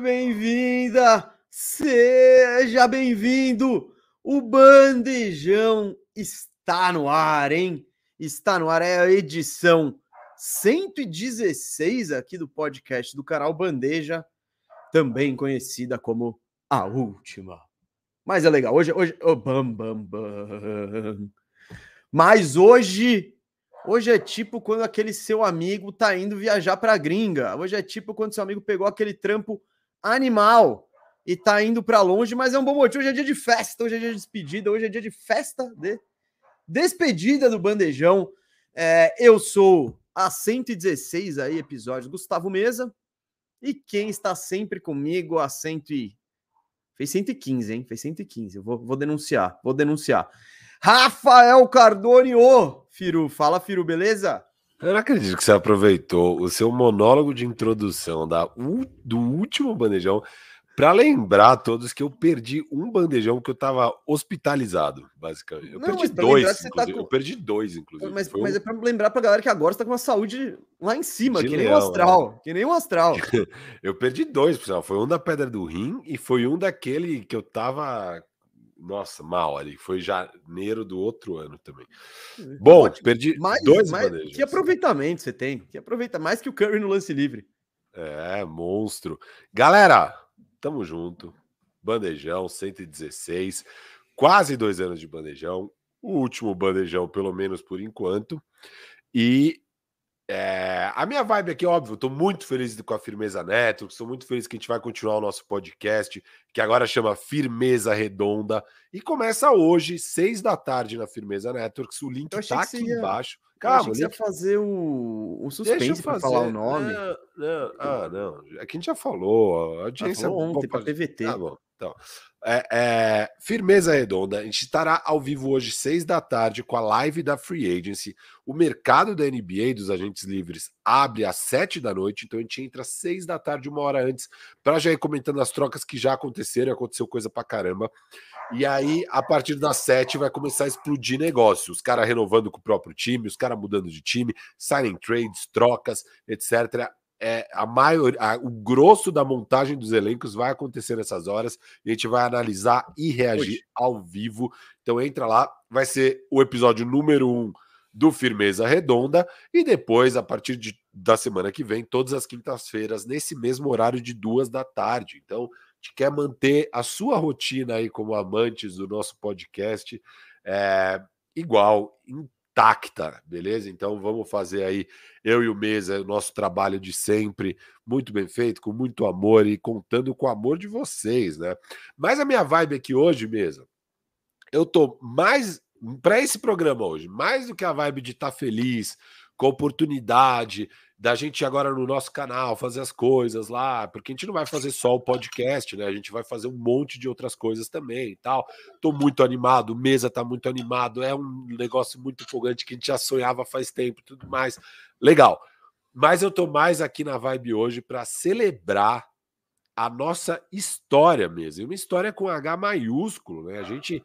Bem-vinda, seja bem-vindo. O Bandejão está no ar, hein? Está no ar, é a edição 116 aqui do podcast do canal Bandeja, também conhecida como A Última. Mas é legal, hoje, hoje, oh, bam, bam, bam. Mas hoje Hoje é tipo quando aquele seu amigo tá indo viajar para gringa. Hoje é tipo quando seu amigo pegou aquele trampo animal e tá indo para longe, mas é um bom motivo. Hoje é dia de festa, hoje é dia de despedida, hoje é dia de festa de despedida do bandejão. É, eu sou a 116 aí episódios Gustavo Mesa e quem está sempre comigo a 100 e... fez 115, hein? Fez 115. Eu vou, vou denunciar, vou denunciar. Rafael Cardone, ô! Firu, fala Firu, beleza? Eu não acredito que você aproveitou o seu monólogo de introdução da, do último bandejão para lembrar a todos que eu perdi um bandejão que eu estava hospitalizado, basicamente. Eu não, perdi dois, tá com... eu perdi dois, inclusive. Mas, mas um... é para lembrar para galera que agora está com uma saúde lá em cima, de que leão, nem o astral, é. que nem o astral. eu perdi dois, pessoal. Foi um da pedra do rim e foi um daquele que eu tava nossa, mal ali. Foi janeiro do outro ano também. Hum, Bom, Ótimo. perdi mais, dois mais, Que aproveitamento você tem. Que aproveita mais que o Curry no lance livre. É, monstro. Galera, tamo junto. Bandejão 116. Quase dois anos de bandejão. O último bandejão, pelo menos por enquanto. E é, a minha vibe aqui, óbvio, estou muito feliz com a Firmeza Network, estou muito feliz que a gente vai continuar o nosso podcast, que agora chama Firmeza Redonda, e começa hoje, seis da tarde, na Firmeza Networks. O link está aqui ia... embaixo. Calma, você ia fazer o, o suspense para falar o nome. Não, não, ah, não. Aqui a gente já falou, a audiência. Ah, falou ontem para PVT. Tá bom. Então, é, é, firmeza redonda. A gente estará ao vivo hoje, seis da tarde, com a live da Free Agency. O mercado da NBA dos agentes livres abre às sete da noite, então a gente entra às seis da tarde, uma hora antes, para já ir comentando as trocas que já aconteceram. Aconteceu coisa pra caramba. E aí, a partir das sete, vai começar a explodir negócio. Os caras renovando com o próprio time, os caras mudando de time, signing trades, trocas, etc é, a maior, a, o grosso da montagem dos elencos vai acontecer nessas horas e a gente vai analisar e reagir ao vivo. Então entra lá, vai ser o episódio número um do Firmeza Redonda e depois, a partir de, da semana que vem, todas as quintas-feiras, nesse mesmo horário de duas da tarde. Então, a gente quer manter a sua rotina aí como amantes do nosso podcast é, igual, intacta, beleza? Então vamos fazer aí, eu e o Mesa, o nosso trabalho de sempre, muito bem feito, com muito amor e contando com o amor de vocês, né? Mas a minha vibe aqui hoje, Mesa, eu tô mais para esse programa hoje, mais do que a vibe de estar tá feliz, com oportunidade da gente agora no nosso canal fazer as coisas lá, porque a gente não vai fazer só o podcast, né? A gente vai fazer um monte de outras coisas também e tal. Tô muito animado, mesa tá muito animado, é um negócio muito empolgante que a gente já sonhava faz tempo e tudo mais. Legal. Mas eu tô mais aqui na vibe hoje para celebrar a nossa história mesmo, uma história com H maiúsculo, né? A gente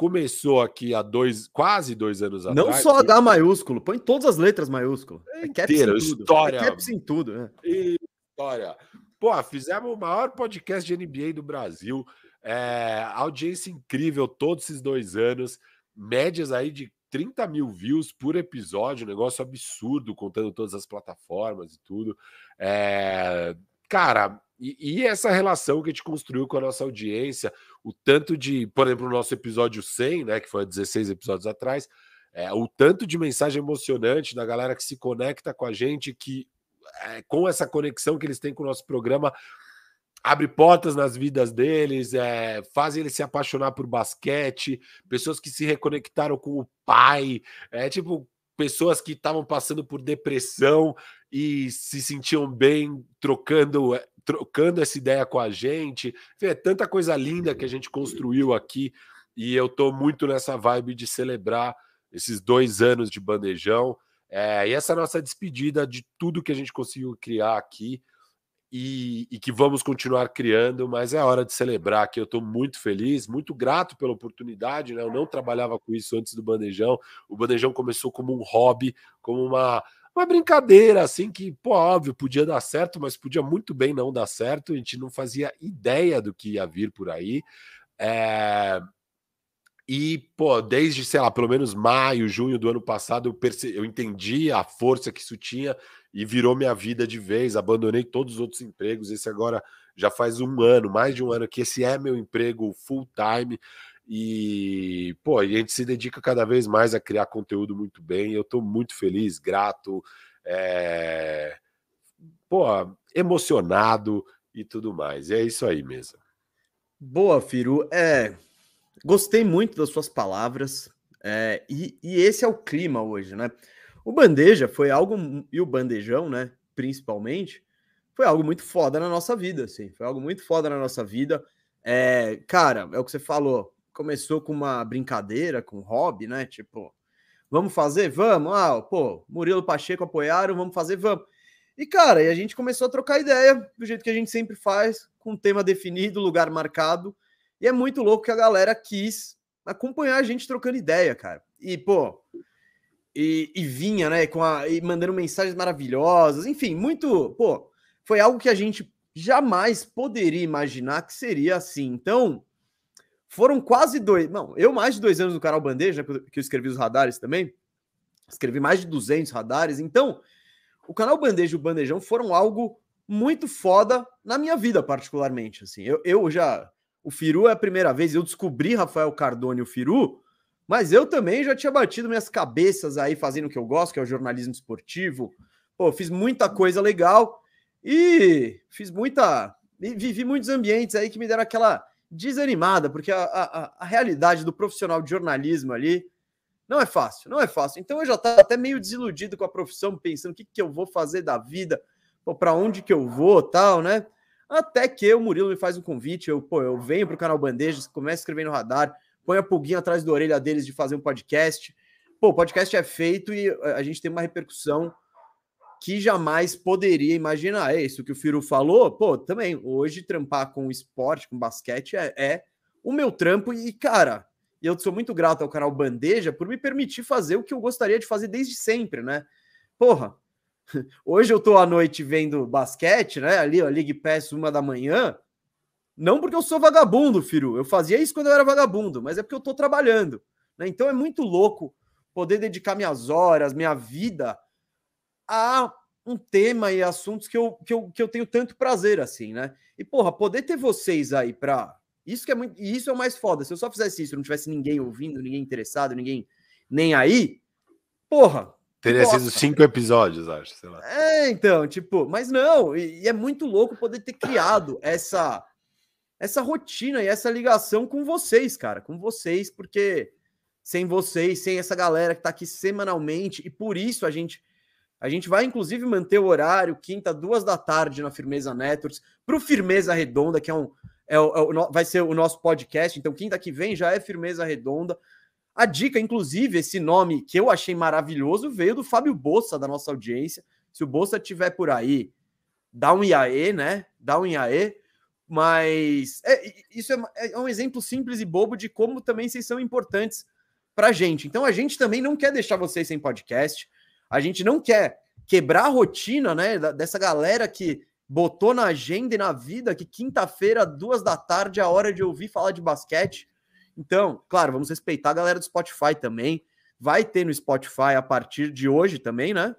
começou aqui há dois, quase dois anos Não atrás. Não só H maiúsculo, põe todas as letras maiúsculas. É inteira, história. É caps em tudo. Né? História. Pô, fizemos o maior podcast de NBA do Brasil. É, audiência incrível todos esses dois anos. Médias aí de 30 mil views por episódio, negócio absurdo, contando todas as plataformas e tudo. É, cara, e, e, essa relação que a gente construiu com a nossa audiência, o tanto de, por exemplo, no nosso episódio 100, né, que foi 16 episódios atrás, é, o tanto de mensagem emocionante da galera que se conecta com a gente, que é, com essa conexão que eles têm com o nosso programa, abre portas nas vidas deles, é, fazem eles se apaixonar por basquete, pessoas que se reconectaram com o pai, é tipo pessoas que estavam passando por depressão e se sentiam bem trocando é, trocando essa ideia com a gente. É tanta coisa linda que a gente construiu aqui e eu estou muito nessa vibe de celebrar esses dois anos de bandejão. É, e essa nossa despedida de tudo que a gente conseguiu criar aqui e, e, que vamos continuar criando, mas é hora de celebrar que eu estou muito feliz, muito grato pela oportunidade. Né? Eu não trabalhava com isso antes do Bandejão. O Bandejão começou como um hobby, como uma uma brincadeira, assim, que, pô, óbvio, podia dar certo, mas podia muito bem não dar certo. A gente não fazia ideia do que ia vir por aí. É... E, pô, desde, sei lá, pelo menos maio, junho do ano passado, eu, perce... eu entendi a força que isso tinha e virou minha vida de vez. Abandonei todos os outros empregos. Esse agora já faz um ano, mais de um ano, que esse é meu emprego full time. E, pô, a gente se dedica cada vez mais a criar conteúdo muito bem. Eu estou muito feliz, grato, é... pô, emocionado e tudo mais. E é isso aí mesmo. Boa, Firu. É, gostei muito das suas palavras. É, e, e esse é o clima hoje, né? O bandeja foi algo, e o bandejão, né, principalmente, foi algo muito foda na nossa vida, assim. Foi algo muito foda na nossa vida. É, cara, é o que você falou começou com uma brincadeira, com hobby, né? Tipo, vamos fazer? Vamos. Ah, pô, Murilo Pacheco apoiaram, vamos fazer? Vamos. E, cara, e a gente começou a trocar ideia do jeito que a gente sempre faz, com tema definido, lugar marcado. E é muito louco que a galera quis acompanhar a gente trocando ideia, cara. E, pô, e, e vinha, né, com a, e mandando mensagens maravilhosas, enfim, muito, pô, foi algo que a gente jamais poderia imaginar que seria assim. Então, foram quase dois. Não, eu mais de dois anos no canal Bandeja, que eu escrevi os radares também. Escrevi mais de 200 radares. Então, o canal Bandeja e o Bandejão foram algo muito foda na minha vida, particularmente. Assim, eu, eu já. O Firu é a primeira vez, eu descobri Rafael Cardone e o Firu, mas eu também já tinha batido minhas cabeças aí fazendo o que eu gosto, que é o jornalismo esportivo. Pô, fiz muita coisa legal e fiz muita. Vivi muitos ambientes aí que me deram aquela desanimada, porque a, a, a, realidade do profissional de jornalismo ali não é fácil, não é fácil. Então eu já estava até meio desiludido com a profissão, pensando o que, que eu vou fazer da vida, para onde que eu vou, tal, né? Até que o Murilo me faz um convite, eu, pô, eu venho para o canal Bandejas, começo a escrever no radar, põe a pulguinha atrás da orelha deles de fazer um podcast. Pô, o podcast é feito e a gente tem uma repercussão que jamais poderia imaginar. É isso que o Firu falou, pô, também, hoje trampar com esporte, com basquete, é, é o meu trampo e, cara, eu sou muito grato ao canal Bandeja por me permitir fazer o que eu gostaria de fazer desde sempre, né? Porra, hoje eu tô à noite vendo basquete, né? Ali, ó, League Pass, uma da manhã. Não porque eu sou vagabundo, Firu. Eu fazia isso quando eu era vagabundo, mas é porque eu tô trabalhando. Né? Então é muito louco poder dedicar minhas horas, minha vida a um tema e assuntos que eu, que eu, que eu tenho tanto prazer assim, né? E porra, poder ter vocês aí para isso que é muito, e isso é o mais foda. Se eu só fizesse isso, não tivesse ninguém ouvindo, ninguém interessado, ninguém nem aí, porra, Teria Nossa. sido cinco episódios, acho, sei lá. É, então, tipo, mas não, e, e, é muito louco poder ter criado essa essa rotina e essa ligação com vocês, cara, com vocês, porque sem vocês, sem essa galera que tá aqui semanalmente, e por isso a gente a gente vai, inclusive, manter o horário, quinta, duas da tarde, na Firmeza Networks, para o Firmeza Redonda, que é um. É é vai ser o nosso podcast. Então, quinta que vem já é Firmeza Redonda. A dica, inclusive, esse nome que eu achei maravilhoso, veio do Fábio Bossa, da nossa audiência. Se o Bossa tiver por aí, dá um IAE, né? Dá um IAE. Mas é, isso é, é um exemplo simples e bobo de como também vocês são importantes para a gente. Então, a gente também não quer deixar vocês sem podcast. A gente não quer quebrar a rotina, né, dessa galera que botou na agenda e na vida que quinta-feira, duas da tarde, é a hora de ouvir falar de basquete. Então, claro, vamos respeitar a galera do Spotify também. Vai ter no Spotify a partir de hoje também, né?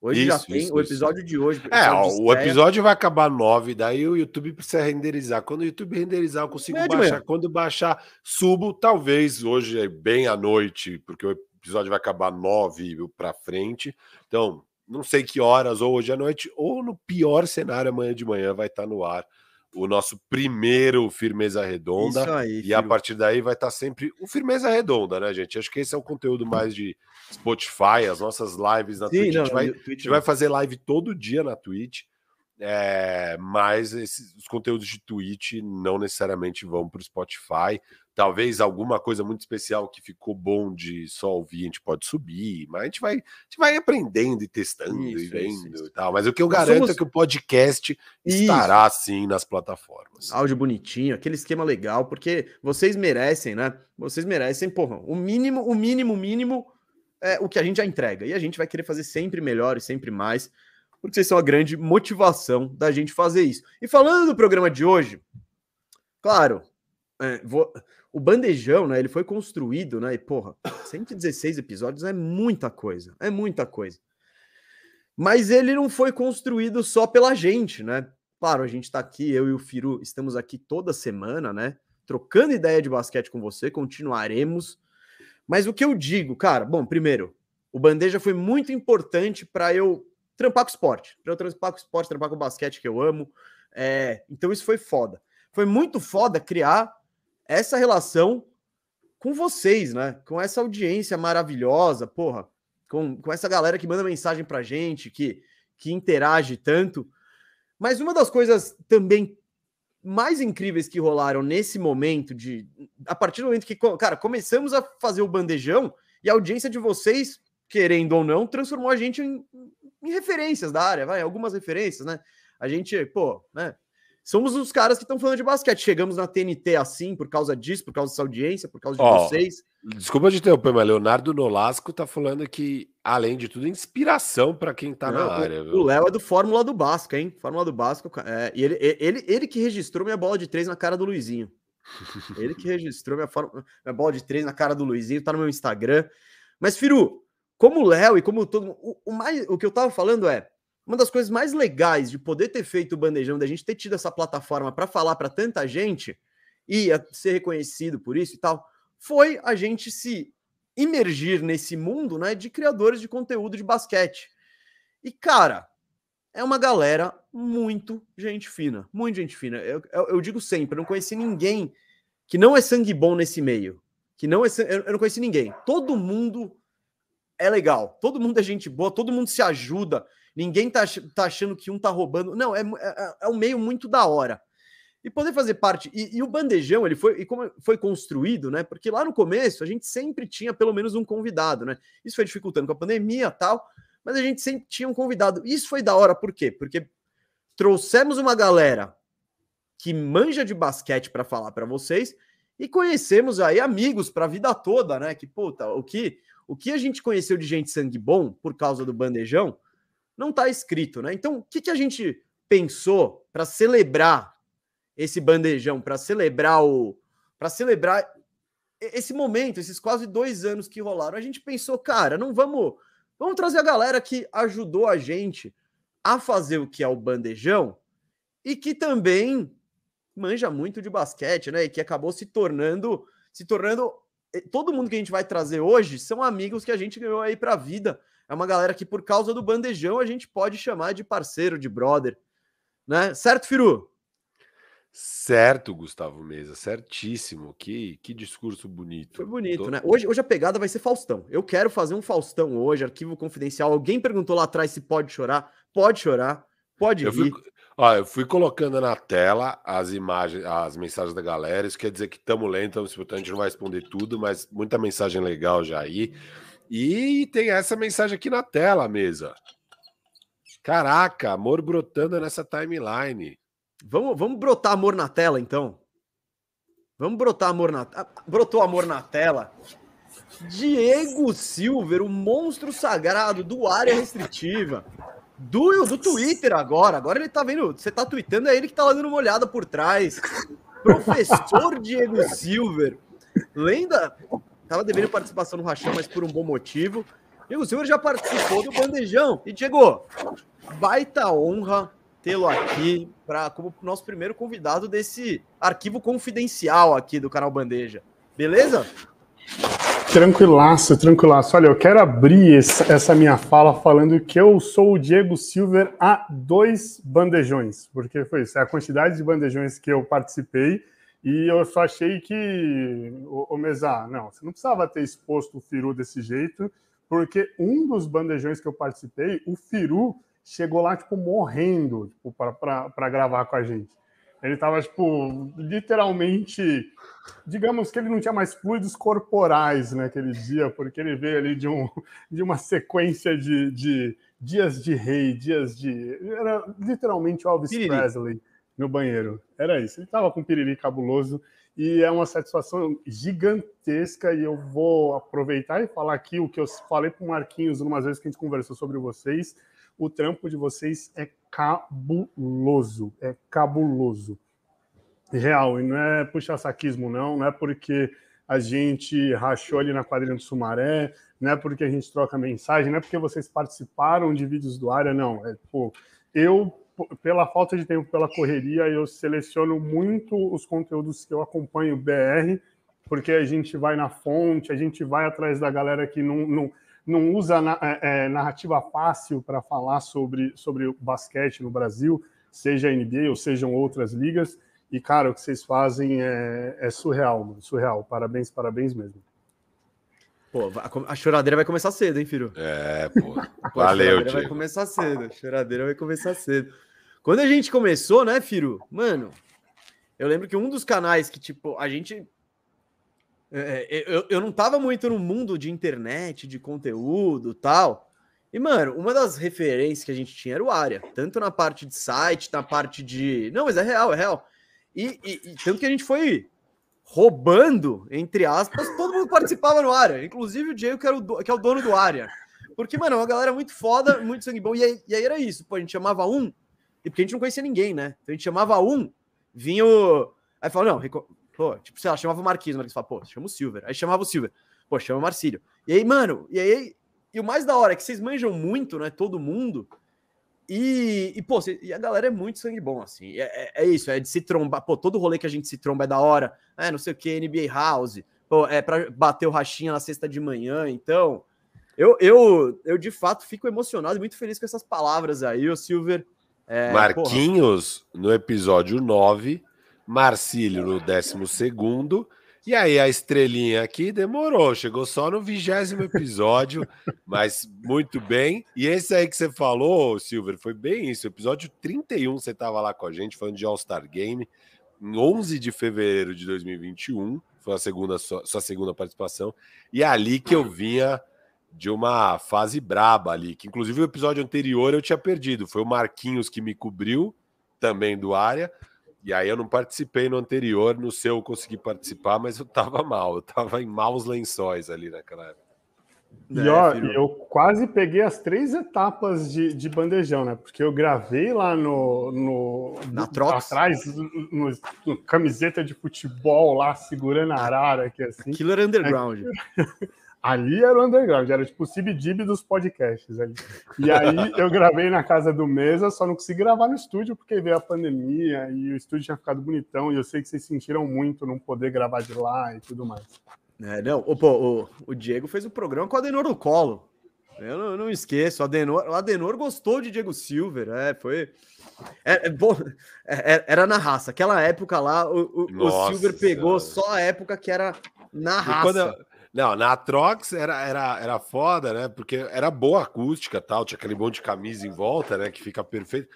Hoje isso, já tem isso, o episódio isso. de hoje. É, ó, o episódio vai acabar nove, daí o YouTube precisa renderizar. Quando o YouTube renderizar, eu consigo é baixar. Quando baixar, subo, talvez hoje é bem à noite, porque o episódio vai acabar nove para frente. Então, não sei que horas, ou hoje à noite, ou no pior cenário, amanhã de manhã vai estar tá no ar o nosso primeiro Firmeza Redonda. Aí, e a partir daí vai estar tá sempre o Firmeza Redonda, né, gente? Acho que esse é o conteúdo mais de Spotify, as nossas lives na Sim, Twitch. Não, a, gente vai, Twitch a gente vai fazer live todo dia na Twitch. É, mas esses, os conteúdos de Twitch não necessariamente vão para o Spotify. Talvez alguma coisa muito especial que ficou bom de só ouvir, a gente pode subir, mas a gente vai, a gente vai aprendendo e testando isso, e vendo isso, isso. e tal. Mas o que eu Nós garanto somos... é que o podcast estará sim nas plataformas. Áudio bonitinho, aquele esquema legal, porque vocês merecem, né? Vocês merecem, porra, o mínimo, o mínimo, mínimo é o que a gente já entrega. E a gente vai querer fazer sempre melhor e sempre mais, porque vocês são a grande motivação da gente fazer isso. E falando do programa de hoje, claro, é, vou, o bandejão, né? Ele foi construído, né? E, porra, 116 episódios é muita coisa. É muita coisa. Mas ele não foi construído só pela gente, né? Claro, a gente tá aqui, eu e o Firu estamos aqui toda semana, né? Trocando ideia de basquete com você, continuaremos. Mas o que eu digo, cara, bom, primeiro, o Bandeja foi muito importante para eu trampar com esporte, para eu trampar com esporte, trampar com basquete que eu amo. É, então isso foi foda. Foi muito foda criar essa relação com vocês, né? Com essa audiência maravilhosa, porra, com, com essa galera que manda mensagem pra gente, que, que interage tanto. Mas uma das coisas também mais incríveis que rolaram nesse momento de a partir do momento que, cara, começamos a fazer o bandejão e a audiência de vocês, querendo ou não, transformou a gente em, em referências da área, vai, algumas referências, né? A gente, pô, né? Somos os caras que estão falando de basquete. Chegamos na TNT assim por causa disso, por causa dessa audiência, por causa de oh, vocês. Desculpa de interromper, mas Leonardo Nolasco tá falando que, além de tudo, é inspiração para quem tá Não, na área. O Léo é do Fórmula do Basco, hein? Fórmula do Basco. É, e ele, ele, ele que registrou minha bola de três na cara do Luizinho. ele que registrou minha, minha bola de três na cara do Luizinho, tá no meu Instagram. Mas, Firu, como o Léo e como todo o, o, mais, o que eu tava falando é uma das coisas mais legais de poder ter feito o bandejão, da gente ter tido essa plataforma para falar para tanta gente e ser reconhecido por isso e tal, foi a gente se imergir nesse mundo, né, de criadores de conteúdo de basquete. E cara, é uma galera muito gente fina, muito gente fina. Eu, eu, eu digo sempre, eu não conheci ninguém que não é sangue bom nesse meio, que não é, eu, eu não conheci ninguém. Todo mundo é legal, todo mundo é gente boa, todo mundo se ajuda. Ninguém tá, tá achando que um tá roubando. Não, é, é, é um meio muito da hora. E poder fazer parte. E, e, o bandejão, ele foi. E como foi construído, né? Porque lá no começo a gente sempre tinha pelo menos um convidado, né? Isso foi dificultando com a pandemia tal. Mas a gente sempre tinha um convidado. Isso foi da hora, por quê? Porque trouxemos uma galera que manja de basquete para falar para vocês e conhecemos aí amigos para a vida toda, né? Que puta, o que o que a gente conheceu de gente sangue bom por causa do bandejão, não está escrito, né? Então, o que, que a gente pensou para celebrar esse bandejão, para celebrar o. para celebrar esse momento, esses quase dois anos que rolaram? A gente pensou, cara, não vamos. Vamos trazer a galera que ajudou a gente a fazer o que é o bandejão e que também manja muito de basquete, né? E que acabou se tornando, se tornando todo mundo que a gente vai trazer hoje são amigos que a gente ganhou aí para a vida é uma galera que, por causa do bandejão, a gente pode chamar de parceiro, de brother. Né? Certo, Firu? Certo, Gustavo Mesa, certíssimo. Que, que discurso bonito. Foi bonito, Tô... né? Hoje, hoje a pegada vai ser Faustão. Eu quero fazer um Faustão hoje, arquivo confidencial. Alguém perguntou lá atrás se pode chorar. Pode chorar, pode eu rir. Fui, ó, eu fui colocando na tela as imagens, as mensagens da galera. Isso quer dizer que estamos lendo, estamos disputando. A gente não vai responder tudo, mas muita mensagem legal já aí. E tem essa mensagem aqui na tela, mesa. Caraca, amor brotando nessa timeline. Vamos, vamos brotar amor na tela, então. Vamos brotar amor na ah, Brotou amor na tela. Diego Silver, o monstro sagrado do área restritiva. Do, do Twitter agora. Agora ele tá vendo. Você tá tweetando, é ele que tá dando uma olhada por trás. Professor Diego Silver. Lenda Tava devendo participação no Rachão, mas por um bom motivo. Diego Silva já participou do Bandejão. E, Diego, baita honra tê-lo aqui para como nosso primeiro convidado desse arquivo confidencial aqui do canal Bandeja. Beleza? Tranquilaço, tranquilaço. Olha, eu quero abrir essa minha fala falando que eu sou o Diego Silver a dois bandejões, porque foi isso, é a quantidade de bandejões que eu participei e eu só achei que, o, o Mesa, não, você não precisava ter exposto o Firu desse jeito, porque um dos bandejões que eu participei, o Firu chegou lá, tipo, morrendo tipo, para gravar com a gente. Ele estava, tipo, literalmente. Digamos que ele não tinha mais fluidos corporais naquele dia, porque ele veio ali de, um, de uma sequência de, de dias de rei, dias de. Era literalmente Elvis Presley no banheiro. Era isso. Ele estava com um piriri cabuloso e é uma satisfação gigantesca. E eu vou aproveitar e falar aqui o que eu falei para o Marquinhos umas vezes que a gente conversou sobre vocês. O trampo de vocês é cabuloso, é cabuloso. Real, e não é puxar saquismo, não, não é porque a gente rachou ali na quadrilha do Sumaré, não é porque a gente troca mensagem, não é porque vocês participaram de vídeos do área, não. É, pô, eu pela falta de tempo, pela correria, eu seleciono muito os conteúdos que eu acompanho BR, porque a gente vai na fonte, a gente vai atrás da galera que não, não, não usa na, é, é narrativa fácil para falar sobre, sobre o basquete no Brasil, seja NBA ou sejam outras ligas. E, cara, o que vocês fazem é, é surreal, surreal. Parabéns, parabéns mesmo. Pô, a choradeira vai começar cedo, hein, filho? É, pô. Valeu, tio. vai começar cedo. A choradeira vai começar cedo. Quando a gente começou, né, Firo? Mano, eu lembro que um dos canais que, tipo, a gente. É, é eu, eu não tava muito no mundo de internet, de conteúdo tal. E, mano, uma das referências que a gente tinha era o área, tanto na parte de site, na parte de. Não, mas é real, é real. E, e, e tanto que a gente foi roubando, entre aspas, todo mundo participava no área, inclusive o Diego, que, era o, que é o dono do área. Porque, mano, é uma galera muito foda, muito sangue bom. E aí, e aí era isso, pô, a gente chamava um, e porque a gente não conhecia ninguém, né? Então a gente chamava um, vinha o. Aí falou, não, pô, tipo, sei lá, chamava o Marquinhos, o Marquinhos falava, pô, chama o Silver. Aí chamava o Silver, pô, chama o Marcílio. E aí, mano, e aí. E o mais da hora é que vocês manjam muito, né? Todo mundo. E, e, pô, e a galera é muito sangue bom, assim. É, é, é, isso, é de se trombar. Pô, todo rolê que a gente se tromba é da hora. É, não sei o que, NBA House. Pô, é pra bater o rachinha na sexta de manhã. Então, eu, eu, eu de fato fico emocionado e muito feliz com essas palavras aí, o Silver. É, Marquinhos porra. no episódio 9, Marcílio no 12 segundo e aí a estrelinha aqui demorou, chegou só no vigésimo episódio, mas muito bem. E esse aí que você falou, Silver, foi bem isso. Episódio 31, você estava lá com a gente falando de All-Star Game, em 11 de fevereiro de 2021, foi a segunda sua, sua segunda participação. E é ali que eu vinha de uma fase braba ali, que inclusive o episódio anterior eu tinha perdido. Foi o Marquinhos que me cobriu, também do área. E aí eu não participei no anterior, no seu eu consegui participar, mas eu tava mal, eu tava em maus lençóis ali naquela época. E é, ó, eu quase peguei as três etapas de, de bandejão, né? Porque eu gravei lá no. no Na troca. Atrás, no, no, camiseta de futebol lá, segurando a arara aqui assim. Killer Underground. Ali era o underground, era tipo o CBDB dos podcasts ali. E aí eu gravei na casa do Mesa, só não consegui gravar no estúdio porque veio a pandemia e o estúdio tinha ficado bonitão. E eu sei que vocês sentiram muito não poder gravar de lá e tudo mais. É, não, o, o, o Diego fez o programa com o Adenor no colo. Eu não, não esqueço, o Adenor, o Adenor gostou de Diego Silver, é, foi. É, é, bom, é, é era na raça. Aquela época lá, o, o, o Silver pegou só a época que era na raça. Não, na Trox era, era, era foda, né? Porque era boa acústica tal, tinha aquele monte de camisa em volta, né? Que fica perfeito.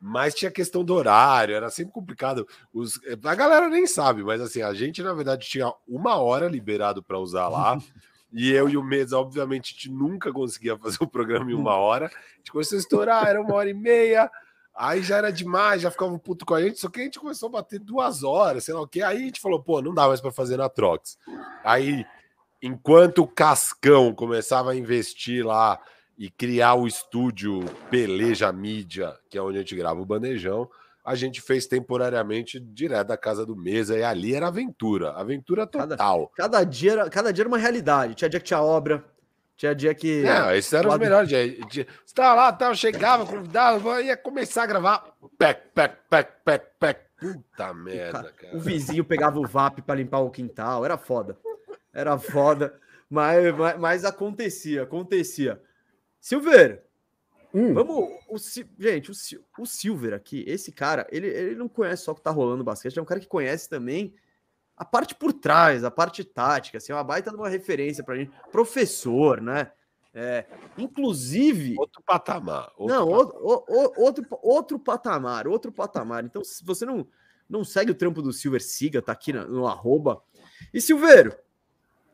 Mas tinha questão do horário, era sempre complicado. Os, a galera nem sabe, mas assim, a gente, na verdade, tinha uma hora liberado para usar lá. e eu e o Mesa, obviamente, a gente nunca conseguia fazer o programa em uma hora. A gente começou a estourar, era uma hora e meia. Aí já era demais, já ficava um puto com a gente, só que a gente começou a bater duas horas, sei lá o quê. Aí a gente falou, pô, não dá mais para fazer na Trox. Aí enquanto o Cascão começava a investir lá e criar o estúdio Peleja Mídia, que é onde a gente grava o Bandejão, a gente fez temporariamente direto da casa do Mesa e ali era aventura, aventura total. Cada, cada dia, era, cada dia era uma realidade. Tinha dia que tinha obra, tinha dia que. Não, esse era o melhor dia. Você tava lá, tava, chegava, convidava, ia começar a gravar. Pec, pec, pec, pec, pec. Puta merda, cara. O vizinho pegava o VAP para limpar o quintal, era foda era foda, mas, mas, mas acontecia, acontecia. Silver, hum. vamos. O, gente, o, o Silver aqui, esse cara, ele, ele não conhece só o que tá rolando no basquete, é um cara que conhece também a parte por trás, a parte tática, assim, é uma baita de uma referência pra gente. Professor, né? É, inclusive. Outro patamar. Outro não, patamar. Outro, outro, outro patamar, outro patamar. Então, se você não, não segue o trampo do Silver, siga, tá aqui no, no arroba. E Silveiro,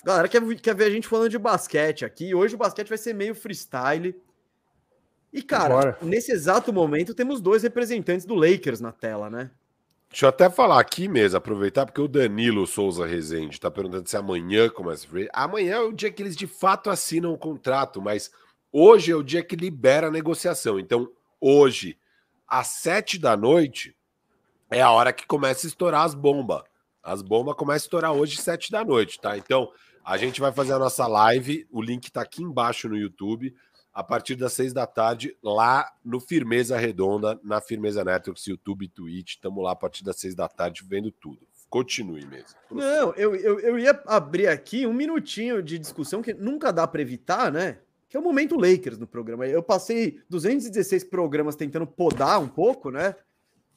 Galera quer, quer ver a gente falando de basquete aqui. Hoje o basquete vai ser meio freestyle. E, cara, Bora. nesse exato momento temos dois representantes do Lakers na tela, né? Deixa eu até falar aqui mesmo, aproveitar, porque o Danilo Souza Rezende está perguntando se amanhã começa a free. Amanhã é o dia que eles de fato assinam o contrato, mas hoje é o dia que libera a negociação. Então, hoje, às sete da noite, é a hora que começa a estourar as bombas. As bombas começam a estourar hoje, sete da noite, tá? Então, a gente vai fazer a nossa live. O link está aqui embaixo no YouTube a partir das seis da tarde, lá no Firmeza Redonda, na Firmeza Networks, YouTube Twitch. Estamos lá a partir das seis da tarde vendo tudo. Continue mesmo. Não, eu, eu, eu ia abrir aqui um minutinho de discussão que nunca dá para evitar, né? Que é o momento Lakers no programa. Eu passei 216 programas tentando podar um pouco, né?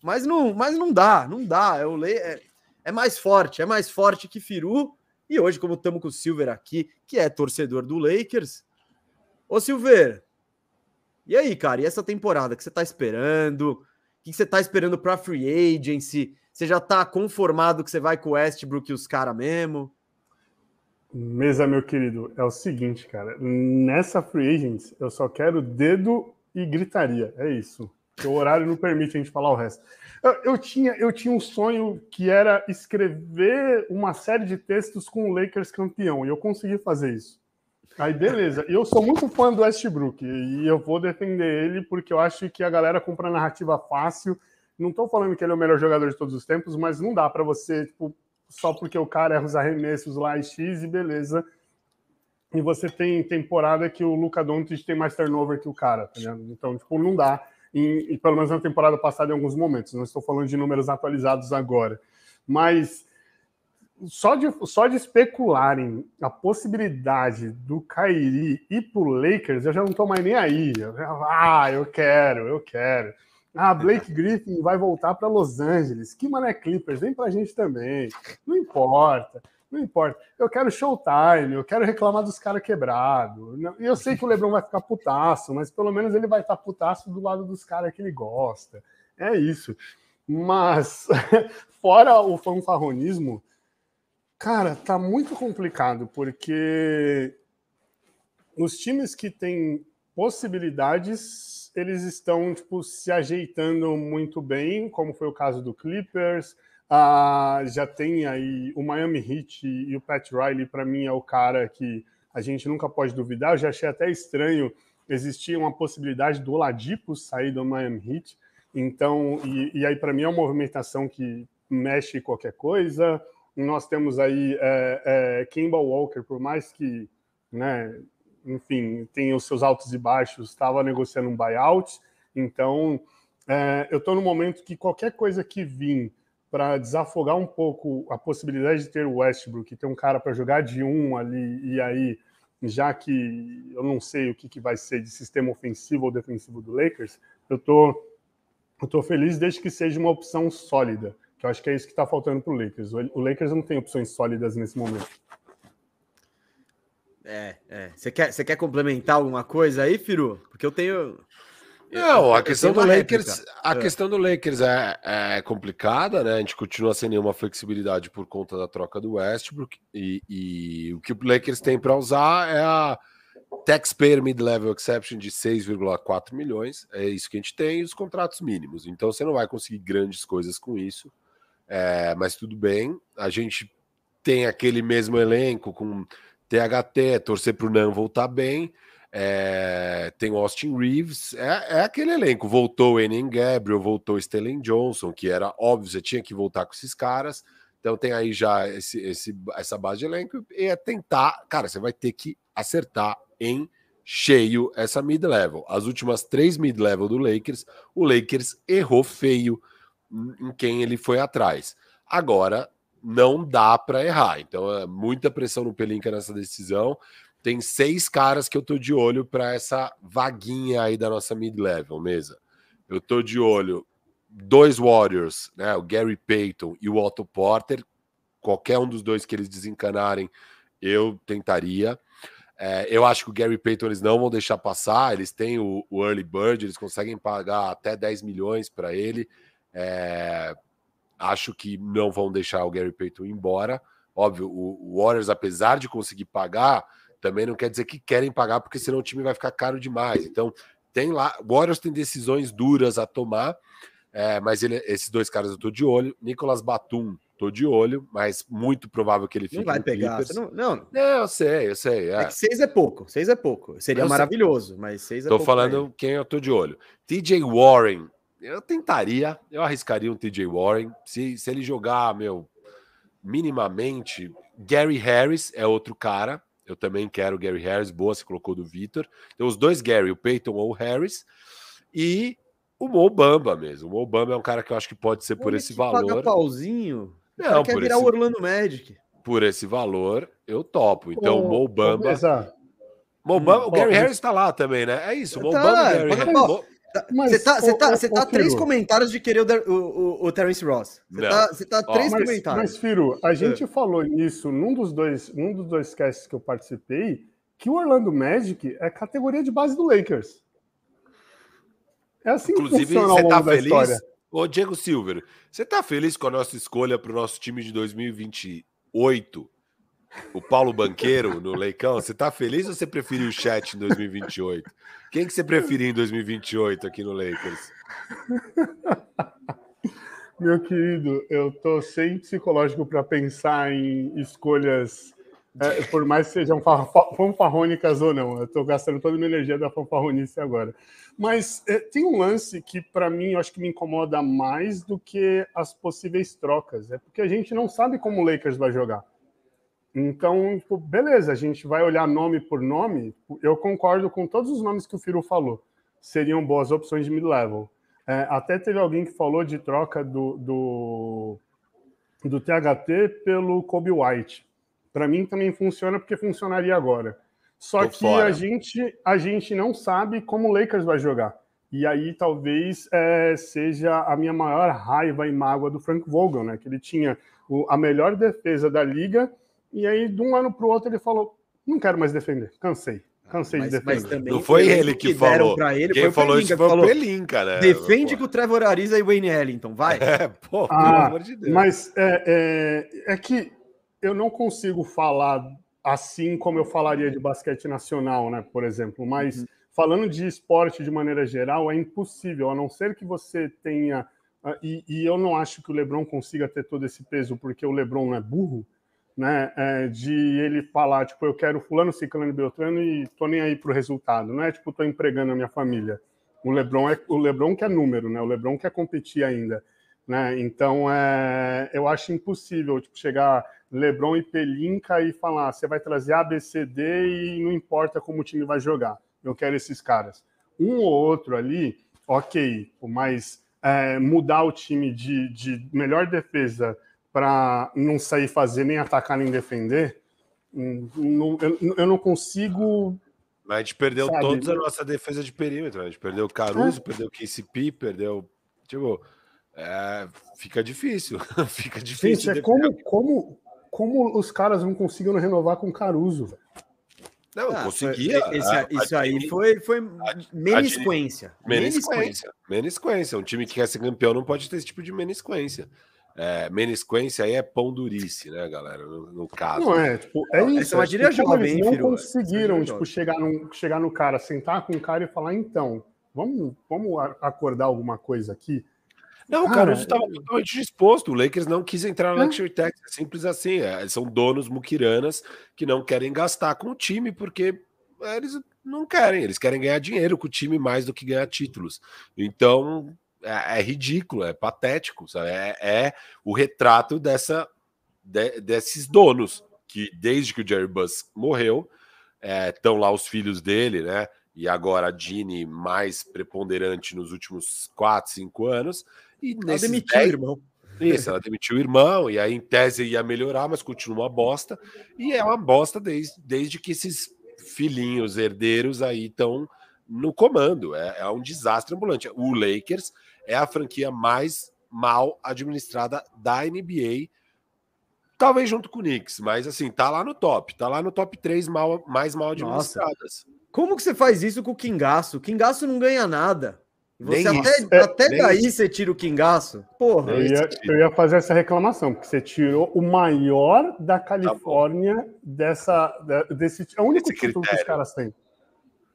Mas não, mas não dá, não dá. É, o, é, é mais forte, é mais forte que Firu. E hoje, como estamos com o Silver aqui, que é torcedor do Lakers, Ô, Silveira, e aí, cara, e essa temporada que você tá esperando? O que você tá esperando pra free agency? Você já tá conformado que você vai com o Westbrook e os caras mesmo? Mesa, meu querido, é o seguinte, cara. Nessa free agency, eu só quero dedo e gritaria. É isso. O horário não permite a gente falar o resto. Eu, eu, tinha, eu tinha um sonho que era escrever uma série de textos com o Lakers campeão, e eu consegui fazer isso. Aí, beleza. Eu sou muito fã do Westbrook e eu vou defender ele porque eu acho que a galera compra narrativa fácil. Não estou falando que ele é o melhor jogador de todos os tempos, mas não dá para você, tipo, só porque o cara erra os arremessos lá e X e beleza. E você tem temporada que o Luca Doncic tem mais turnover que o cara, tá Então, tipo, não dá. E, pelo menos na temporada passada em alguns momentos. Não estou falando de números atualizados agora. Mas só de, só de especularem a possibilidade do Kairi ir pro Lakers, eu já não tô mais nem aí. Eu, ah, eu quero, eu quero. Ah, Blake Griffin vai voltar para Los Angeles. Que mané Clippers, vem pra gente também. Não importa, não importa. Eu quero showtime, eu quero reclamar dos caras quebrados. E eu sei que o Lebron vai ficar putaço, mas pelo menos ele vai estar putaço do lado dos caras que ele gosta. É isso. Mas, fora o fanfarronismo, Cara, tá muito complicado, porque os times que têm possibilidades, eles estão tipo, se ajeitando muito bem, como foi o caso do Clippers. Ah, já tem aí o Miami Heat e o Pat Riley, para mim, é o cara que a gente nunca pode duvidar. Eu já achei até estranho existir uma possibilidade do Oladipo sair do Miami Heat. Então, e, e aí, para mim, é uma movimentação que mexe qualquer coisa. Nós temos aí é, é, Kimball Walker, por mais que, né, enfim, tenha os seus altos e baixos, estava negociando um buyout. Então, é, eu estou no momento que qualquer coisa que vir para desafogar um pouco a possibilidade de ter o Westbrook, ter um cara para jogar de um ali, e aí, já que eu não sei o que, que vai ser de sistema ofensivo ou defensivo do Lakers, eu tô, eu tô feliz desde que seja uma opção sólida que eu acho que é isso que está faltando para o Lakers. O Lakers não tem opções sólidas nesse momento. É, é. Você quer, você quer complementar alguma coisa aí, Firu? Porque eu tenho. Não, a questão do Lakers, a é. questão do Lakers é, é, complicada, né? A gente continua sem nenhuma flexibilidade por conta da troca do Westbrook e, e o que o Lakers tem para usar é a taxpayer mid-level exception de 6,4 milhões, é isso que a gente tem, e os contratos mínimos. Então você não vai conseguir grandes coisas com isso. É, mas tudo bem, a gente tem aquele mesmo elenco com THT, torcer para o Nan voltar bem. É, tem Austin Reeves, é, é, aquele elenco. Voltou o Enem Gabriel, voltou o Stellan Johnson, que era óbvio, você tinha que voltar com esses caras. Então tem aí já esse, esse, essa base de elenco e é tentar, cara, você vai ter que acertar em cheio essa mid-level. As últimas três mid-level do Lakers, o Lakers errou feio em quem ele foi atrás. Agora, não dá para errar. Então, é muita pressão no Pelinka nessa decisão. Tem seis caras que eu tô de olho para essa vaguinha aí da nossa mid-level, mesa. Eu tô de olho dois Warriors, né? O Gary Payton e o Otto Porter. Qualquer um dos dois que eles desencanarem, eu tentaria. É, eu acho que o Gary Payton eles não vão deixar passar. Eles têm o, o early bird, eles conseguem pagar até 10 milhões para ele. É, acho que não vão deixar o Gary Payton embora. Óbvio, o, o Warriors, apesar de conseguir pagar, também não quer dizer que querem pagar, porque senão o time vai ficar caro demais. Então, tem lá. O Warriors tem decisões duras a tomar. É, mas ele, esses dois caras eu tô de olho. Nicolas Batum, tô de olho, mas muito provável que ele fique não vai pegar. Não, não. não, eu sei, eu sei. É. é. que seis é pouco, seis é pouco. Seria eu maravilhoso, sei. mas seis é tô pouco. Tô falando quem eu tô de olho. TJ Warren, eu tentaria, eu arriscaria um TJ Warren. Se, se ele jogar, meu, minimamente. Gary Harris é outro cara. Eu também quero Gary Harris. Boa, se colocou do Vitor. Tem os dois Gary, o Peyton ou o Harris. E o Mo Bamba mesmo. O Mo Bamba é um cara que eu acho que pode ser por esse valor. Paga pauzinho? Não, quer virar esse... o Orlando Magic. Por esse valor, eu topo. Então, o Mo Bamba. Mo Bamba, o Gary Harris tá lá também, né? É isso. Mo tá, Bamba, Gary Harris. Você tá, você tá, você tá três comentários de querer o, o, o Terence Ross. Você tá, você tá três mas, comentários. Mas, Firo, a gente é. falou nisso num dos dois, num dos dois casts que eu participei, que o Orlando Magic é categoria de base do Lakers. É assim Inclusive, que funciona você tá feliz? História. Ô, Diego Silver, você tá feliz com a nossa escolha para o nosso time de 2028? O Paulo Banqueiro no Leicão, você tá feliz ou você preferiu o chat em 2028? Quem que você preferia em 2028 aqui no Lakers? Meu querido, eu tô sem psicológico para pensar em escolhas, é, por mais que sejam fanfarrônicas ou não. Eu tô gastando toda a minha energia da fanfarronice agora. Mas é, tem um lance que, para mim, eu acho que me incomoda mais do que as possíveis trocas. É porque a gente não sabe como o Lakers vai jogar. Então, tipo, beleza, a gente vai olhar nome por nome. Eu concordo com todos os nomes que o Firo falou. Seriam boas opções de mid-level. É, até teve alguém que falou de troca do, do, do THT pelo Kobe White. Para mim também funciona porque funcionaria agora. Só Tô que a gente, a gente não sabe como o Lakers vai jogar. E aí talvez é, seja a minha maior raiva e mágoa do Frank Vogel, né? Que ele tinha o, a melhor defesa da liga e aí, de um ano para o outro, ele falou: não quero mais defender, cansei. Cansei mas, de defender. não foi ele que, que falou. Ele, Quem falou isso foi o Pelinka, né? Defende com o Trevor Ariza e o Wayne Ellington, vai. É, pô, ah, pelo amor de Deus. Mas é, é, é, que eu não consigo falar assim como eu falaria de basquete nacional, né? Por exemplo, mas uhum. falando de esporte de maneira geral, é impossível, a não ser que você tenha. Ah, e, e eu não acho que o Lebron consiga ter todo esse peso, porque o Lebron não é burro né, é, de ele falar, tipo, eu quero fulano, ciclano e beltrano e tô nem aí pro resultado, não é tipo, tô empregando a minha família. O LeBron é o LeBron quer número, né? O LeBron quer competir ainda, né? Então, é, eu acho impossível tipo chegar LeBron e Pelinka e falar, você vai trazer A, B, C, D e não importa como o time vai jogar. Eu quero esses caras. Um ou outro ali, ok, mas é, mudar o time de, de melhor defesa para não sair fazer nem atacar nem defender, não, eu, eu, não consigo. Mas a gente perdeu sabe? toda a nossa defesa de perímetro. A gente perdeu o Caruso, é. perdeu o KCP, perdeu. Tipo, é, fica difícil. fica difícil. Gente, é como, como, como os caras não conseguiram renovar com o Caruso, Não, ah, conseguia. Foi, esse, a, isso a aí foi, foi menisquência. Menisquência. Menisquência. Um time que quer ser campeão não pode ter esse tipo de menisquência. É, menisquência aí é pão durice, né, galera? No, no caso. Não é, tipo, é isso. Essa é uma gíria jovem, Eles não conseguiram, tipo, chegar no, chegar no cara, sentar com o cara e falar, então, vamos, vamos acordar alguma coisa aqui? Não, cara, o Caruso estava é... totalmente disposto. O Lakers não quis entrar na é. Luxury Tax. É simples assim. É, são donos muquiranas que não querem gastar com o time porque eles não querem. Eles querem ganhar dinheiro com o time mais do que ganhar títulos. Então, é, é ridículo, é patético, sabe? É, é o retrato dessa, de, desses donos que desde que o Jerry Buss morreu estão é, lá os filhos dele, né? E agora a Dini mais preponderante nos últimos 4, 5 anos. E ela demitiu o irmão. Isso, ela demitiu o irmão, e aí em tese ia melhorar, mas continua uma bosta. E é uma bosta desde, desde que esses filhinhos herdeiros aí estão no comando. É, é um desastre ambulante. O Lakers é a franquia mais mal administrada da NBA. Talvez junto com o Knicks, mas assim, tá lá no top. Tá lá no top 3 mal, mais mal administradas. Nossa. Como que você faz isso com o Kingaço? O Kingaço não ganha nada. Você até, é, até daí isso. você tira o Kingaço? Porra. Eu ia, eu ia, fazer essa reclamação, porque você tirou o maior da tá Califórnia tá dessa. Desse, é o único Esse título critério. que os caras têm.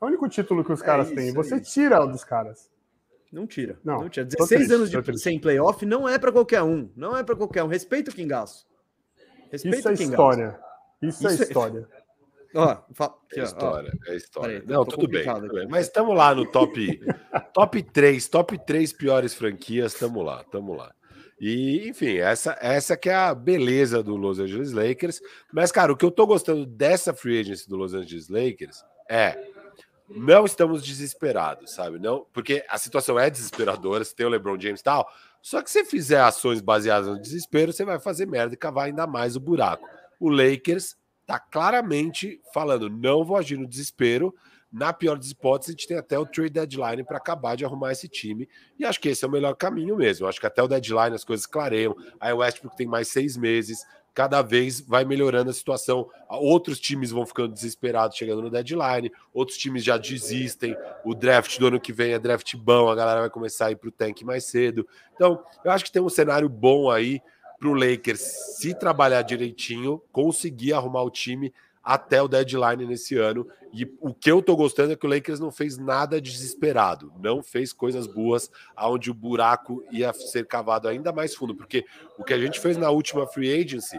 É o único título que os é caras têm. Você tira o dos caras. Não tira. Não, não tira. tô 16 triste, anos de, sem playoff não é para qualquer um. Não é para qualquer um. Respeita o Kingaço. Respeita Isso é o Kingaço. história. Isso, é Isso é- história. Ó, fa- aqui, É ó. história, é história. Peraí, Não, tudo bem, tudo bem. Mas estamos lá no top top 3, top 3 piores franquias, estamos lá, estamos lá. E, enfim, essa essa que é a beleza do Los Angeles Lakers. Mas, cara, o que eu tô gostando dessa free agency do Los Angeles Lakers é não estamos desesperados, sabe? Não, porque a situação é desesperadora, você tem o LeBron James e tal. Só que se fizer ações baseadas no desespero, você vai fazer merda e cavar ainda mais o buraco. O Lakers tá claramente falando, não vou agir no desespero. Na pior das hipóteses, a gente tem até o trade deadline para acabar de arrumar esse time. E acho que esse é o melhor caminho mesmo. Acho que até o deadline as coisas clareiam. Aí o Westbrook tem mais seis meses. Cada vez vai melhorando a situação. Outros times vão ficando desesperados chegando no deadline. Outros times já desistem. O draft do ano que vem é draft bom. A galera vai começar a ir para o tank mais cedo. Então, eu acho que tem um cenário bom aí para o Lakers se trabalhar direitinho, conseguir arrumar o time até o deadline nesse ano. E o que eu tô gostando é que o Lakers não fez nada desesperado, não fez coisas boas aonde o buraco ia ser cavado ainda mais fundo, porque o que a gente fez na última free agency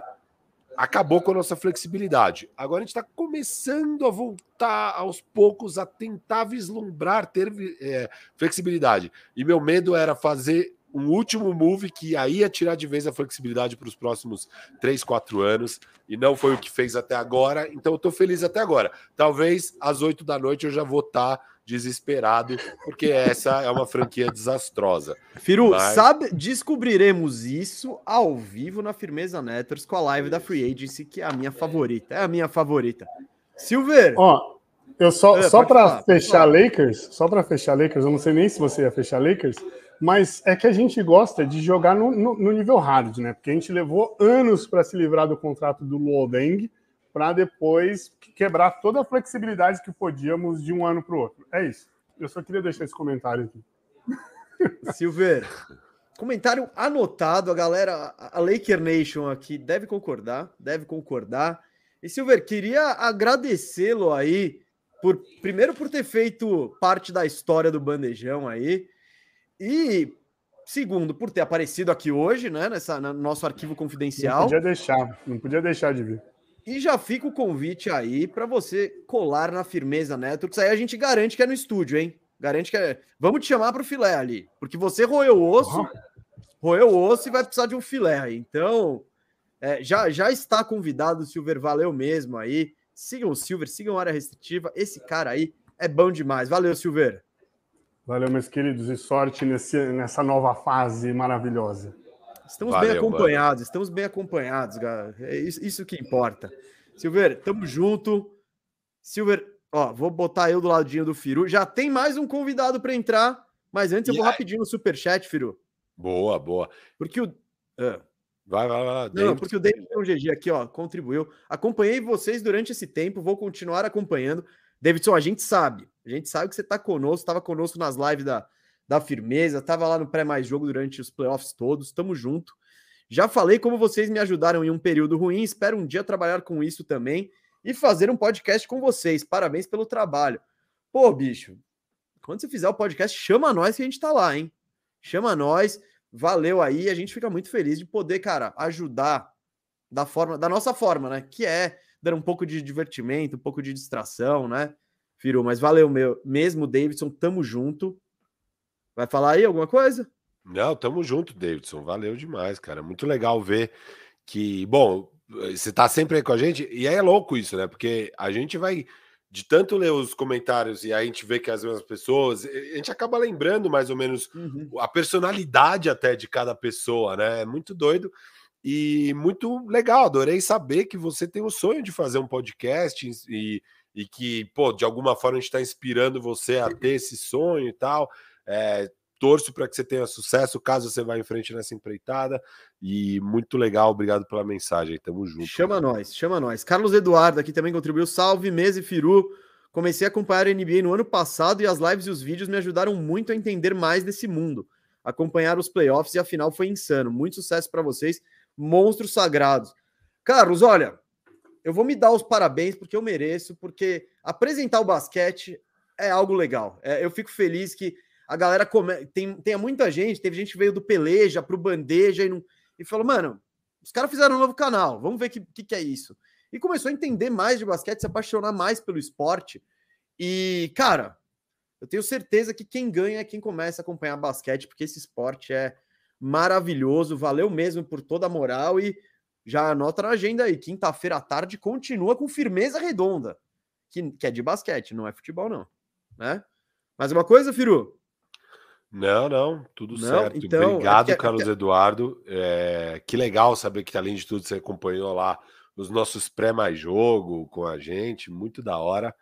acabou com a nossa flexibilidade. Agora a gente está começando a voltar aos poucos a tentar vislumbrar ter é, flexibilidade. E meu medo era fazer um último move que aí ia tirar de vez a flexibilidade para os próximos 3, 4 anos, e não foi o que fez até agora, então eu estou feliz até agora. Talvez às 8 da noite eu já vou estar tá desesperado, porque essa é uma franquia desastrosa. Firu, Mas- sabe, descobriremos isso ao vivo na Firmeza Networks com a live da Free Agency, que é a minha favorita. É a minha favorita. Silver, Ó, eu só, É, só para fechar. Lakers, só para fechar Lakers, eu não sei nem se você ia fechar Lakers, mas é que a gente gosta de jogar no, no- no nível hard, né? Porque a gente levou anos para se livrar do contrato do Luol Deng, para depois quebrar toda a flexibilidade que podíamos de um ano para o outro. É isso. Eu só queria deixar esse comentário aqui. Silver. Comentário anotado, a galera, a Laker Nation aqui deve concordar, deve concordar. E Silver, queria agradecê-lo aí por primeiro por ter feito parte da história do bandejão aí e segundo por ter aparecido aqui hoje, né, nessa no nosso arquivo Não confidencial. podia deixar, não podia deixar de vir. E já fica o convite aí para você colar na Firmeza Networks. Aí a gente garante que é no estúdio, hein? Garante que é. Vamos te chamar para o filé ali, porque você roeu o osso, Ó. roeu o osso e vai precisar de um filé aí. Então, é, já, já está convidado Silver, valeu mesmo aí. Sigam o Silver, sigam a área restritiva. Esse cara aí é bom demais. Valeu, Silver. Valeu, meus queridos, e sorte nesse, nessa nova fase maravilhosa. Estamos bem Valeu, acompanhados, estamos bem acompanhados, cara. É isso, isso que importa. Silver, tamo junto. Silver, ó, vou botar eu do ladinho do Firu. Já tem mais um convidado para entrar, mas antes eu E vou aí? rapidinho no superchat, Firu. Boa, boa. Porque o. Ah, Vai, vai, vai. não, porque o David GG aqui, ó, contribuiu. Acompanhei vocês durante esse tempo, vou continuar acompanhando. Davidson, a gente sabe, a gente sabe que você tá conosco, estava conosco nas lives da, da firmeza, estava lá no pré-mais jogo durante os playoffs todos, tamo junto. Já falei como vocês me ajudaram em um período ruim, espero um dia trabalhar com isso também e fazer um podcast com vocês. Parabéns pelo trabalho. Pô, bicho, quando você fizer o podcast, chama nós que a gente tá lá, hein? Chama nós, valeu aí, a gente fica muito feliz de poder, cara, ajudar da forma, da nossa forma, né? Que é dar um pouco de divertimento, um pouco de distração, né? Firu, mas valeu meu, mesmo, Davidson, tamo junto. Vai falar aí alguma coisa? Não, tamo junto, Davidson. Valeu demais, cara. Muito legal ver que, bom, você tá sempre aí com a gente, e é louco isso, né? Porque a gente vai de tanto ler os comentários e aí a gente vê que as mesmas pessoas, a gente acaba lembrando mais ou menos a personalidade até de cada pessoa, né? É muito doido e muito legal. Adorei saber que você tem o sonho de fazer um podcast e, e que, pô, de alguma forma a gente está inspirando você a ter esse sonho e tal. É, torço para que você tenha sucesso caso você vá em frente nessa empreitada. E muito legal, obrigado pela mensagem. Tamo junto. Chama nós, chama nós. Carlos Eduardo aqui também contribuiu. Salve, Mesa e Firu. Comecei a acompanhar a NBA no ano passado e as lives e os vídeos me ajudaram muito a entender mais desse mundo. Acompanhar os playoffs e a final foi insano. Muito sucesso para vocês, monstros sagrados. Carlos, olha, eu vou me dar os parabéns porque eu mereço, porque apresentar o basquete é algo legal. É, eu fico feliz que a galera come... tem, tem muita gente, teve gente que veio do Peleja pro Bandeja e, não... e falou, mano, os caras fizeram um novo canal, vamos ver o que, que, que é isso. E começou a entender mais de basquete, se apaixonar mais pelo esporte. E, cara, eu tenho certeza que quem ganha é quem começa a acompanhar basquete, porque esse esporte é maravilhoso, valeu mesmo por toda a moral e já anota na agenda aí, quinta-feira à tarde continua com firmeza redonda, que, que é de basquete, não é futebol não, né? Mais uma coisa, Firu? Não, não, tudo não? certo. Então, é Obrigado, é que, Carlos é... Eduardo. É, que legal saber que, além de tudo, você acompanhou lá os nossos pré-mais jogo com a gente, muito da hora.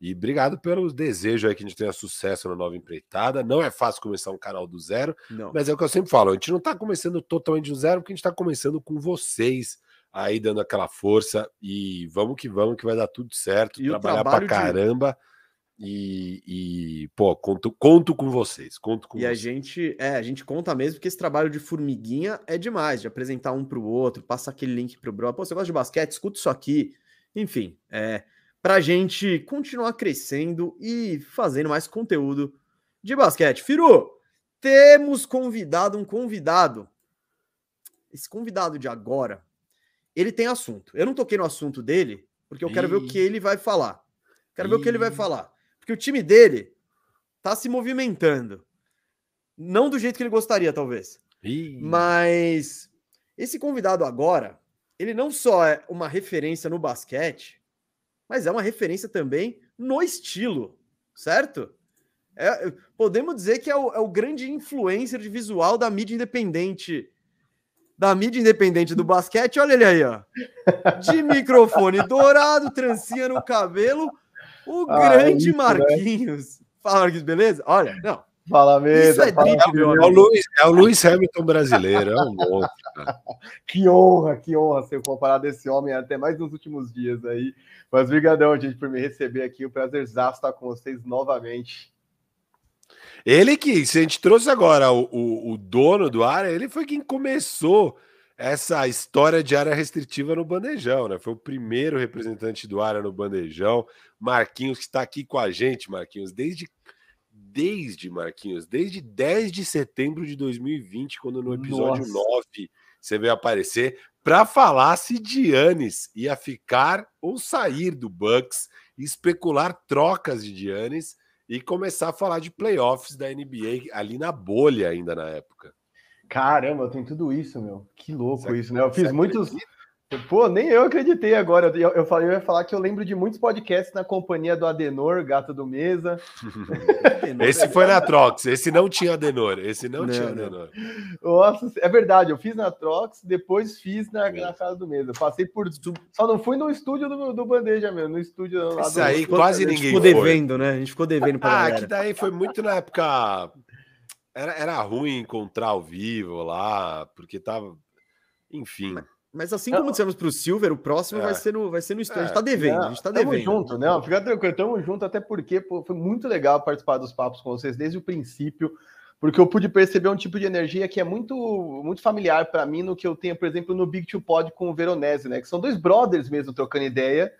E obrigado pelo desejo aí que a gente tenha sucesso na nova empreitada. Não é fácil começar um canal do zero, não. mas é o que eu sempre falo: a gente não está começando totalmente do zero, porque a gente está começando com vocês aí dando aquela força. E vamos que vamos, que vai dar tudo certo. E trabalhar pra caramba. De... E, e, pô, conto, conto com vocês, conto com E vocês. a gente, é, a gente conta mesmo que esse trabalho de formiguinha é demais, de apresentar um para o outro, passar aquele link pro bro. Pô, você gosta de basquete? Escuta isso aqui. Enfim, é, para a gente continuar crescendo e fazendo mais conteúdo de basquete. Firu, temos convidado um convidado. Esse convidado de agora, ele tem assunto. Eu não toquei no assunto dele, porque eu quero ver o que ele vai falar. Quero ver o que ele vai falar. Porque o time dele tá se movimentando. Não do jeito que ele gostaria, talvez. Mas esse convidado agora, ele não só é uma referência no basquete, mas é uma referência também no estilo, certo? É, podemos dizer que é o, é o, grande influencer de visual da mídia independente. Da mídia independente do basquete, olha ele aí, ó. De microfone dourado, trancinha no cabelo, o ah, grande isso, Marquinhos. Né? Fala, Marquinhos, beleza? Olha, não. Fala mesmo. Isso é meu é o, Luiz, é o Luiz Hamilton brasileiro, é um monstro. que honra, que honra ser comparado a esse homem até mais nos últimos dias aí. Mas brigadão, gente, por me receber aqui. O prazer estar com vocês novamente. Ele que, se a gente trouxe agora o, o, o, dono do área, ele foi quem começou essa história de área restritiva no Bandejão, né? Foi o primeiro representante do área no Bandejão. Marquinhos, que está aqui com a gente, Marquinhos, desde, desde Marquinhos, desde 10 de setembro de 2020, quando no episódio Nossa. 9 você veio aparecer para falar se Giannis ia ficar ou sair do Bucks, especular trocas de Giannis e começar a falar de playoffs da NBA ali na bolha ainda na época. Caramba, tem tudo isso, meu. Que louco isso, né? Eu fiz muitos. Acredita? Pô, nem eu acreditei agora. Eu, eu, falei, eu ia falar que eu lembro de muitos podcasts na companhia do Adenor, gato do Mesa. esse foi na Trox, esse não tinha Adenor, esse não, não tinha Adenor. Nossa, é verdade, eu fiz na Trox, depois fiz na, na casa do Mesa. Passei por. Só não fui no estúdio do, do Bandeja mesmo, no estúdio lá Isso do... aí quase ninguém ficou devendo, né? A gente ficou devendo para Ah, galera. que daí foi muito na época. Era, era ruim encontrar ao vivo lá, porque tava. Enfim. Mas... Mas assim como dissemos para o Silver, o próximo é. vai, ser no, vai ser no estúdio. É. A gente está devendo, não, a gente está devendo. Tamo junto, né? Fica tranquilo, tamo junto, até porque pô, foi muito legal participar dos papos com vocês desde o princípio, porque eu pude perceber um tipo de energia que é muito, muito familiar para mim no que eu tenho, por exemplo, no Big Two Pod com o Veronese, né? Que são dois brothers mesmo trocando ideia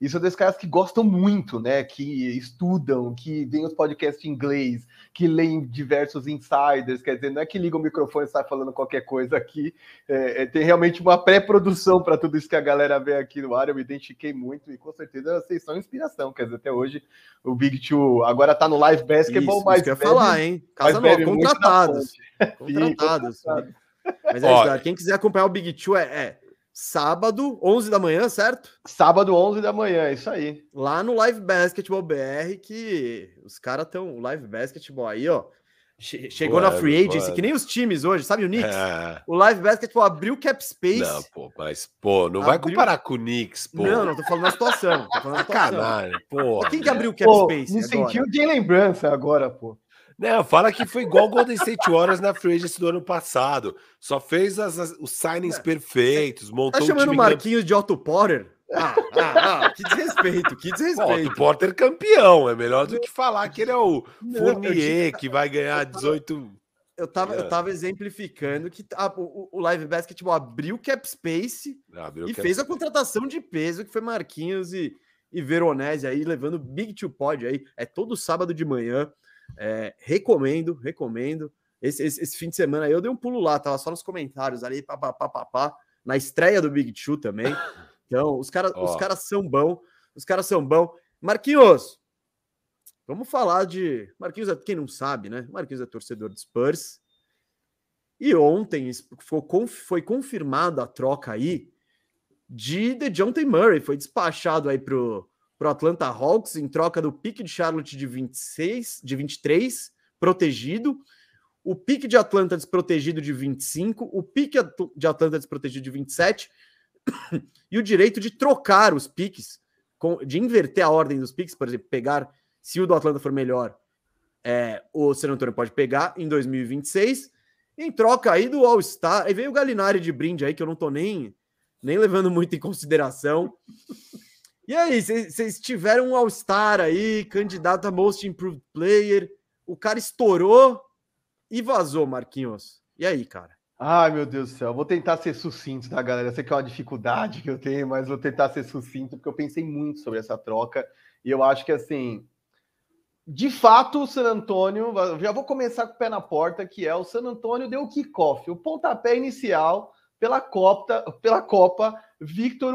e são dois caras que gostam muito, né? Que estudam, que veem os podcasts em inglês, que leem diversos insiders, quer dizer, não é que liga o microfone e sai falando qualquer coisa aqui. É, é, tem realmente uma pré-produção para tudo isso que a galera vê aqui no ar. Eu me identifiquei muito e com certeza vocês são inspiração. Quer dizer, até hoje o Big Two agora está no live basketball, isso, mas. Isso que eu falar, hein? Casa nova, contratados. Contratados. Mas é isso, quem quiser acompanhar o Big Two é, é sábado, 11 da manhã, certo? Sábado, 11 da manhã, isso aí. Lá no Live Basketball BR, que os caras estão. O Live Basketball aí, ó. Chegou na free agency, que nem os times hoje, sabe o Knicks? É. O Live Basketball abriu cap space. Não, pô, mas, pô, não abriu... vai comparar com o Knicks, pô. Não, não, tô falando da situação. Tô falando da situação. Caralho, pô. Quem que abriu o cap pô, space? Me sentiu de lembrança agora, pô. Não, fala que foi igual o Golden State Warriors na free agency do ano passado. Só fez as, as, os signings é. perfeitos, montou Tá chamando o Marquinhos de Otto Porter? Ah, ah, ah, que desrespeito, que desrespeito. Otto Porter campeão, é melhor do que falar que ele é o Não, Fournier, que vai ganhar 18... Eu tava, é. eu tava exemplificando que a, o, o, Live Basketball abriu cap space abriu e cap fez a contratação de peso, que foi Marquinhos e, e Veronese aí, levando Big Two Pod aí. É todo sábado de manhã É, recomendo, recomendo. Esse, esse, esse, fim de semana eu dei um pulo lá, tava só nos comentários ali, papapá, na estreia do Big Two também. Então, os caras oh. os cara são bons, os caras são bons. Marquinhos, vamos falar de. Marquinhos, é, quem não sabe, né? Marquinhos é torcedor de Spurs. E ontem foi confirmada a troca aí de DeJounte Murray. Foi despachado aí pro, pro Atlanta Hawks em troca do pique de Charlotte de 26, de 23, protegido. O pique de Atlanta desprotegido de 25, o pique de Atlanta desprotegido de 27 e o direito de trocar os piques, de inverter a ordem dos piques, por exemplo, pegar, se o do Atlanta for melhor, é, o San Antonio pode pegar em 2026 em troca aí do All-Star, aí veio o Galinari de brinde aí, que eu não tô nem, nem levando muito em consideração. E aí, vocês tiveram um All-Star aí, candidato a Most Improved Player, o cara estourou e vazou, Marquinhos. E aí, cara? Ai, meu Deus do céu, vou tentar ser sucinto, tá, galera? Eu sei que é uma dificuldade que eu tenho, mas vou tentar ser sucinto, porque eu pensei muito sobre essa troca, e eu acho que, assim, de fato, o San Antônio, já vou começar com o pé na porta, que é o San Antônio deu o kickoff, o pontapé inicial pela Copa, pela Copa Victor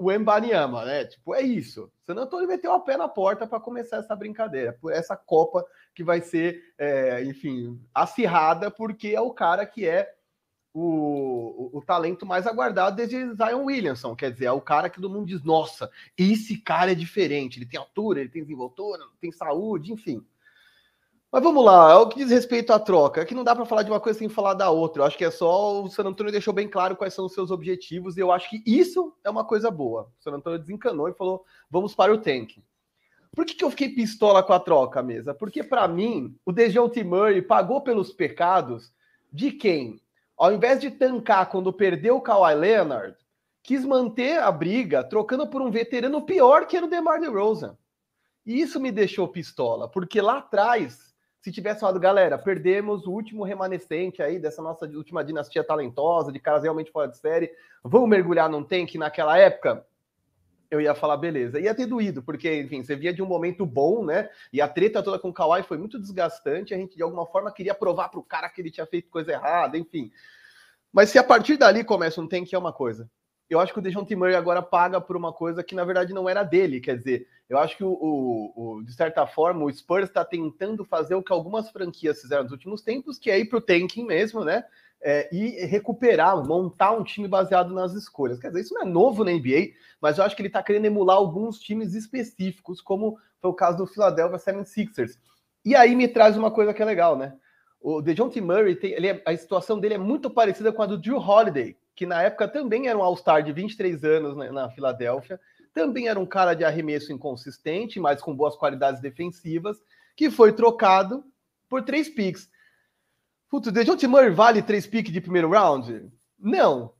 Wembanyama, né? Tipo, é isso. San Antônio meteu a pé na porta para começar essa brincadeira, por essa Copa que vai ser, é, enfim, acirrada, porque é o cara que é o, o, o, talento mais aguardado desde Zion Williamson. Quer dizer, é o cara que todo mundo diz: nossa, esse cara é diferente. Ele tem altura, ele tem desenvoltura, tem saúde, enfim. Mas vamos lá, é o que diz respeito à troca. É que não dá para falar de uma coisa sem falar da outra. Eu acho que é só o San Antonio deixou bem claro quais são os seus objetivos, e eu acho que isso é uma coisa boa. O San Antonio desencanou e falou: vamos para o tank. Por que, que eu fiquei pistola com a troca, mesa? Porque, para mim, o Dejounte Murray pagou pelos pecados de quem? ao invés de tancar quando perdeu o Kawhi Leonard, quis manter a briga trocando por um veterano pior que era o DeMar DeRozan. E isso me deixou pistola, porque lá atrás, se tivesse falado, galera, perdemos o último remanescente aí dessa nossa última dinastia talentosa, de caras realmente fora de série, vamos mergulhar num tank naquela época? eu ia falar, beleza. Ia ter doído, porque, enfim, você via de um momento bom, né? E a treta toda com o Kawhi foi muito desgastante. A gente, de alguma forma, queria provar para o cara que ele tinha feito coisa errada, enfim. Mas se a partir dali começa um tem que é uma coisa. Eu acho que o Dejounte Murray agora paga por uma coisa que, na verdade, não era dele. Quer dizer, eu acho que, o, o, o de certa forma, o Spurs está tentando fazer o que algumas franquias fizeram nos últimos tempos, que é ir para o tanking mesmo, né? é, e recuperar, montar um time baseado nas escolhas. Quer dizer, isso não é novo na NBA, mas eu acho que ele está querendo emular alguns times específicos, como foi o caso do Philadelphia 76ers. E aí me traz uma coisa que é legal, né? O DeJounte Murray, tem, ele é, a situação dele é muito parecida com a do Drew Holiday, que na época também era um All-Star de 23 anos na, na Filadélfia, também era um cara de arremesso inconsistente, mas com boas qualidades defensivas, que foi trocado por três picks. Putz, DeJounte Murray vale três piques de primeiro round? Não.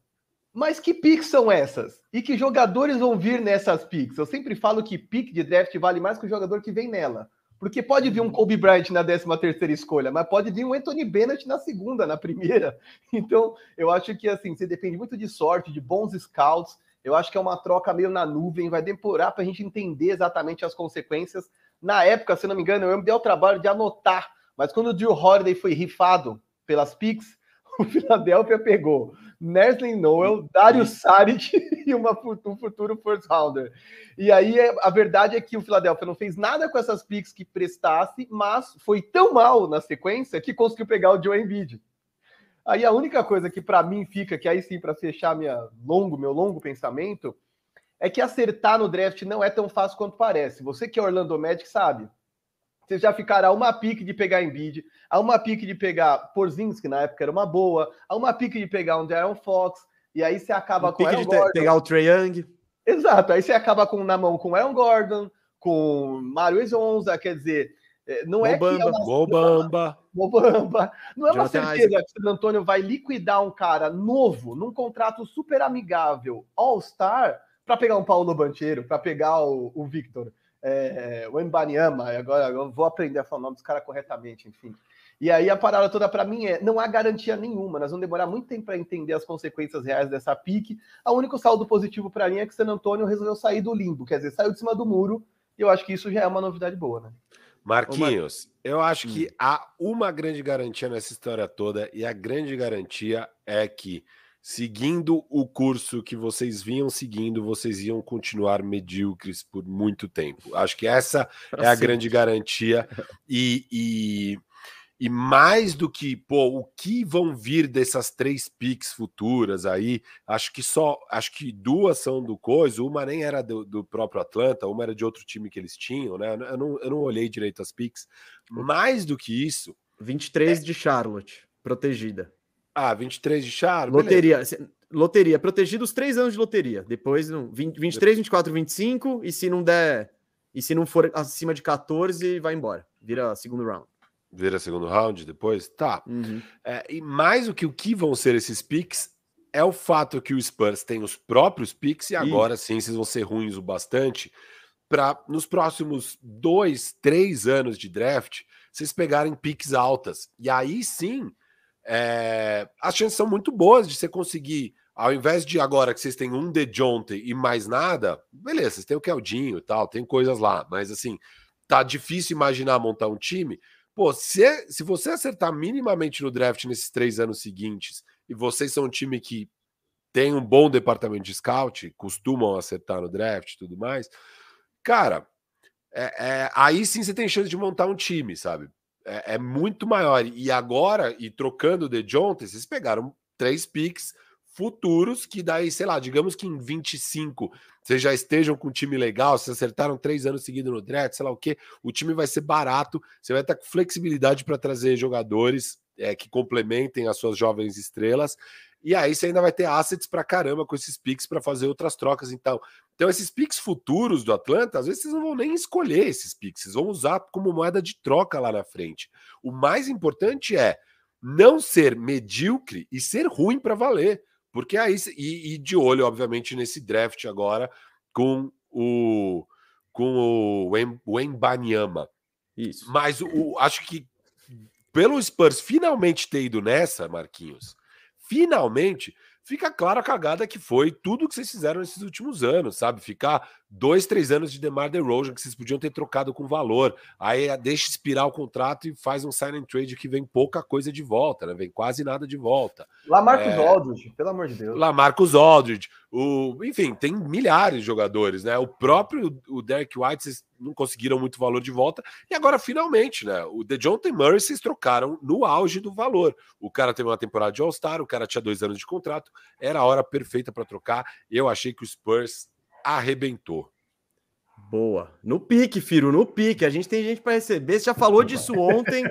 Mas que picks são essas? E que jogadores vão vir nessas picks? Eu sempre falo que pick de draft vale mais que o jogador que vem nela. Porque pode vir um Kobe Bryant na 13 terceira escolha, mas pode vir um Anthony Bennett na segunda, na primeira. Então, eu acho que assim, você depende muito de sorte, de bons scouts. Eu acho que é uma troca meio na nuvem, vai demorar para a gente entender exatamente as consequências. Na época, se não me engano, eu me dei o trabalho de anotar, mas quando o Drew Holiday foi rifado pelas Pix, o Philadelphia pegou Nestlé Noel, Dario Saric e uma, um futuro first rounder. E aí a verdade é que o Philadelphia não fez nada com essas picks que prestasse, mas foi tão mal na sequência que conseguiu pegar o Joe Embiid. Aí a única coisa que para mim fica, que aí sim para fechar minha longo, meu longo pensamento, é que acertar no draft não é tão fácil quanto parece. Você que é Orlando Magic sabe você já ficará uma pique de pegar Embiid, a uma pique de pegar Porzingis, que na época era uma boa, a uma pique de pegar um Darren Fox, e aí você acaba um com pique de Gordon. pegar o Trae Young. Exato, aí você acaba com, na mão com o Aaron Gordon, com Mario Ezonza, quer dizer, é, não é Mobamba, que é uma... Mobamba. Mobamba. Não é uma Jonathan certeza Isaac. que o Antônio vai liquidar um cara novo num contrato super amigável, All-Star, para pegar um Paulo Bancheiro, para pegar o, o Victor é, o Embanyama, agora eu vou aprender a falar o nome dos caras corretamente, enfim. E aí a parada toda para mim é, não há garantia nenhuma, nós vamos demorar muito tempo para entender as consequências reais dessa pique. O único saldo positivo para mim é que o San Antônio resolveu sair do limbo, quer dizer, saiu de cima do muro, e eu acho que isso já é uma novidade boa, né? Marquinhos, eu acho que hum. há uma grande garantia nessa história toda, e a grande garantia é que, seguindo o curso que vocês vinham seguindo, vocês iam continuar medíocres por muito tempo. Acho que essa é a grande garantia. E, e e mais do que, pô, o que vão vir dessas três picks futuras aí, acho que só, acho que duas são do Coisa, uma nem era do, do, próprio Atlanta, uma era de outro time que eles tinham, né? Eu não, eu não olhei direito as picks. Mais do que isso. 23 é... de Charlotte, protegida. Ah, 23 de Charlotte. Loteria. Beleza. Loteria, protegido os três anos de loteria. Depois, 20, 23, 24, 25, e se não der. E se não for acima de 14, vai embora. Vira segundo round. Vira segundo round depois? Tá. Uhum. É, e mais do que o que vão ser esses picks é o fato que o Spurs tem os próprios picks e agora sim vocês vão ser ruins o bastante para nos próximos dois, três anos de draft vocês pegarem picks altas. E aí sim, é, as chances são muito boas de você conseguir, ao invés de agora que vocês têm um DeJounte e mais nada, beleza, vocês têm o Keldinho e tal, tem coisas lá, mas assim, tá difícil imaginar montar um time Pô, se, se você acertar minimamente no draft nesses três anos seguintes, e vocês são um time que tem um bom departamento de scout, costumam acertar no draft e tudo mais, cara, é, é, aí sim você tem chance de montar um time, sabe? É, é muito maior. E agora, e trocando de Jonte, vocês pegaram três picks futuros que daí, sei lá, digamos que em 25 vocês já estejam com um time legal, vocês acertaram três anos seguidos no draft, sei lá o que, o time vai ser barato, você vai estar com flexibilidade para trazer jogadores é, que complementem as suas jovens estrelas, e aí você ainda vai ter assets para caramba com esses picks para fazer outras trocas. Então, então, esses picks futuros do Atlanta, às vezes vocês não vão nem escolher esses picks, vocês vão usar como moeda de troca lá na frente. O mais importante é não ser medíocre e ser ruim para valer. Porque aí, e, e de olho, obviamente, nesse draft agora com o com o Embanyama. Isso. Mas o, acho que pelo Spurs finalmente ter ido nessa, Marquinhos, finalmente fica clara a cagada que foi tudo que vocês fizeram nesses últimos anos, sabe? Ficar dois, três anos de DeMar DeRozan que vocês podiam ter trocado com valor. Aí eh, deixa expirar o contrato e faz um sign and trade que vem pouca coisa de volta, né? Vem quase nada de volta. Lá Marcos é... Aldridge, pelo amor de Deus. Lá Marcos Aldridge. O... Enfim, tem milhares de jogadores, né? O próprio o Derek White, vocês não conseguiram muito valor de volta. E agora, finalmente, né? O DeJounte Murray vocês trocaram no auge do valor. O cara teve uma temporada de All-Star, o cara tinha dois anos de contrato, era a hora perfeita para trocar. Eu achei que o Spurs arrebentou. Boa. No pique, Firo, no pique. A gente tem gente para receber. Você já falou disso ontem.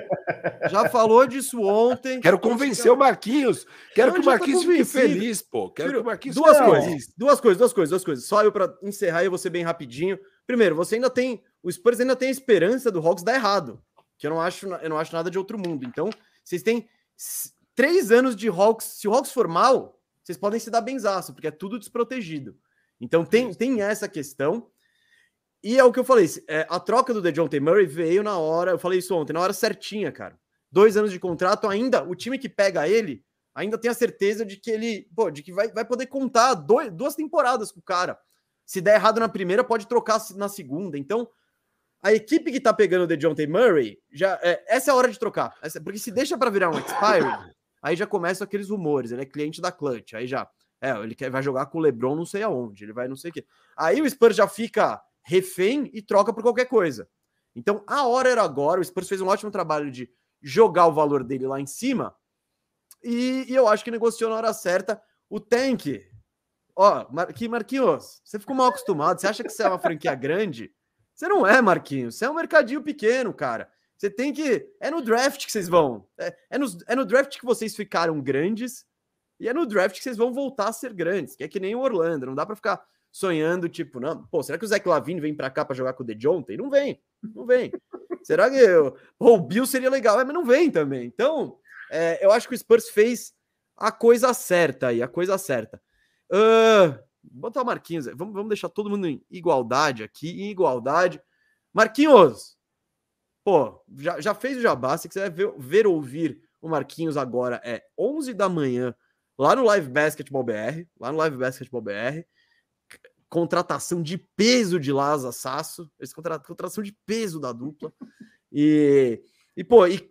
já falou disso ontem. Quero convencer o Marquinhos. Quero que o Marquinhos tá fique feliz, pô. Quero Firo, que o Marquinhos duas coisas, feliz. Duas coisas, duas coisas, duas coisas. Só eu para encerrar e eu vou ser bem rapidinho. Primeiro, você ainda tem. O Spurs ainda tem a esperança do Hawks dar errado. Que eu não acho, eu não acho nada de outro mundo. Então, vocês têm três anos de Hawks. Se o Hawks for mal, vocês podem se dar benzaço, porque é tudo desprotegido. Então tem, tem essa questão. E é o que eu falei, é, a troca do DeJounte Murray veio na hora, eu falei isso ontem, na hora certinha, cara. Dois anos de contrato, ainda, o time que pega ele, ainda tem a certeza de que ele, pô, de que vai, vai poder contar dois, duas temporadas com o cara. Se der errado na primeira, pode trocar na segunda. Então, a equipe que tá pegando o DeJounte Murray, já, é, essa é a hora de trocar. Essa, porque se deixa para virar um expire, aí já começam aqueles rumores, ele é cliente da Clutch, aí já é, ele quer, vai jogar com o LeBron não sei aonde, ele vai não sei o quê. Aí o Spurs já fica refém e troca por qualquer coisa. Então a hora era agora, o Spurs fez um ótimo trabalho de jogar o valor dele lá em cima e, e eu acho que negociou na hora certa. O Tank, ó, que Marquinhos, você ficou mal acostumado, você acha que você é uma franquia grande? Você não é, Marquinhos, você é um mercadinho pequeno, cara. Você tem que. É no draft que vocês vão. É, é, no, é no draft que vocês ficaram grandes e é no draft que vocês vão voltar a ser grandes, que é que nem o Orlando. Não dá para ficar sonhando, tipo, não, pô, será que o Zach Lavine vem para cá para jogar com o DeJounte? Não vem, não vem. será que eu, pô, o Bill seria legal? É, mas não vem também. Então, é, eu acho que o Spurs fez a coisa certa aí, a coisa certa. Uh, botar o Marquinhos, vamos, vamos deixar todo mundo em igualdade aqui, em igualdade. Marquinhos, pô, já, já fez o jabá, se quiser ver, ver ouvir o Marquinhos agora é 11 da manhã lá no Live Basketball BR, lá no Live Basketball BR, contratação de peso de Laza Sasso, esse contratação de peso da dupla. E, e pô, e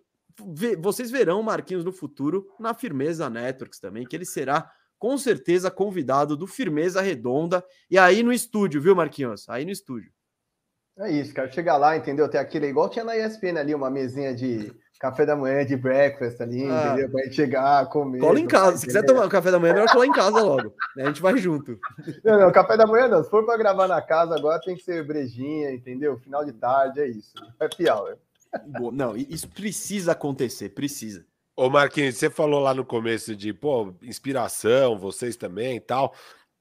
vocês verão o Marquinhos no futuro na Firmeza Networks também, que ele será com certeza convidado do Firmeza Redonda. E aí no estúdio, viu, Marquinhos? Aí no estúdio. É isso, cara. Chegar lá, entendeu? Tem aquele, igual tinha na ESPN ali, uma mesinha de café da manhã, de breakfast ali, ah. entendeu? Pra gente chegar, comer. Cola em casa. Se quiser tomar café da manhã, é melhor colar em casa logo. A gente vai junto. Não, não, café da manhã não. Se for pra gravar na casa, agora tem que ser brejinha, entendeu? Final de tarde, é isso. É hour. Não, isso precisa acontecer, precisa. Ô Marquinhos, você falou lá no começo de, pô, inspiração, vocês também e tal.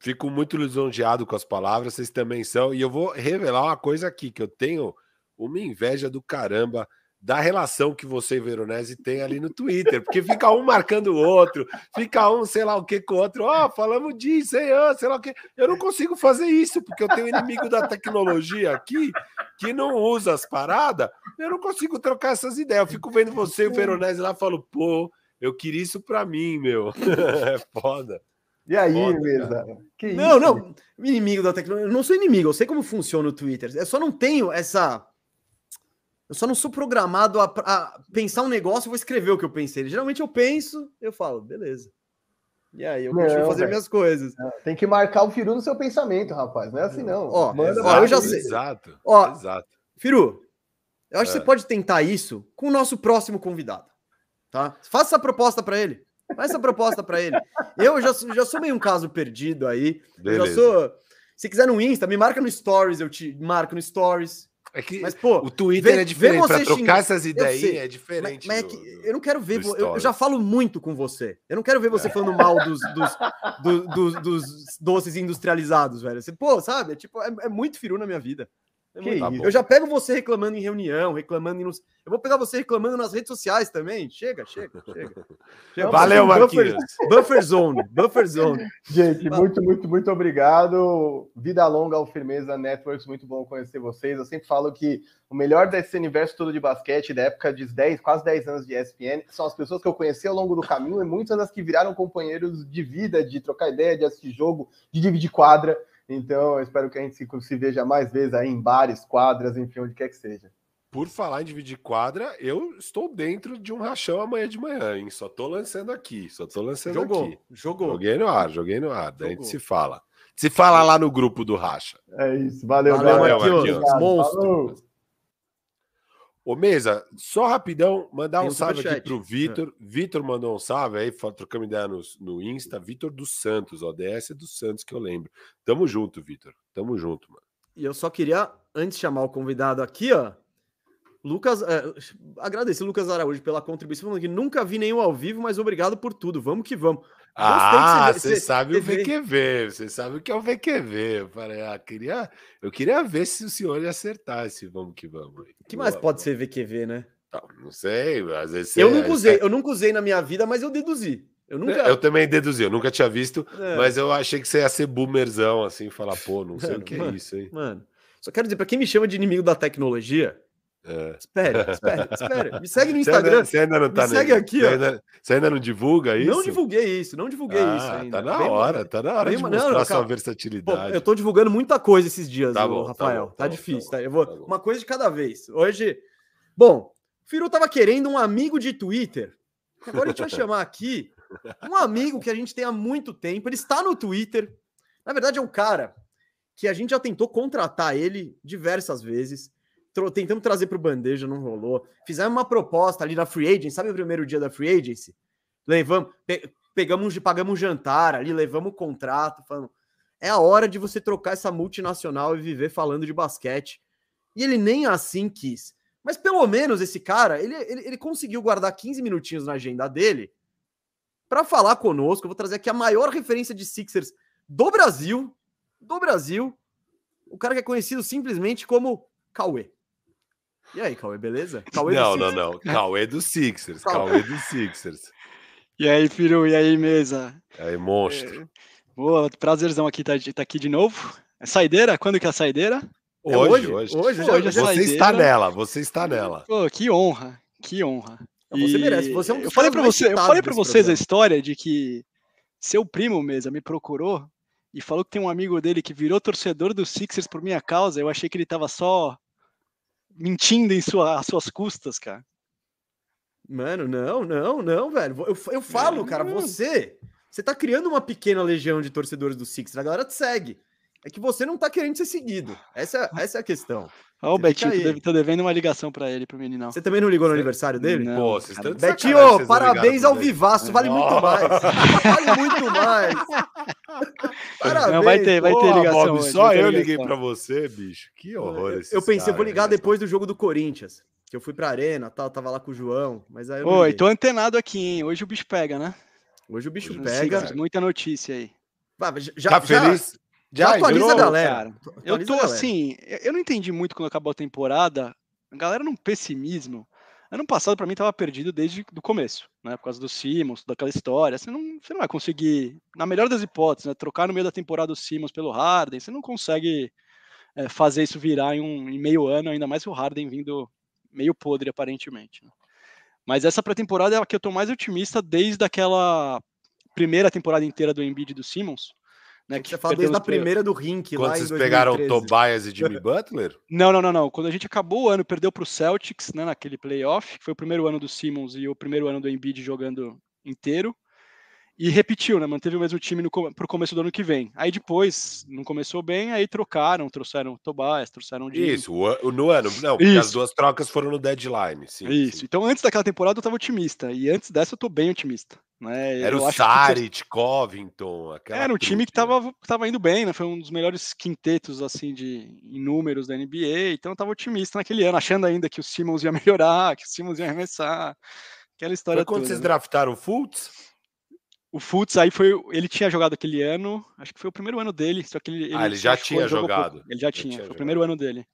Fico muito lisonjeado com as palavras, vocês também são. E eu vou revelar uma coisa aqui, que eu tenho uma inveja do caramba da relação que você e Veronese tem ali no Twitter, porque fica um marcando o outro, fica um, sei lá o que com o outro, ó, oh, falamos disso, hein, oh, sei lá o que. Eu não consigo fazer isso, porque eu tenho inimigo da tecnologia aqui que não usa as paradas, eu não consigo trocar essas ideias. Eu fico vendo você e o Veronese lá e falo, pô, eu queria isso pra mim, meu. é foda. E aí, foda, mesa? não, isso? não, inimigo da tecnologia. Eu não sou inimigo, eu sei como funciona o Twitter. Eu só não tenho essa eu só não sou programado a, a, pensar um negócio e vou escrever o que eu pensei. Geralmente eu penso, eu falo, beleza. E aí eu continuo fazer minhas coisas. Tem que marcar o Firu no seu pensamento, rapaz. Não é assim, não. Ó, Manda ó eu já sei. Exato. Ó, exato. Firu, eu acho é. que você pode tentar isso com o nosso próximo convidado. Tá? Faça essa proposta para ele. Faça essa proposta para ele. Eu já, já sou meio um caso perdido aí. Eu já sou. Se quiser no Insta, me marca no Stories, eu te marco no Stories. É que mas, pô, o Twitter vê, é diferente. Para trocar essas ideias é diferente. Mas, mas do, é que eu não quero ver. Eu, eu, já falo muito com você. Eu não quero ver você falando mal dos, dos, do, do, dos doces industrializados, velho. Você, pô, sabe? É, tipo, é, é muito firu na minha vida. É tá eu já pego você reclamando em reunião, reclamando em. Nos... Eu vou pegar você reclamando nas redes sociais também. Chega, chega, chega. chega. Valeu, Marquinhos. Buffer, buffer zone, buffer zone. Gente, muito, muito, muito obrigado. Vida longa ao Firmeza Networks, muito bom conhecer vocês. Eu sempre falo que o melhor desse universo todo de basquete, da época de 10, quase 10 anos de ESPN, são as pessoas que eu conheci ao longo do caminho e muitas das que viraram companheiros de vida, de trocar ideia, de assistir jogo, de dividir quadra. Então, eu espero que a gente se, se veja mais vezes aí em bares, quadras, enfim, onde quer que seja. Por falar em dividir quadra, eu estou dentro de um rachão amanhã de manhã, hein? Só tô lançando aqui, só tô lançando jogou, aqui. Jogou. Joguei no ar, joguei no ar. Daí a gente se fala. Se fala lá no grupo do Racha. É isso, valeu, valeu, valeu Marquinhos. Monstro. Ô, Mesa, só rapidão, mandar Tem um salve aqui pro Vitor. É. Vitor mandou um salve aí, trocamos ideia no, no Insta. Vitor dos Santos, ODS é dos Santos que eu lembro. Tamo junto, Vitor. Tamo junto, mano. E eu só queria, antes de chamar o convidado aqui, ó, Lucas, é, agradecer Lucas Araújo pela contribuição, falando que nunca vi nenhum ao vivo, mas obrigado por tudo. Vamos que vamos. Ah, você sabe o VQV, você sabe o que é o VQV. Eu falei, ah, queria, eu queria ver se o senhor ia acertar esse vamos que vamos. O que mais pode ser VQV, né? Não, não sei, às vezes. Eu nunca usei, eu nunca usei na minha vida, mas eu deduzi. Eu, nunca... eu também deduzi, eu nunca tinha visto, é. mas eu achei que você ia ser boomerzão, assim, falar, pô, não sei mano, o que é mano, isso, hein? Mano, só quero dizer, para quem me chama de inimigo da tecnologia, é. Espera, espera, espera. Me segue no Instagram. Você ainda, você ainda não tá Me segue aqui, você ainda, você ainda, não divulga isso? Não divulguei isso, não divulguei ah, isso ainda. Tá na Bem, hora, tá na hora de mostrar não, não, sua versatilidade. Pô, eu tô divulgando muita coisa esses dias, tá bom, Rafael. Tá, bom, tá, tá difícil, tá, tá? Eu vou tá uma coisa de cada vez. Hoje, bom, o Firu tava querendo um amigo de Twitter. Agora a gente vai chamar aqui um amigo que a gente tem há muito tempo. Ele está no Twitter. Na verdade, é um cara que a gente já tentou contratar ele diversas vezes tentamos trazer para o Bandeja, não rolou. Fizemos uma proposta ali na Free Agency, sabe o primeiro dia da Free Agency? Levamos, pe pegamos, pagamos um jantar ali, levamos o contrato, falando, é a hora de você trocar essa multinacional e viver falando de basquete. E ele nem assim quis. Mas pelo menos esse cara, ele, ele, ele conseguiu guardar 15 minutinhos na agenda dele para falar conosco. Eu vou trazer aqui a maior referência de Sixers do Brasil, do Brasil, o cara que é conhecido simplesmente como Cauê. E aí, Cauê, beleza? Cauê não, não, não. Cauê do Sixers. Cauê do Sixers. E aí, Firu, e aí, mesa? E aí, monstro. É, boa, prazerzão aqui estar tá, tá aqui de novo. É saideira? Quando que é a saideira? É hoje, hoje. Hoje, hoje, é você está nela, você está nela. Pô, que honra, que honra. Você merece, você é um Eu falei para você, eu falei para vocês a história de que seu primo mesa me procurou e falou que tem um amigo dele que virou torcedor do Sixers por minha causa. Eu achei que ele estava só mentindo em sua, às suas custas, cara. Mano, não, não, não, velho. Eu, eu falo, cara, você. Você tá criando uma pequena legião de torcedores do Sixers, a galera te segue. É que você não tá querendo ser seguido. Essa, essa é a questão. Ó, o Betinho, tô, deve, tô devendo uma ligação pra ele, pro meninão. Você também não ligou no aniversário dele? Não, Pô, vocês estão de Betinho, vocês parabéns ao vivaço, vale muito mais. vale muito mais. Parabéns. Não, vai ter, vai ter ligação. Bob, hoje, só eu liguei pra você, bicho. Que horror esse Eu pensei, eu vou ligar depois do jogo do Corinthians. Que eu fui pra arena, tal, tava lá com o João, mas aí Oi, tô antenado aqui, hein? Hoje o bicho pega, né? Hoje o bicho Hoje pega. Muita notícia aí. Já, Tá feliz? Já, atualiza a entrou? galera. cara. Atualiza Eu a tô galera. assim, eu não entendi muito quando acabou a temporada. A galera num pessimismo. Ano passado, pra mim, tava perdido desde o começo, né? Por causa do Simmons, daquela história. Você não, você não vai conseguir, na melhor das hipóteses, né? Trocar no meio da temporada o Simmons pelo Harden. Você não consegue é, fazer isso virar em, um, em meio ano, ainda mais o Harden vindo meio podre, aparentemente. né? Mas essa pré-temporada é a que eu tô mais otimista desde aquela primeira temporada inteira do Embiid e do Simmons. Né, Você fala desde perdeu a primeira do Rink Quando lá em vocês 2013. pegaram Tobias e Jimmy Butler? Não, não, não, não. Quando a gente acabou o ano, perdeu para o Celtics, né, naquele playoff, que foi o primeiro ano do Simmons e o primeiro ano do Embiid jogando inteiro. E repetiu, né? Manteve o mesmo time para o começo do ano que vem. Aí depois, não começou bem, aí trocaram, trouxeram o Tobias, trouxeram o Jimmy. Isso, o, no ano. Não, porque as duas trocas foram no deadline. Sim, Isso. sim. Então, antes daquela temporada, eu estava otimista. E antes dessa, eu tô bem otimista. Né? Era eu o acho que Saric, Covington. aquela Era um time que trupe, né? tava, tava indo bem, né? Foi um dos melhores quintetos, assim, de, em números da NBA. Então eu tava otimista naquele ano, achando ainda que o Simmons ia melhorar, que o Simmons ia arremessar. Aquela história Foi quando toda. vocês né? draftaram o Fultz? O Fultz aí foi. Ele tinha jogado aquele ano, acho que foi o primeiro ano dele. Só que ele, Ah, ele já tinha jogado. pouco. Ele já Já tinha, tinha foi o primeiro ano dele.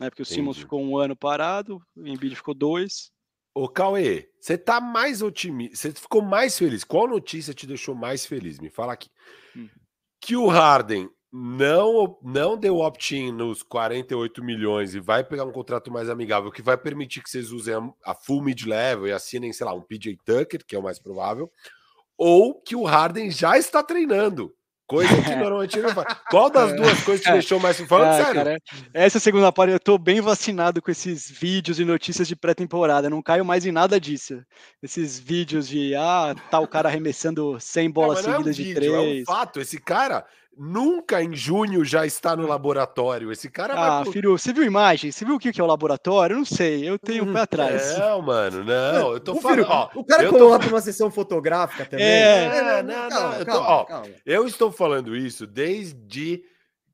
Né? Porque o Simmons Entendi. ficou um ano parado, o Embiid ficou dois. Ô, Cauê, você tá mais otimista. Você ficou mais feliz. Qual notícia te deixou mais feliz? Me fala aqui. Hum. Que o Harden não, não deu opt-in nos 48 milhões e vai pegar um contrato mais amigável que vai permitir que vocês usem a, a full mid-level e assinem, sei lá, um PJ Tucker, que é o mais provável, ou que o Harden já está treinando. Coisa que normalmente não faz. Qual das duas coisas te deixou mais Falando Ah, sério. cara, essa segunda parte eu tô bem vacinado com esses vídeos e notícias de pré-temporada. Não caio mais em nada disso. Esses vídeos de ah, tá o cara arremessando 100 Não, bolas mas não é um seguidas de vídeo, É um três. fato. Esse cara nunca em junho já está no laboratório. Esse cara Ah, vai pro... filho, você viu imagem? Você viu o que que é o laboratório? Eu não sei, eu tenho um pé atrás. Não, mano, não. Eu tô O falando. filho, ó, o cara eu colou tô- lá pra uma sessão fotográfica também. É, não, não, calma, eu tô- calma, ó, calma. Eu estou falando isso desde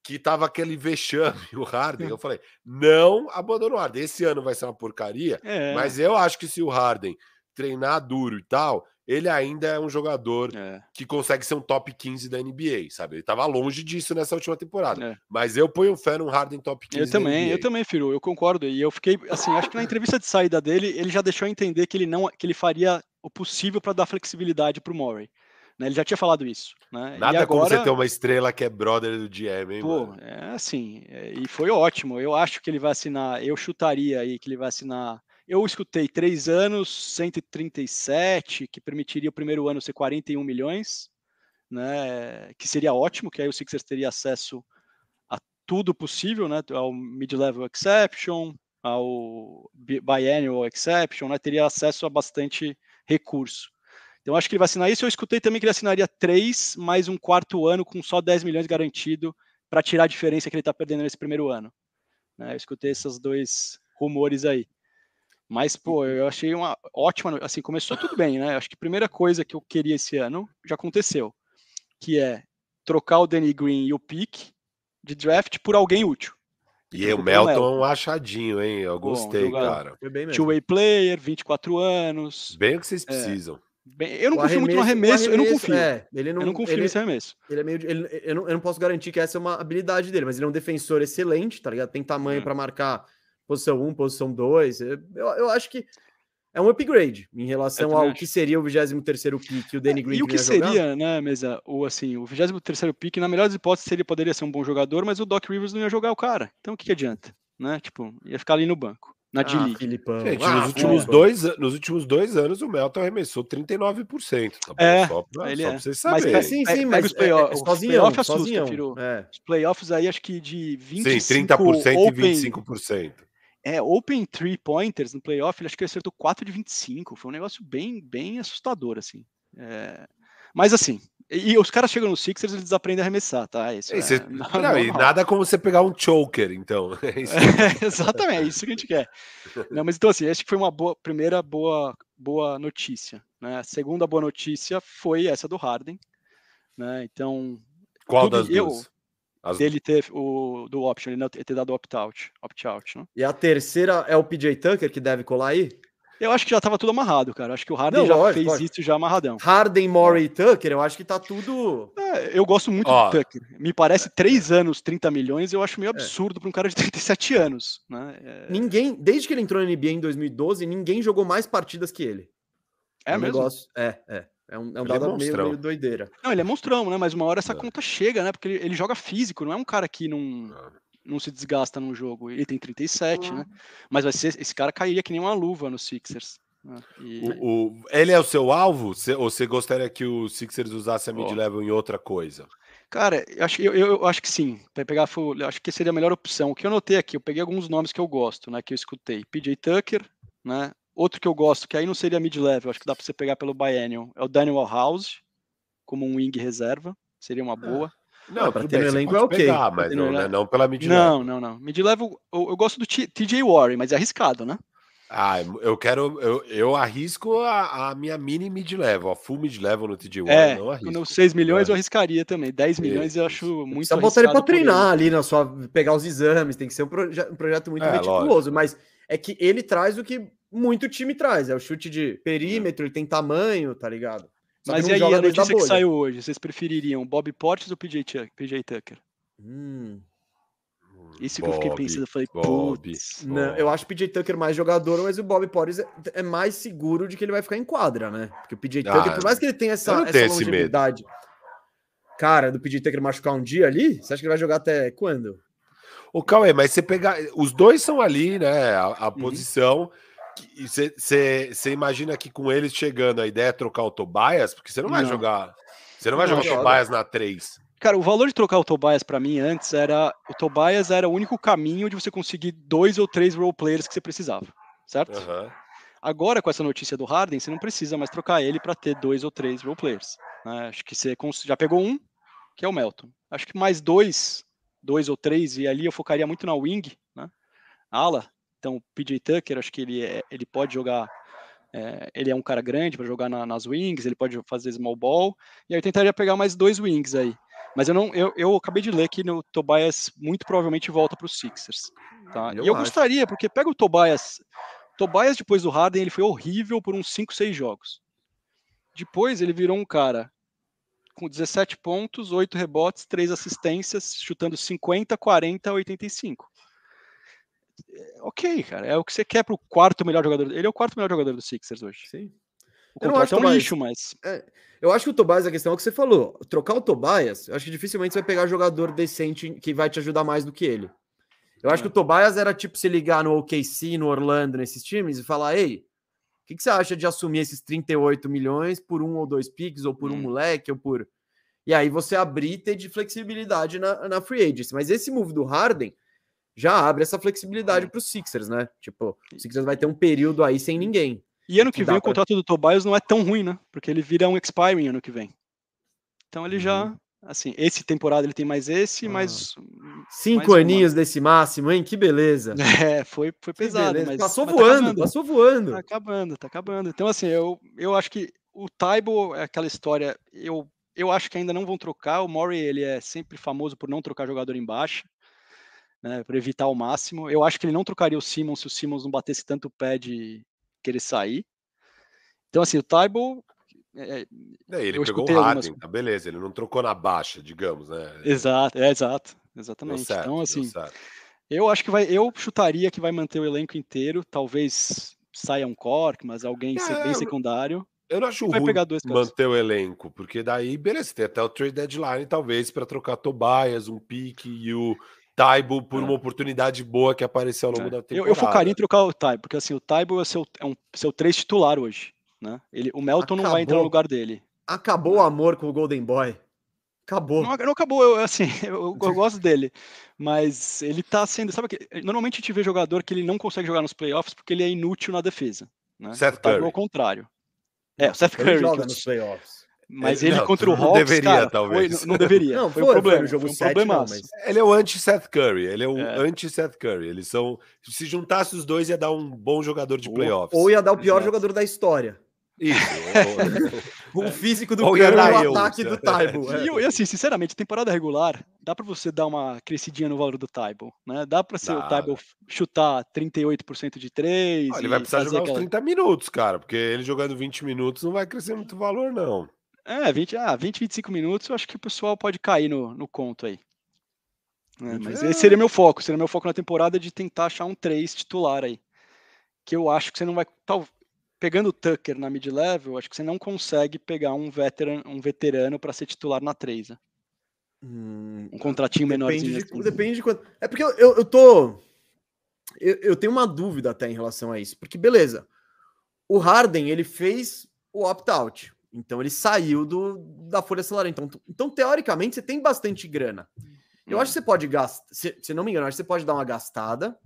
que tava aquele vexame, o Harden. Eu falei, não abandona o Harden. Esse ano vai ser uma porcaria, É, mas eu acho que se o Harden treinar duro e tal, ele ainda é um jogador é, que consegue ser um top 15 da NBA, sabe? Ele tava longe disso nessa última temporada. É. Mas eu ponho fé no Harden top 15 eu também, eu também, filho, eu concordo. E eu fiquei, assim, acho que na entrevista de saída dele, ele já deixou entender que ele não, que ele faria o possível para dar flexibilidade pro Murray. Né? Ele já tinha falado isso. Né? Nada como você agora- ter uma estrela que é brother do GM, hein, Pô, mano? é assim, é, e foi ótimo. Eu acho que ele vai assinar, eu chutaria aí que ele vai assinar. Eu escutei três anos, 137, que permitiria o primeiro ano ser 41 milhões, né? Que seria ótimo, que aí o Sixers teria acesso a tudo possível, né? Ao mid-level exception, ao bi- biannual exception, né? Teria acesso a bastante recurso. Então acho que ele vai assinar isso. Eu escutei também que ele assinaria três mais um quarto ano com só 10 milhões garantido para tirar a diferença que ele está perdendo nesse primeiro ano. né? Eu escutei esses dois rumores aí. Mas, pô, eu achei uma ótima. Assim, começou tudo bem, né? Acho que a primeira coisa que eu queria esse ano já aconteceu, que é trocar o Danny Green e o pick de draft por alguém útil. E o Melton é um achadinho, hein? Eu gostei, jogador. cara. Foi bem mesmo. Two-way player, 24 anos. Bem o que vocês precisam. Bem, eu não O confio muito no o arremesso, eu não confio. é, ele não, eu não confio ele, nesse arremesso. ele é meio. ele- eu, não, eu não posso garantir que essa é uma habilidade dele, mas ele é um defensor excelente, tá ligado? Tem tamanho É. pra marcar posição 1, posição 2. Eu, eu acho que é um upgrade em relação ao acho. que seria o 23 pick e o Danny Green E o que vinha jogar. seria, né, Mesa, o assim, o 23º pick, na melhor das hipóteses, ele poderia ser um bom jogador, mas o Doc Rivers não ia jogar o cara. Então o que, que adianta? Né? Tipo, ia ficar ali no banco, na Ah, D-League. Filipão. Gente, ah, nos, últimos Filipão. dois, nos últimos dois anos o Melton arremessou 39%. Tá bom? É, só pra, ele só é. pra vocês Mas, saberem. cara, Sim, Pega- sim, mas os é, playoff- é os sozinhão, playoff assusta, sozinhão. Firu. É. Os playoffs aí, acho que de 25 Sim, 30% open, e 25%. É, open three pointers no playoff, ele acho que ele acertou 4 de 25. Foi um negócio bem, bem assustador, assim. É... Mas assim, e os caras chegam no Sixers eles aprendem a arremessar, tá? Isso E, é você- normal. não, e nada como você pegar um choker, então. É isso. É, exatamente, é isso que a gente quer. Não, mas então assim, acho que foi uma boa, primeira boa, boa notícia. Né? A segunda boa notícia foi essa do Harden. Né? Então, Qual das eu- duas? As- dele ter o do option, ele não ter dado opt-out. Opt-out, né? E a terceira é o PJ Tucker que deve colar aí? Eu acho que já estava tudo amarrado, cara. Acho que o Harden Não, já lógico, fez lógico. isso já amarradão. Harden, Murray e Tucker, eu acho que tá tudo. É, eu gosto muito Ó. do Tucker. Me parece 3 anos, 30 milhões, eu acho meio absurdo para um cara de 37 anos. Né? É, Ninguém, desde que ele entrou na NBA em 2012, ninguém jogou mais partidas que ele. é um mesmo? negócio. É, é. É um, é um é dado meio, monstrão. meio doideira. Não, ele é monstrão, né? Mas uma hora essa É. conta chega, né? Porque ele, ele joga físico, não é um cara que não, não se desgasta num jogo. Ele tem 37, né? Mas vai ser, esse cara cairia que nem uma luva no Sixers. né? E- O, o- ele é o seu alvo? Cê- ou você gostaria que o Sixers usasse a mid-level em outra coisa? Cara, eu acho, eu, eu acho que sim. Para pegar, eu acho que seria a melhor opção. O que eu notei aqui, eu peguei alguns nomes que eu gosto, né? Que eu escutei. PJ Tucker, né? Outro que eu gosto, que aí não seria mid-level, acho que dá para você pegar pelo Biennial, é o Daniel House, como um wing reserva. Seria uma boa. Não, pra tudo ter no você elenco é ok. pegar, mas não, né, não pela mid-level. Não, não, não. Mid-level, eu, eu gosto do TJ Warren, mas é arriscado, né? Ah, eu quero. Eu, eu arrisco a, a minha mini mid-level, a full mid-level no TJ Warren. É, não arrisco. quando 6 milhões É. eu arriscaria também. 10 milhões eu acho muito Precisa botar ele por treinar ali na sua. pegar os exames, tem que ser um, proje- um projeto muito É, meticuloso. Mas é que ele traz o que muito time traz. É o chute de perímetro, ele tem tamanho, tá ligado? Só Mas e aí, a notícia que saiu hoje, vocês prefeririam Bob Portis ou PJ, Tuck- PJ Tucker? Hum, Isso que eu fiquei Bob, pensando, eu falei, Bob, putz. não, eu acho o PJ Tucker mais jogador, mas o Bob Portis é, é mais seguro de que ele vai ficar em quadra, né? Porque o PJ Ah, Tucker, por mais que ele tenha essa, essa longevidade, cara, do PJ Tucker machucar um dia ali, você acha que ele vai jogar até quando? O Cauê, mas você pegar. Os dois são ali, né? A, a Uhum. posição. Você- imagina que com eles chegando a ideia é trocar o Tobias? Porque você não vai Não. jogar. Você não vai Não, jogar o joga. Tobias na 3. Cara, o valor de trocar o Tobias pra mim antes era. O Tobias era o único caminho de você conseguir dois ou três role players que você precisava, certo? Aham. Agora, com essa notícia do Harden, você não precisa mais trocar ele para ter dois ou três role players. né? Acho que você já pegou um, que é o Melton. Acho que mais dois, dois ou três, e ali eu focaria muito na wing, né? Ala. Então, o PJ Tucker, acho que ele, é- ele pode jogar. é, ele é um cara grande para jogar na- nas wings, ele pode fazer small ball. E aí eu tentaria pegar mais dois wings aí. Mas eu não, eu, eu acabei de ler que no Tobias muito provavelmente volta para os Sixers. Tá? Eu e eu acho. gostaria, porque pega o Tobias. Tobias, depois do Harden, ele foi horrível por uns 5, 6 jogos. Depois ele virou um cara com 17 pontos, 8 rebotes, 3 assistências, chutando 50, 40, 85. É, Ok, cara, é o que você quer pro quarto melhor jogador. Ele é o quarto melhor jogador do Sixers hoje. Sim. O Eu não acho é um Tobias- lixo, mas Eu acho que o Tobias, a questão é o que você falou. Trocar o Tobias, eu acho que dificilmente você vai pegar jogador decente que vai te ajudar mais do que ele. Eu acho É. que o Tobias era tipo se ligar no OKC, no Orlando, nesses times e falar: ei, o que, que você acha de assumir esses 38 milhões por um ou dois picks, ou por um Hum. moleque, ou por. E aí você abrir e ter de flexibilidade na, na free agency. Mas esse move do Harden já abre essa flexibilidade Hum. para os Sixers, né? Tipo, o Sixers vai ter um período aí sem ninguém. E ano que vem o pra- contrato do Tobias não é tão ruim, né? Porque ele vira um expiring ano que vem. Então ele já, assim, esse temporada ele tem mais esse, Ah. mas Cinco uma. aninhos desse máximo, hein? Que beleza. é, foi, foi Que pesado, beleza. mas passou mas tá voando, acabando. passou voando. Tá acabando, tá acabando. Então, assim, eu, eu acho que o Taibo é aquela história. Eu, eu acho que ainda não vão trocar. O Murray, ele é sempre famoso por não trocar jogador em baixa, né, para evitar ao máximo. Eu acho que ele não trocaria o Simmons se o Simmons não batesse tanto o pé de querer sair. Então, assim, o Taibo. É, É, ele Eu pegou o algumas- Harden, tá beleza. Ele não trocou na baixa, digamos, né? exato, é exato. Exatamente. certo, então, assim, eu acho que vai. Eu chutaria que vai manter o elenco inteiro. Talvez saia um Cork, mas alguém É, bem secundário. Eu não acho vai ruim pegar dois manter o elenco, porque daí, beleza, tem até o trade deadline, talvez, para trocar Tobias, um pique e o Taibo por É. uma oportunidade boa que apareceu ao longo É. da Eu, temporada. eu focaria em trocar o Taibo, porque assim, o Taibo é seu, é um seu três titular hoje. Né? Ele, o Melton não vai entrar no Acabou. lugar dele. Acabou o amor com o Golden Boy. Acabou. Não, não acabou, eu, assim, eu, eu gosto dele. Mas ele tá sendo. Sabe que normalmente a gente vê jogador que ele não consegue jogar nos playoffs porque ele é inútil na defesa. Né? Seth O Taibo Curry. ao contrário. É, o Seth Ele Curry. joga que eu- nos playoffs. Mas Ele- ele não, contra o não Hawks, deveria, cara, talvez. foi- não, não deveria. Não, foi, foi, um problema. foi jogo foi um 7, não, problemaço. mas... Ele é o anti-Seth Curry. Ele é o É. anti-Seth Curry. Eles são. Se juntasse os dois, ia dar um bom jogador de Ou- playoffs. Ou ia dar o pior Exato. jogador da história. Isso. ou- O físico do Ou Curry e o eu. ataque do Taibo. E, eu- e assim, sinceramente, temporada regular, dá pra você dar uma crescidinha no valor do Taibo, né? Dá pra ser o Taibo chutar 38% de 3 Ah, ele vai precisar jogar uns 30 minutos, cara, porque ele jogando 20 minutos não vai crescer muito valor, não. É, 20, ah, 20, 25 minutos, eu acho que o pessoal pode cair no, no conto aí. É, mas esse seria meu foco, seria meu foco na temporada de tentar achar um 3 titular aí. Que eu acho que você não vai. Tal, pegando o Tucker na mid-level, acho que você não consegue pegar um veteran, um veterano para ser titular na 3. Né? Hum, Um contratinho depende menorzinho. de, assim. depende de quanto. É porque eu, eu, eu tô. Eu, eu tenho uma dúvida até em relação a isso. Porque, beleza. O Harden, ele fez o opt-out. Então, ele saiu do, da folha salarial. Então, então, teoricamente, você tem bastante grana. Eu acho que você pode gastar. Se, se não me engano, acho que você pode dar uma gastada.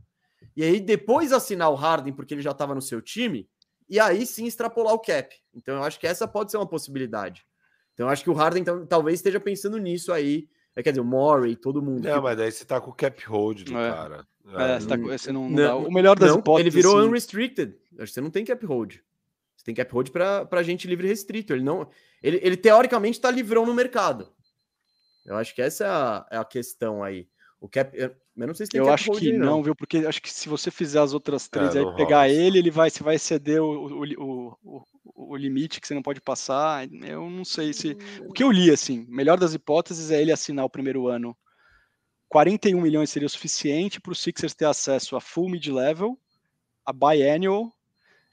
E aí, depois assinar o Harden, porque ele já estava no seu time. E aí sim extrapolar o cap. Então, eu acho que essa pode ser uma possibilidade. Então, eu acho que o Harden então, talvez esteja pensando nisso aí. É, quer dizer, o Murray, todo mundo. Não, mas daí você tá com o cap hold do É. cara. É, É, você, tá- Não- você não, não Não, dá. O melhor das não, hipóteses. ele virou assim, unrestricted. Acho que você não tem cap hold. Você tem cap hold para gente livre e restrito. Ele não. Ele, ele teoricamente está livrão no mercado. Eu acho que essa é a, é a questão aí. O cap. Eu não sei se tem Eu cap acho hold que aí, não, viu? Porque acho que se você fizer as outras três É, aí, não pegar rola ele, ele vai, você vai exceder o, o, o, o, o limite que você não pode passar. Eu não sei se. O que eu li, assim, melhor das hipóteses é ele assinar o primeiro ano. 41 milhões seria o suficiente para o Sixers ter acesso a full mid-level, a biannual,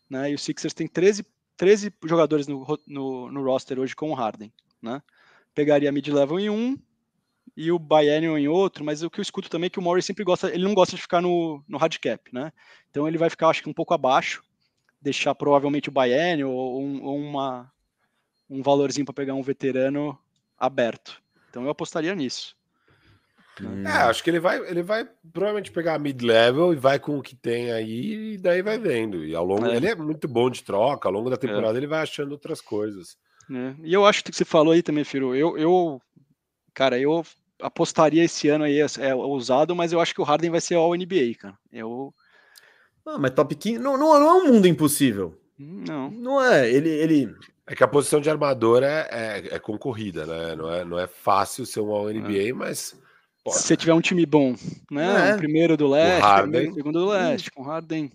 né? E o Sixers tem 13, 13 jogadores no, no, no roster hoje com o Harden, né? Pegaria mid-level em um, e o biennial em outro, mas o que eu escuto também é que o Murray sempre gosta, ele não gosta de ficar no, no hard cap, né? Então ele vai ficar, acho que um pouco abaixo, deixar provavelmente o biennial ou, um, ou uma, um valorzinho para pegar um veterano aberto. Então eu apostaria nisso. Hum. É, acho que ele vai, ele vai provavelmente pegar a mid-level e vai com o que tem aí, e daí vai vendo. E ao longo, É. ele é muito bom de troca, ao longo da temporada ele vai achando outras coisas. né? E eu acho que você falou aí também, Firo, eu, eu cara, eu apostaria esse ano aí, é ousado, mas eu acho que o Harden vai ser All NBA, cara. Eu Ah, mas top 15. Não, não, não é um mundo impossível. não. Não é. Ele. ele É que a posição de armador é, é, é concorrida, né? Não é, não é fácil ser um All-NBA, mas. Pô, Se você tiver um time bom, né? É. Um primeiro do leste, Harden. primeiro, segundo do leste, com Harden.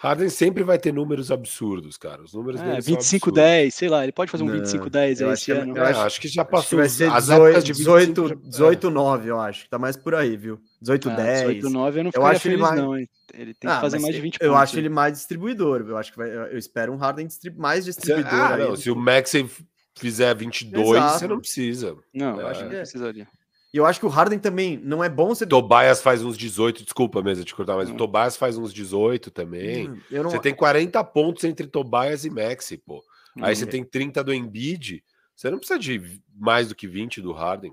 Harden sempre vai ter números absurdos, cara. Os números É, dele são 25-10, sei lá, ele pode fazer um Não, 25-10 eu aí acho esse que é- ano. eu É, acho- acho, que já acho que passou. vai ser as 18, épocas de 18, 25, 18 9, eu acho. que Tá mais por aí, viu? 18 Ah, 10. 18-9 eu não Eu acho ele feliz, mais- não, hein? Ele tem Ah, que fazer mais de 20 Eu pontos. acho ele mais distribuidor. Eu acho que vai, eu espero um Harden distrib- mais Se, distribuidor. ah, aí não, se que- o Maxey fizer 22, Exato. você não precisa. Não, eu É. acho que não precisaria. E eu acho que o Harden também não é bom você. Tobias faz uns 18, desculpa mesmo te cortar, mas Hum. o Tobias faz uns 18 também. Hum, Eu não... Você tem 40 pontos entre Tobias e Maxi, pô. Aí Hum. você tem 30 do Embiid, você não precisa de mais do que 20 do Harden.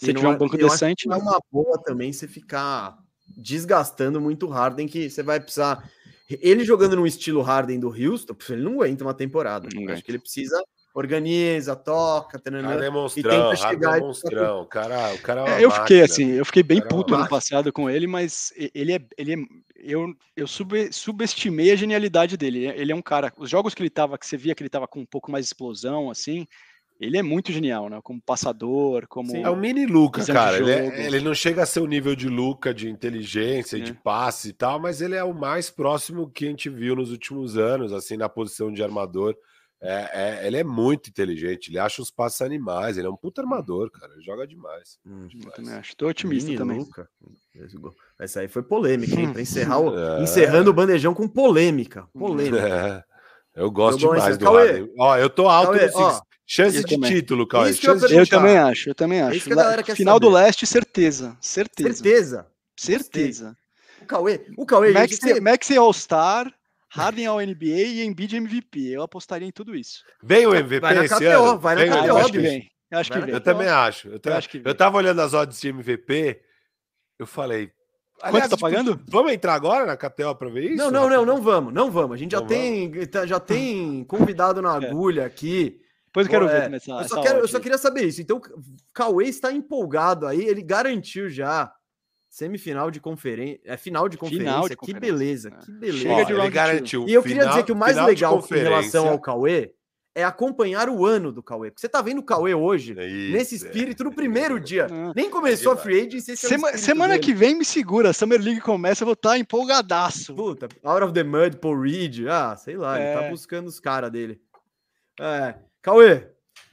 Se não tiver é- um banco acho decente, que não é uma boa também você ficar desgastando muito o Harden, que você vai precisar. Ele jogando no estilo Harden do Houston, ele não aguenta uma temporada. Não acho que ele precisa organiza, toca, tananã. Harden é e monstrão, tenta Harden chegar é e- monstrão. O cara, o cara é uma É, eu fiquei máquina. assim, eu fiquei bem Cara, puto ano máquina. passado com ele, mas e- ele é, ele é, eu, eu sube- subestimei a genialidade dele. Ele é um cara, os jogos que ele tava, que você via que ele tava com um pouco mais de explosão, assim, ele é muito genial, né? Como passador, como Sim. É o mini Luca, cara. Ele, é- ele não chega a ser o nível de Luca de inteligência, e de É. passe e tal, mas ele é o mais próximo que a gente viu nos últimos anos, assim, na posição de armador. É, é- ele é muito inteligente, ele acha os passes animais, ele é um puta armador, cara. Ele joga demais. Hum, eu também acho. Tô otimista Mini também. Luca. Essa aí foi polêmica, hein? Pra encerrar o, É. encerrando o bandejão com polêmica. Polêmica. É, eu gosto Jogou demais do Cauê, Harden. Ó, eu tô alto Cauê, ó, Chance eu de também. título, Cauê. Isso que eu Eu também acho, eu também acho. isso que a Le- galera quer Final do saber. leste, certeza. Certeza. Certeza. Certeza. O Cauê, o Cauê, gente, Maxi, você- Maxi All-Star, Harden ao NBA e Embiid MVP. Eu apostaria em tudo isso. Vem o MVP Vai na esse KTO, ano? vai na KTO, Ah, eu acho que vem. Eu acho que vem. Eu também acho. Eu, Eu acho que eu vem. tava olhando as odds de MVP, eu falei. Quanto tá tipo, pagando? Vamos entrar agora na KTO pra ver isso? Não, não, não, não vamos, não vamos. A gente já Não tem, tá- já tem convidado na É. agulha aqui. Depois eu quero É, ver essa, Eu essa só, quero, eu só queria saber isso. Então, o Cauê está empolgado aí, ele garantiu já semifinal de conferência, é final de conferência. Final de que conferência, beleza, é. que beleza. Chega de ele round garantiu. E eu queria final- dizer que o mais legal em relação ao Cauê é acompanhar o ano do Cauê. Porque você tá vendo o Cauê hoje, É isso, nesse é. espírito, no primeiro dia. Ah. Nem começou a free agency. esse é o Sema- semana dele. que vem me segura. Summer League começa, eu vou estar empolgadaço. Puta, Out of the Mud, Paul Reed. Ah, sei lá, ele tá É. buscando os caras dele. É. Cauê,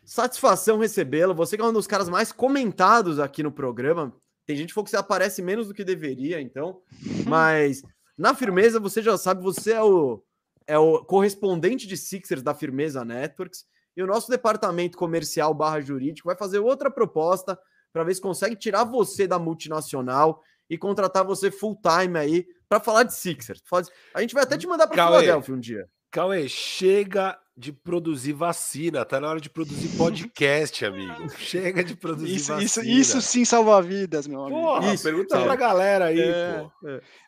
satisfação recebê-lo. Você que é um dos caras mais comentados aqui no programa. Tem gente que falou que você aparece menos do que deveria, então. Mas na firmeza, você já sabe, você é o, é o correspondente de Sixers da Firmeza Networks. E o nosso departamento comercial barra jurídico vai fazer outra proposta para ver se consegue tirar você da multinacional e contratar você full time aí para falar de Sixers. A gente vai até te mandar para. Filadélfia um dia. Cauê, chega de produzir vacina. Tá na hora de produzir podcast, amigo. Chega de produzir Isso, vacina. isso, isso sim salva vidas, meu amigo. Porra, Isso, pergunta é. pra galera aí, É. pô.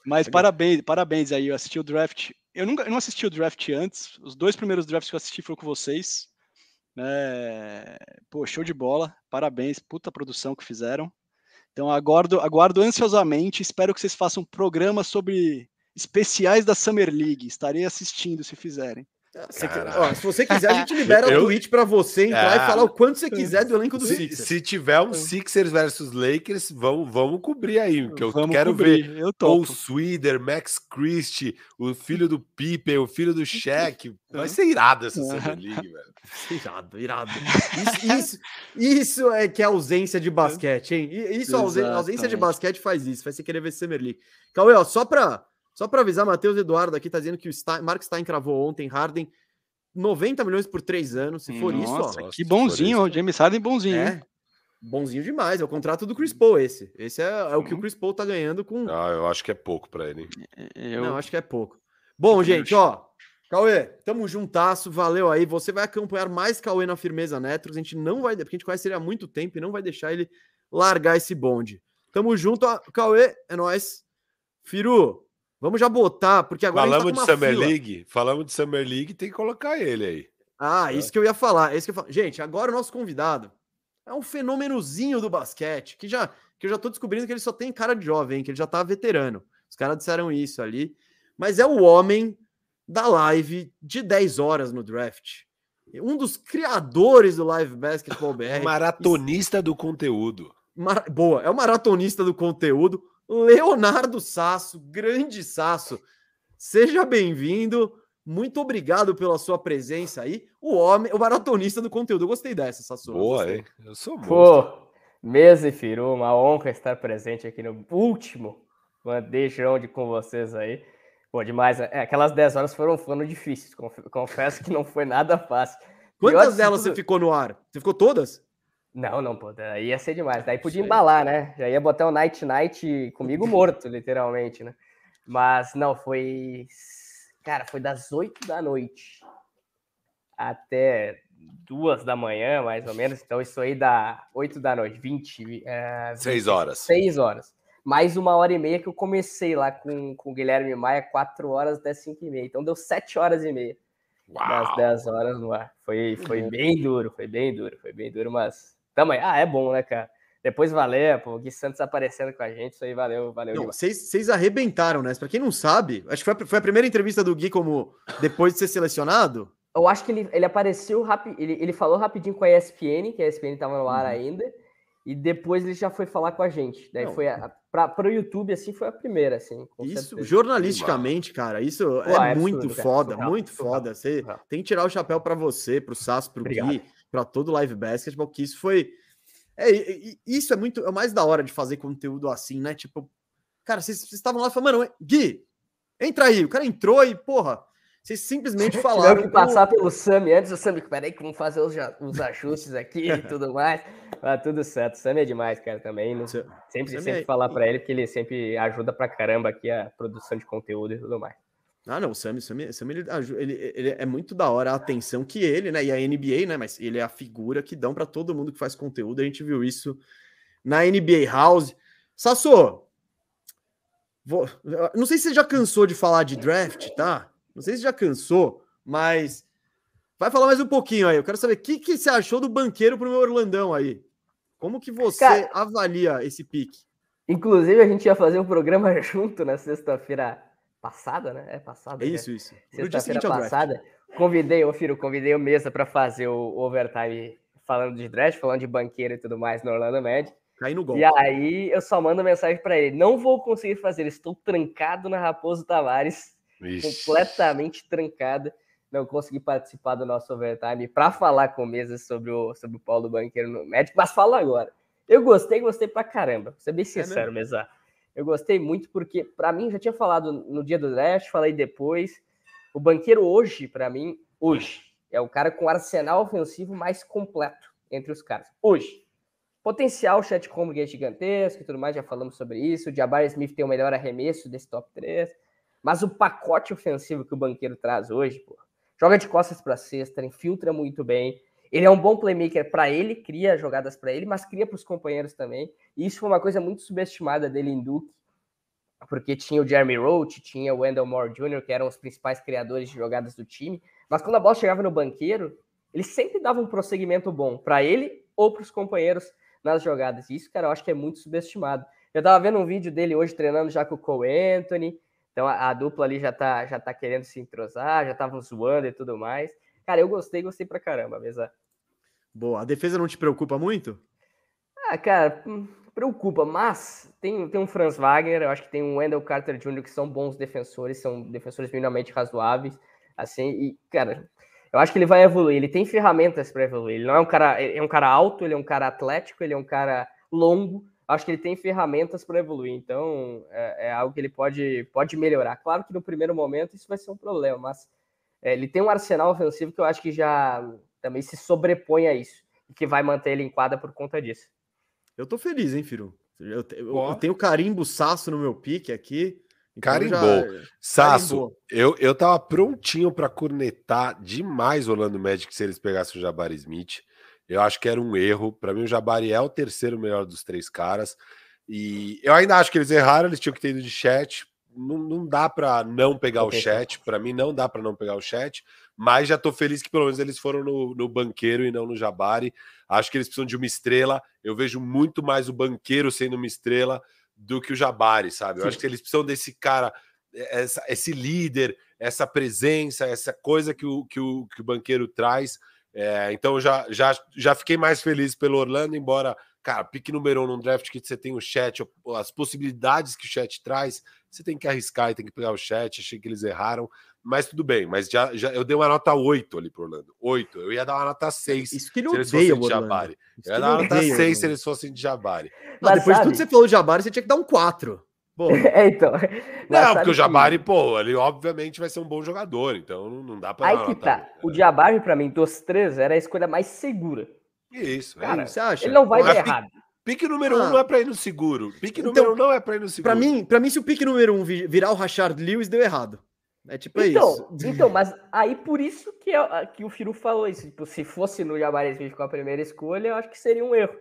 Mas parabéns, parabéns aí. Eu assisti o draft. Eu nunca eu não assisti o draft antes. Os dois primeiros drafts que eu assisti foram com vocês. É, Pô, show de bola. Parabéns, puta produção que fizeram. Então aguardo, aguardo ansiosamente. Espero que vocês façam um programa sobre especiais da Summer League. Estarei assistindo se fizerem. Você quer- ó, se você quiser, a gente libera Eu- o tweet para você entrar É. e falar o quanto você quiser do elenco do Se, Sixers. se tiver um Sixers versus Lakers, vamos, vamos cobrir aí, que eu Vamos quero ver. cobrir, Eu Paul. Swider, Max Christie, o filho do Pippen, o filho do Shaq. Vai ser irado essa Summer League, velho. Irado, irado. Isso, isso, isso é que é ausência de basquete, hein? E- Isso, a ausência, de basquete faz isso, faz você querer ver Summer League. Cauê, ó, só pra, só pra avisar, Matheus Eduardo aqui tá dizendo que o Stein, Mark Stein cravou ontem, Harden, 90 milhões por três anos. Se for isso, ó, Nossa, Nossa, que bonzinho, isso. o James Harden bonzinho. hein? é bonzinho demais. É o contrato do Chris Paul esse. Esse é, é o que o Chris Paul tá ganhando com... Ah, eu acho que é pouco pra ele. hein? Eu, Não, acho que é pouco. Bom, gente, ó. Cauê, tamo juntasso, valeu aí. Você vai acompanhar mais Cauê na Firmeza Netros. A gente não vai, porque a gente conhece ele há muito tempo e não vai deixar ele largar esse bonde. Tamo junto, ó. Cauê, é nóis. Firu, vamos já botar, porque agora Falamos de gente tá uma Summer fila. League, falamos de Summer League, tem que colocar ele aí. Ah, isso que eu ia falar. é Isso que falar. Gente, agora o nosso convidado é um fenômenozinho do basquete, que já que eu já tô descobrindo que ele só tem cara de jovem, que ele já tá veterano. Os caras disseram isso ali. Mas é o homem da live de 10 horas no draft. Um dos criadores do Live Basketball BR. Maratonista do conteúdo. Mara- Boa, é o maratonista do conteúdo, Leonardo Sasso, grande Sasso. Seja bem-vindo. Muito obrigado pela sua presença aí. O homem, o maratonista do conteúdo. Eu gostei dessa, Sasso. eu Boa, gostei. hein? Eu sou monstro. Pô, mesa e Firu, uma honra estar presente aqui no último bandejão de com vocês aí. Pô, demais. É, aquelas 10 horas foram, foram difíceis. conf- Confesso que não foi nada fácil. Quantas de delas tudo- você ficou no ar? Você ficou todas? Não, não, pô, daí ia ser demais. Daí podia embalar, né? Já ia botar o Night Night comigo morto, literalmente, né? Mas não, foi. Cara, foi das 8 da noite até duas da manhã, mais ou menos. Então, isso aí dá 8 da noite, 20. É, Seis horas. 6 horas. Mais uma hora e meia que eu comecei lá com, com o Guilherme Maia, 4 horas até 5 e meia. Então deu 7 horas e meia das Uau. 10 horas no ar. Foi, foi bem duro, foi bem duro, foi bem duro, mas também, ah, é bom, né, cara? Depois valeu, pô, o Gui Santos aparecendo com a gente, isso aí valeu, valeu Não, vocês arrebentaram, né? Pra quem não sabe, acho que foi a, foi a primeira entrevista do Gui como depois de ser selecionado. Eu acho que ele, ele apareceu rápido, ele, ele falou rapidinho com a ESPN, que a ESPN tava no ar ainda, e depois ele já foi falar com a gente. Daí Não. foi a, pra, pro YouTube, assim, foi a primeira, assim, Isso, certeza. jornalisticamente, cara, isso Pô, é é muito absurdo, cara, foda, surreal, muito surreal, foda. Você surreal. tem que tirar o chapéu pra você, pro Sasso, pro Obrigado. Gui, pra todo Live Basketball, que isso foi. É, isso é muito. É o mais da hora de fazer conteúdo assim, né? Tipo, cara, vocês estavam lá e falaram, mano, Gui, entra aí. O cara entrou e, porra, vocês simplesmente falaram. que com- passar pelo Sami antes, o Sami, peraí que vamos fazer os, os ajustes aqui e tudo mais. Mas tudo certo, o Sami é demais, cara, também. não- sempre sempre é- falar pra ele, porque ele sempre ajuda pra caramba aqui a produção de conteúdo e tudo mais. Ah, não, o Sam, Sam, Sam ele, ele, ele, é muito da hora a atenção que ele, né? E a NBA, né? Mas ele é a figura que dão para todo mundo que faz conteúdo. A gente viu isso na NBA House. Sasso, vou, não sei se você já cansou de falar de draft, tá? Não sei se já cansou, mas vai falar mais um pouquinho aí. Eu quero saber o que, que você achou do banqueiro pro meu Orlandão aí. Como que você Cara, avalia esse pique? Inclusive, a gente ia fazer um programa junto na sexta-feira passada, né? É passada. É isso, isso. Sexta-feira passada. Convidei, ô Firo, convidei o Mesa para fazer o overtime falando de draft, falando de banqueiro e tudo mais no Orlando Magic. Cai no gol. E aí eu só mando mensagem para ele: não vou conseguir fazer, estou trancado na Raposo Tavares, Ixi. completamente trancado. Não consegui participar do nosso overtime para falar com o Mesa sobre o, sobre o Paulo Banqueiro no Magic, mas fala agora. Eu gostei, gostei pra caramba. Vou ser bem é sincero, é Mesa. Eu gostei muito porque, para mim, já tinha falado no dia do draft, falei depois. O banqueiro hoje, para mim, hoje, é o cara com arsenal ofensivo mais completo entre os caras. Hoje. Potencial chat home é gigantesco e tudo mais, já falamos sobre isso. O Jabari Smith tem o melhor arremesso desse top 3. Mas o pacote ofensivo que o banqueiro traz hoje, pô, joga de costas para cesta, infiltra muito bem, ele é um bom playmaker para ele, cria jogadas para ele, mas cria para os companheiros também. E isso foi uma coisa muito subestimada dele em Duke, porque tinha o Jeremy Roach, tinha o Wendell Moore Jr., que eram os principais criadores de jogadas do time. Mas quando a bola chegava no banqueiro, ele sempre dava um prosseguimento bom para ele ou para os companheiros nas jogadas. E isso, cara, eu acho que é muito subestimado. Eu tava vendo um vídeo dele hoje treinando já com o Cole Anthony. Então a, a dupla ali já tá, já tá querendo se entrosar, já estavam zoando e tudo mais. Cara, eu gostei, gostei pra caramba, mesa. Boa. A defesa não te preocupa muito? Ah, cara, hum, preocupa, mas tem, tem um Franz Wagner, eu acho que tem um Wendell Carter Jr., que são bons defensores, são defensores minimamente razoáveis, assim, e, cara, eu acho que ele vai evoluir, ele tem ferramentas para evoluir, ele não é um cara, é um cara alto, ele é um cara atlético, ele é um cara longo, acho que ele tem ferramentas para evoluir, então é, é, algo que ele pode, pode melhorar. Claro que no primeiro momento isso vai ser um problema, mas é, ele tem um arsenal ofensivo que eu acho que já também se sobrepõe a isso e que vai manter ele em quadra por conta disso. Eu tô feliz, hein, Firu? Eu, eu, eu tenho carimbo Saço no meu pique aqui. Então Carimbou. Já... Saço, Carimbou. Eu, eu tava prontinho para cornetar demais o Orlando Magic se eles pegassem o Jabari Smith. Eu acho que era um erro. Para mim, o Jabari é o terceiro melhor dos três caras. E eu ainda acho que eles erraram, eles tinham que ter ido de chat não, não dá para não pegar o chat. Para mim, não dá para não pegar o chat. Mas já estou feliz que pelo menos eles foram no, no banqueiro e não no Jabari. Acho que eles precisam de uma estrela. Eu vejo muito mais o banqueiro sendo uma estrela do que o Jabari, sabe? Eu Sim. acho que eles precisam desse cara, essa, esse líder, essa presença, essa coisa que o, que o, que o banqueiro traz. É, então já, já, já fiquei mais feliz pelo Orlando, embora, cara, pique número um num draft que você tem o chat, as possibilidades que o chat traz, você tem que arriscar e tem que pegar o chat. Achei que eles erraram, mas tudo bem. Mas já, já eu dei uma nota 8 ali pro Orlando. 8. Eu ia dar uma nota 6 Isso que ele se eles fossem de Jabari. Eu ia dar uma nota 6 se eles fossem de Jabari. Não, depois sabe... de tudo que você falou de Jabari, você tinha que dar um 4. é, então. Não, porque o Jabari, que... pô, ele obviamente vai ser um bom jogador, então não dá pra. Aí que tá. O Jabari, pra mim, dos três, era a escolha mais segura. Isso, Cara, é isso. você acha? Ele não vai dar errado. Pique número ah. um não é para ir no seguro. Pique então, número um não é para ir no seguro. Para mim, para mim, se o pique número um virar o Rashard Lewis, deu errado. É tipo então, isso. Então, mas aí por isso que, é, que o Firu falou isso. Tipo, se fosse no Jabari Smith com a primeira escolha, eu acho que seria um erro.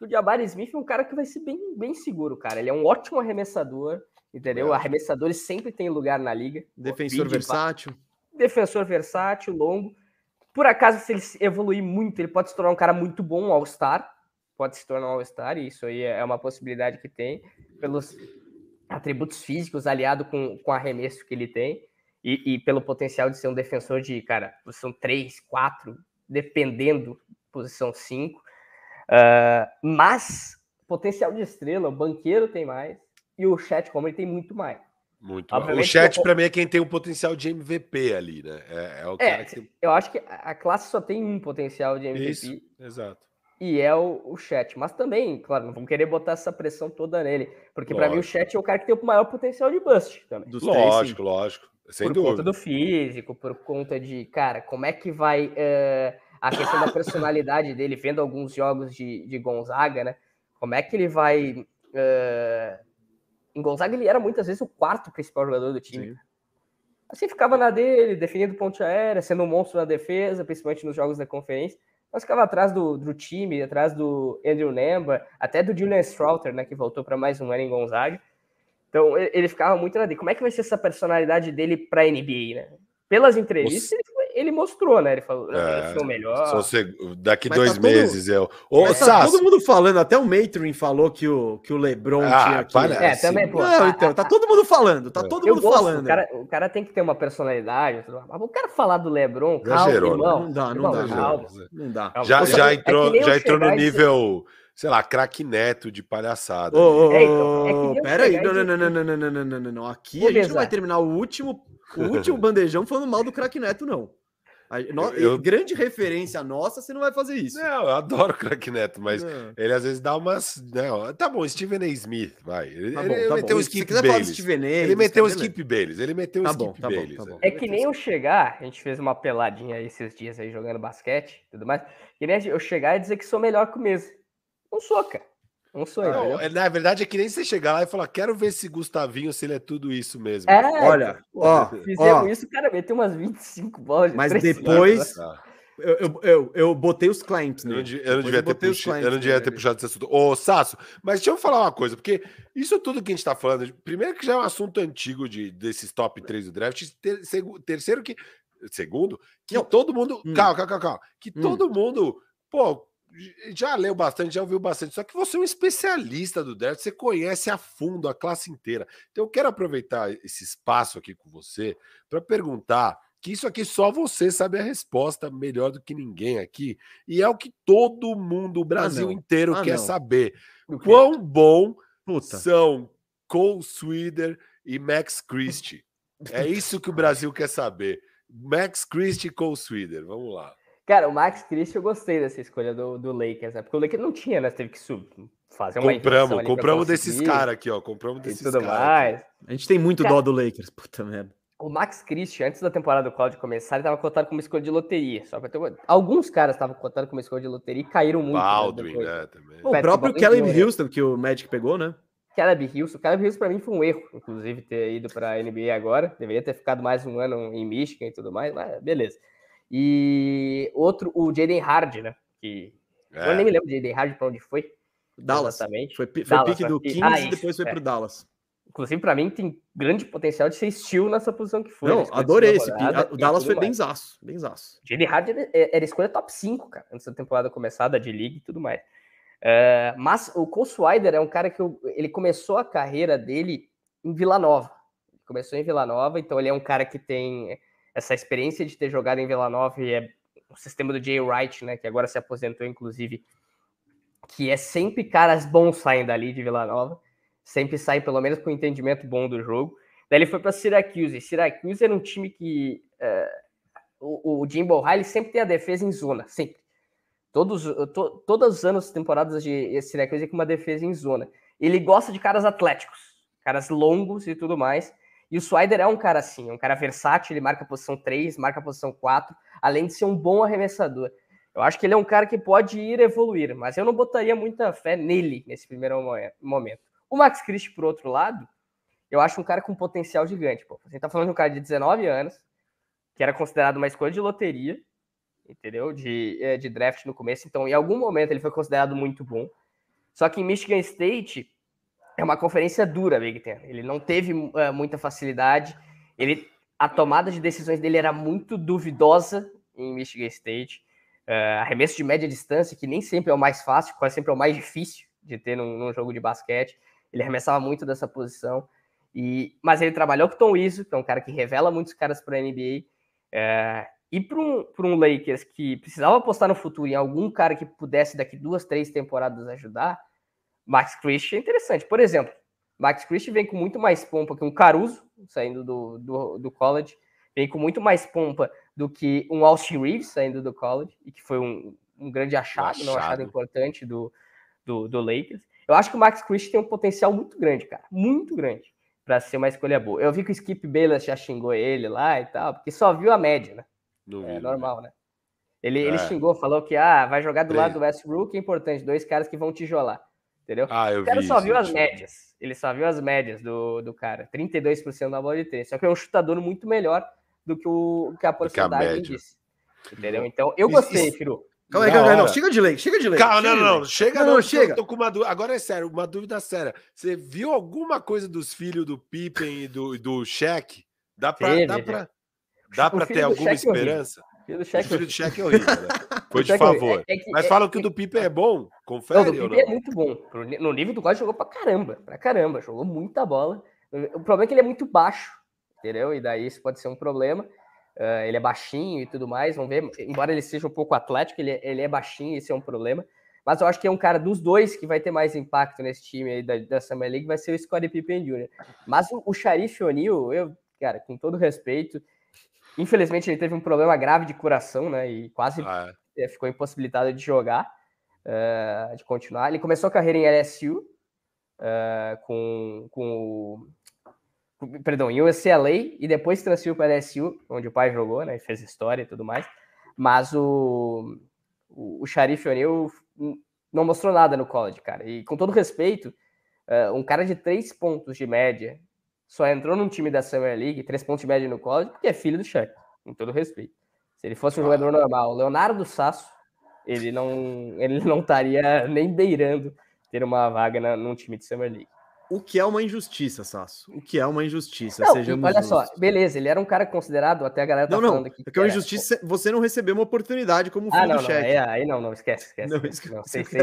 O Jabari Smith é um cara que vai ser bem, bem seguro, cara. Ele é um ótimo arremessador, entendeu? É. Arremessadores sempre têm lugar na liga. Defensor versátil. Defensor versátil, longo. Por acaso, se ele evoluir muito, ele pode se tornar um cara muito bom, All-Star pode se tornar um All-Star, e isso aí é uma possibilidade que tem, pelos atributos físicos aliado com, com arremesso que ele tem, e, e, pelo potencial de ser um defensor de, cara, posição 3, 4, dependendo, posição 5. Uh, ah, mas potencial de estrela, o banqueiro tem mais, e o chat como ele tem muito mais. Muito O chat, para mim, é quem tem o potencial de MVP ali, né? É, é o é, cara que... Eu acho que a classe só tem um potencial de MVP. Isso, exato e é o, o chat. Mas também, claro, não vamos querer botar essa pressão toda nele, porque para mim o chat é o cara que tem o maior potencial de bust também. Dos lógico, três, lógico. Sem por dúvida. conta do físico, por conta de, cara, como é que vai uh, a questão da personalidade dele, vendo alguns jogos de, de Gonzaga, né? Como é que ele vai. Uh, em Gonzaga ele era muitas vezes o quarto principal jogador do time. Sim. Assim ficava na dele, definindo ponte aérea, sendo um monstro na defesa, principalmente nos jogos da conferência. Mas ficava atrás do, do time, atrás do Andrew Nemba, até do Julian Strouter, né, que voltou para mais um ano em Gonzaga. Então ele ficava muito na dele. Como é que vai ser essa personalidade dele para a NBA, né? Pelas entrevistas, ele ele mostrou, né? Ele falou, é, eu sou o melhor. Daqui Mas dois tá meses todo... eu. Ô, Mas tá todo mundo falando, até o Matrin falou que o, que o Lebron ah, tinha aqui. Parece. É, também, pô. Não, então, tá todo mundo falando, tá é. todo mundo gosto, falando. O cara, o cara, tem que ter uma personalidade. Mas o cara falar do Lebron, calma, Exagerou, irmão, não dá, não, dá, calma, não dá. Já, já entrou, é já entrou no nível sei lá, craque neto de palhaçada. Oh, oh, oh, peraí, não, não, não, não, não, não, não, não, não, Aqui a gente não vai terminar o último, o último bandejão falando mal do craque neto, não. No... Eu... Grande referência nossa, você não vai fazer isso. Não, eu adoro o Crack Neto, mas não. ele às vezes dá umas. Não, tá bom, Steven A. Smith, vai. Ele, tá bom, ele tá meteu um skip Bayless. ele meteu um skip Bayless. Ele meteu um tá skip tá Bayless. Bom, tá bom. É que nem eu chegar, a gente fez uma peladinha esses dias aí jogando basquete e tudo mais. Que nem eu chegar e dizer que sou melhor que o Mesa. Não sou, cara. Um sonho. Não, é, na verdade é que nem você chegar lá e falar, quero ver se Gustavinho, se ele é tudo isso mesmo. É, olha, ó, fizemos ó, isso, cara, meteu umas 25 bolas. De mas depois, eu, eu, eu, eu, botei os clientes, né? Eu não, devia ter, pux... eu não devia ter puxado esse assunto. Ô, Sasso, mas deixa eu falar uma coisa, porque isso tudo que a gente tá falando, primeiro que já é um assunto antigo de, desses top 3 do draft, ter, terceiro que. Segundo, que não. todo mundo. Hum. Calma, calma, calma. Que hum. todo mundo. Pô, já leu bastante, já ouviu bastante, só que você é um especialista do draft, você conhece a fundo a classe inteira. Então eu quero aproveitar esse espaço aqui com você para perguntar que isso aqui só você sabe a resposta melhor do que ninguém aqui, e é o que todo mundo, o ah, Brasil ah, inteiro ah, quer não. saber. Quão bom Puta. são Cole Swider e Max Christie. É isso que o Brasil quer saber. Max Christie e Cole Swider, vamos lá. Cara, o Max Christie eu gostei dessa escolha do, do Lakers, né? Porque o Lakers não tinha, né? Teve que subir, fazer uma Compramos, compramos desses caras aqui, ó. Compramos desses caras. tudo mais. A gente tem muito cara, dó do Lakers, puta merda. O Max Christie, antes da temporada do Cláudio começar, ele estava cotado como escolha de loteria. Só que ter... alguns caras estavam cotados como escolha de loteria e caíram muito. Né, Baldwin, né, né também. O, o próprio Caleb Houston, que o Magic pegou, né? Caleb Houston. Caleb Houston, para mim, foi um erro, inclusive, ter ido para a NBA agora. Deveria ter ficado mais um ano em Michigan e tudo mais, mas beleza. E outro, o Jaden Hard, né? Que é. eu nem me lembro de Jaden Hard para onde foi. Dallas. Exatamente. Foi, foi Dallas, pique do Kings ah, e depois foi é. pro Dallas. Inclusive, para mim, tem grande potencial de ser estilo nessa posição que foi. Não, adorei esse pique. O Dallas foi bem zaço, bem zaço. Jaden Hard era escolha top 5, cara, antes da temporada começada de liga e tudo mais. Uh, mas o Cole Swider é um cara que eu, ele começou a carreira dele em Vila Nova. Começou em Vila Nova, então ele é um cara que tem essa experiência de ter jogado em Vila Nova e é o sistema do Jay Wright, né, que agora se aposentou, inclusive, que é sempre caras bons saindo dali de Vila Nova, sempre sai pelo menos com um entendimento bom do jogo. Daí ele foi para Syracuse. Syracuse era um time que uh, o, o Jimbo Riley sempre tem a defesa em zona, sempre. Todos, to, todos os anos, temporadas de Syracuse com uma defesa em zona. Ele gosta de caras atléticos, caras longos e tudo mais. E o Swider é um cara assim, um cara versátil, ele marca a posição 3, marca a posição 4, além de ser um bom arremessador. Eu acho que ele é um cara que pode ir evoluir, mas eu não botaria muita fé nele nesse primeiro momento. O Max Christie, por outro lado, eu acho um cara com potencial gigante. Pô. A gente tá falando de um cara de 19 anos, que era considerado uma escolha de loteria, entendeu? De, é, de draft no começo. Então, em algum momento, ele foi considerado muito bom. Só que em Michigan State, é uma conferência dura, Big Ten. Ele não teve uh, muita facilidade. Ele, a tomada de decisões dele era muito duvidosa em Michigan State. Uh, arremesso de média distância, que nem sempre é o mais fácil, quase sempre é o mais difícil de ter num, num jogo de basquete. Ele arremessava muito dessa posição. E, mas ele trabalhou com Tom Izzo, que é um cara que revela muitos caras para a NBA. Uh, e para um, um Lakers que precisava apostar no futuro em algum cara que pudesse daqui duas, três temporadas ajudar, Max Christie é interessante. Por exemplo, Max Christie vem com muito mais pompa que um Caruso, saindo do, do, do college, vem com muito mais pompa do que um Austin Reeves, saindo do college, e que foi um, um grande achado, um achado importante do, do, do, Lakers. Eu acho que o Max Christie tem um potencial muito grande, cara, muito grande, para ser uma escolha boa. Eu vi que o Skip Bayless já xingou ele lá e tal, porque só viu a média, né? é normal, né? Ele, é. ele xingou, falou que ah, vai jogar do lado do Westbrook, é importante, dois caras que vão tijolar. Entendeu? Ah, eu o cara vi. só isso, viu as tipo, médias. Ele só viu as médias do, do cara. 32% da bola de três. Só que é um chutador muito melhor do que, o, que a Do que a porcentagem disse. Entendeu? Então, eu gostei, isso- Firu. Calma aí, calma aí, não. Chega de lei, chega de lei. Calma, chega não, não, lei. chega Não, não, não, chega. Eu tô com uma dúvida. Agora é sério, uma dúvida séria. Você viu alguma coisa dos filhos do Pippen e do, do Shaq? Dá pra, Teve, dá pra, dá pra ter alguma horrível. Filho do O Shaq, filho do Shaq é horrível, né? Foi de é favor. É- é que- Mas é- falam que é- o do Pippen é bom? Não, Confere do ou Pippen é não? muito bom. No nível do college jogou pra caramba, pra caramba. Jogou muita bola. O problema é que ele é muito baixo, entendeu? E daí isso pode ser um problema. Ah, ele é baixinho e tudo mais, vamos ver. Embora ele seja um pouco atlético, ele, ele é baixinho, esse é um problema. Mas eu acho que é um cara dos dois que vai ter mais impacto nesse time aí da, da Summer League, vai ser o Scottie Pippen Jr. Mas o, o Sharif O'Neal, eu, cara, com todo respeito, infelizmente ele teve um problema grave de coração, né? E quase Ah, eh, ficou impossibilitado de jogar, eh, de continuar. Ele começou a carreira em LSU, eh, com, com com- Perdão, em UCLA, e depois transferiu para LSU, onde o pai jogou, né? e Fez história e tudo mais. Mas o, o, o Sharif O'Neal n- não mostrou nada no college, cara. E com todo respeito, eh, um cara de três pontos de média só entrou num time da Summer League, três pontos de média no college, porque é filho do Shaq, com todo respeito. Se ele fosse um jogador normal, Leonardo Sasso, ele não, ele não estaria nem beirando ter uma vaga na, num time de Summer League. O que é uma injustiça, Sasso? O que é uma injustiça? Não, Sejamos olha só, justos. beleza, ele era um cara considerado, até a galera tá Não, não. falando aqui. É que é uma injustiça você não receber uma oportunidade como filho Ah, não, do não, chefe. aí, aí não, não, esquece, esquece. Não, esquece, não, sem- sem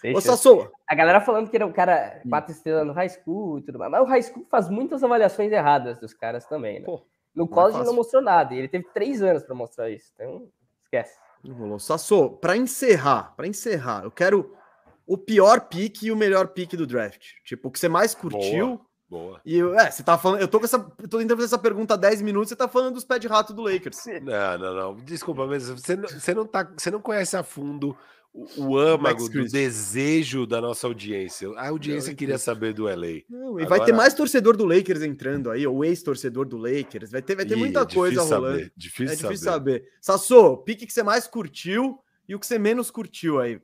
sem Ô. Sassoa, A galera falando que era um cara Hum. quatro estrelas no high school e tudo mais. Mas o high school faz muitas avaliações erradas dos caras também, né? Pô, no é college fácil. não mostrou nada. E ele teve três anos para mostrar isso. Então, esquece. não rolou. Sassô, pra encerrar, para encerrar, eu quero o pior pique e o melhor pique do draft. Tipo, o que você mais curtiu. boa. E eu- é, você tá falando. Eu tô com essa. Tô tentando fazer essa pergunta há 10 minutos, você tá falando dos pés de rato do Lakers. Não, não, não. Desculpa, mas você não, você não, tá, você não conhece a fundo o, o âmago do desejo da nossa audiência. A audiência Não, queria saber do LA. Não, e vai ter Agora- mais torcedor do Lakers entrando aí, ou ex-torcedor do Lakers. Vai ter, vai ter Ih, muita é coisa rolando. saber, Difícil, é difícil saber. saber. Sassô, pique que você mais curtiu e o que você menos curtiu aí.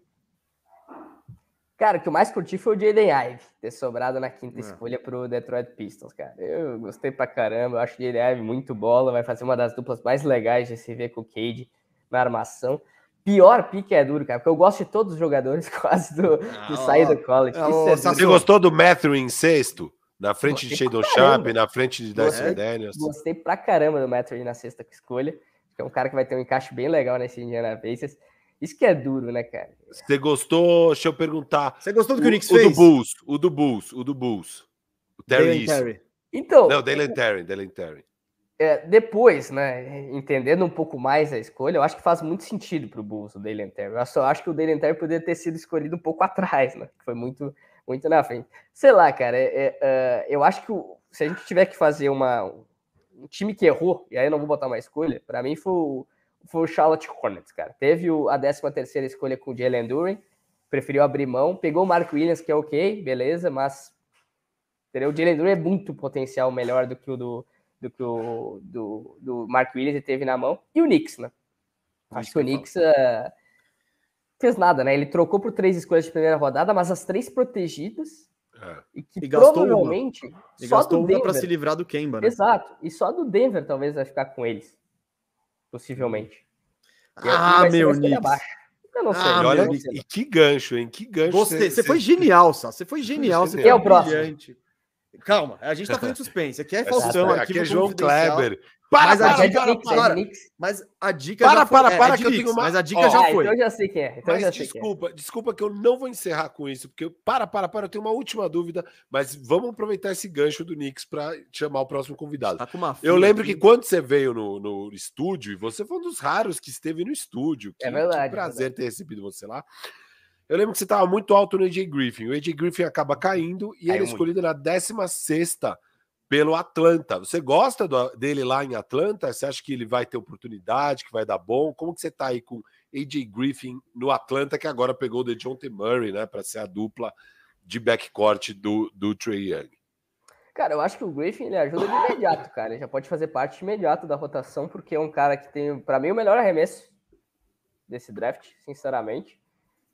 Cara, o que eu mais curti foi o Jaden Ive ter sobrado na quinta É. escolha pro Detroit Pistons, cara. Eu gostei pra caramba, eu acho o Jaden Ive muito bola, vai fazer uma das duplas mais legais de se ver com o Cade na armação. Pior pique é duro, cara, porque eu gosto de todos os jogadores quase do, Ah, de sair do college. é, Isso ó, é Sassou. duro. Você gostou do Matthew em sexto? Na frente de Gostei Shadon pra Sharp, na frente de Dyson. Daniels. Gostei pra caramba do Matthew na sexta escolha. Que é um cara que vai ter um encaixe bem legal nesse Indiana Pacers. Isso que é duro, né, cara? Você gostou? Deixa eu perguntar. Você gostou do que o, Knicks o fez? do Bulls, o do Bulls, o do Bulls. O. Terry. Então, Não, Dalen Terry, Dalen Terry. É, depois, né, entendendo um pouco mais a escolha, eu acho que faz muito sentido pro Bulls o Dalen Terry. Eu só acho que o Dalen Terry poderia ter sido escolhido um pouco atrás, né? Foi muito, muito na frente. Sei lá, cara, é- é, é, eu acho que o- se a gente tiver que fazer uma, um time que errou, e aí eu não vou botar uma escolha, para mim foi o, foi o Charlotte Hornets, cara. Teve o- a 13 terceira escolha com o Jalen Duren, preferiu abrir mão, pegou o Mark Williams, que é ok, beleza, mas entendeu? o Jalen Duren é muito potencial melhor do que o do, do que o do, do Mark Williams teve na mão. E o Knicks, né? Acho que o Knicks eh, fez nada, né? Ele trocou por três escolhas de primeira rodada, mas as três protegidas É. e que E gastou uma. provavelmente E só gastou do uma Denver. pra se livrar do Kemba, né? Exato. E só do Denver talvez vai ficar com eles. Possivelmente. E Ah, meu uma Knicks. Eu não sei. Ah, E eu olha, não e, sei. e que gancho, hein? Que gancho. Você, você foi genial, Sá. Você foi genial. Você Quem foi é o próximo? Calma, a gente tá fazendo suspense. Aqui é Faustão, aqui arquivo é João. Kleber. Para, Mas a para, é de para, é para. Knicks. Mas a dica Para, já foi. para, é, para, é que eu tenho uma- Mas a dica Ó, já Ah, foi. então eu já sei quem é. Então Mas já é. desculpa, desculpa que eu não vou encerrar com isso, porque eu, para, para, para, eu tenho uma última dúvida, mas vamos aproveitar esse gancho do Knicks para chamar o próximo convidado. Tá com uma Eu lembro aqui. que quando você veio no, no estúdio, e você foi um dos raros que esteve no estúdio, que, É verdade, que é prazer ter recebido você lá. Eu lembro que você estava muito alto no AJ Griffin. O AJ Griffin acaba caindo e ele é muito. escolhido na 16 pelo Atlanta. Você gosta do- dele lá em Atlanta? Você acha que ele vai ter oportunidade, que vai dar bom? Como que você tá aí com AJ Griffin no Atlanta, que agora pegou o DeJounte Murray, né, para ser a dupla de backcourt do, do Trey Young? Cara, eu acho que o Griffin ele ajuda de imediato, cara. Ele já pode fazer parte imediato da rotação, porque é um cara que tem, pra mim, o melhor arremesso desse draft, sinceramente.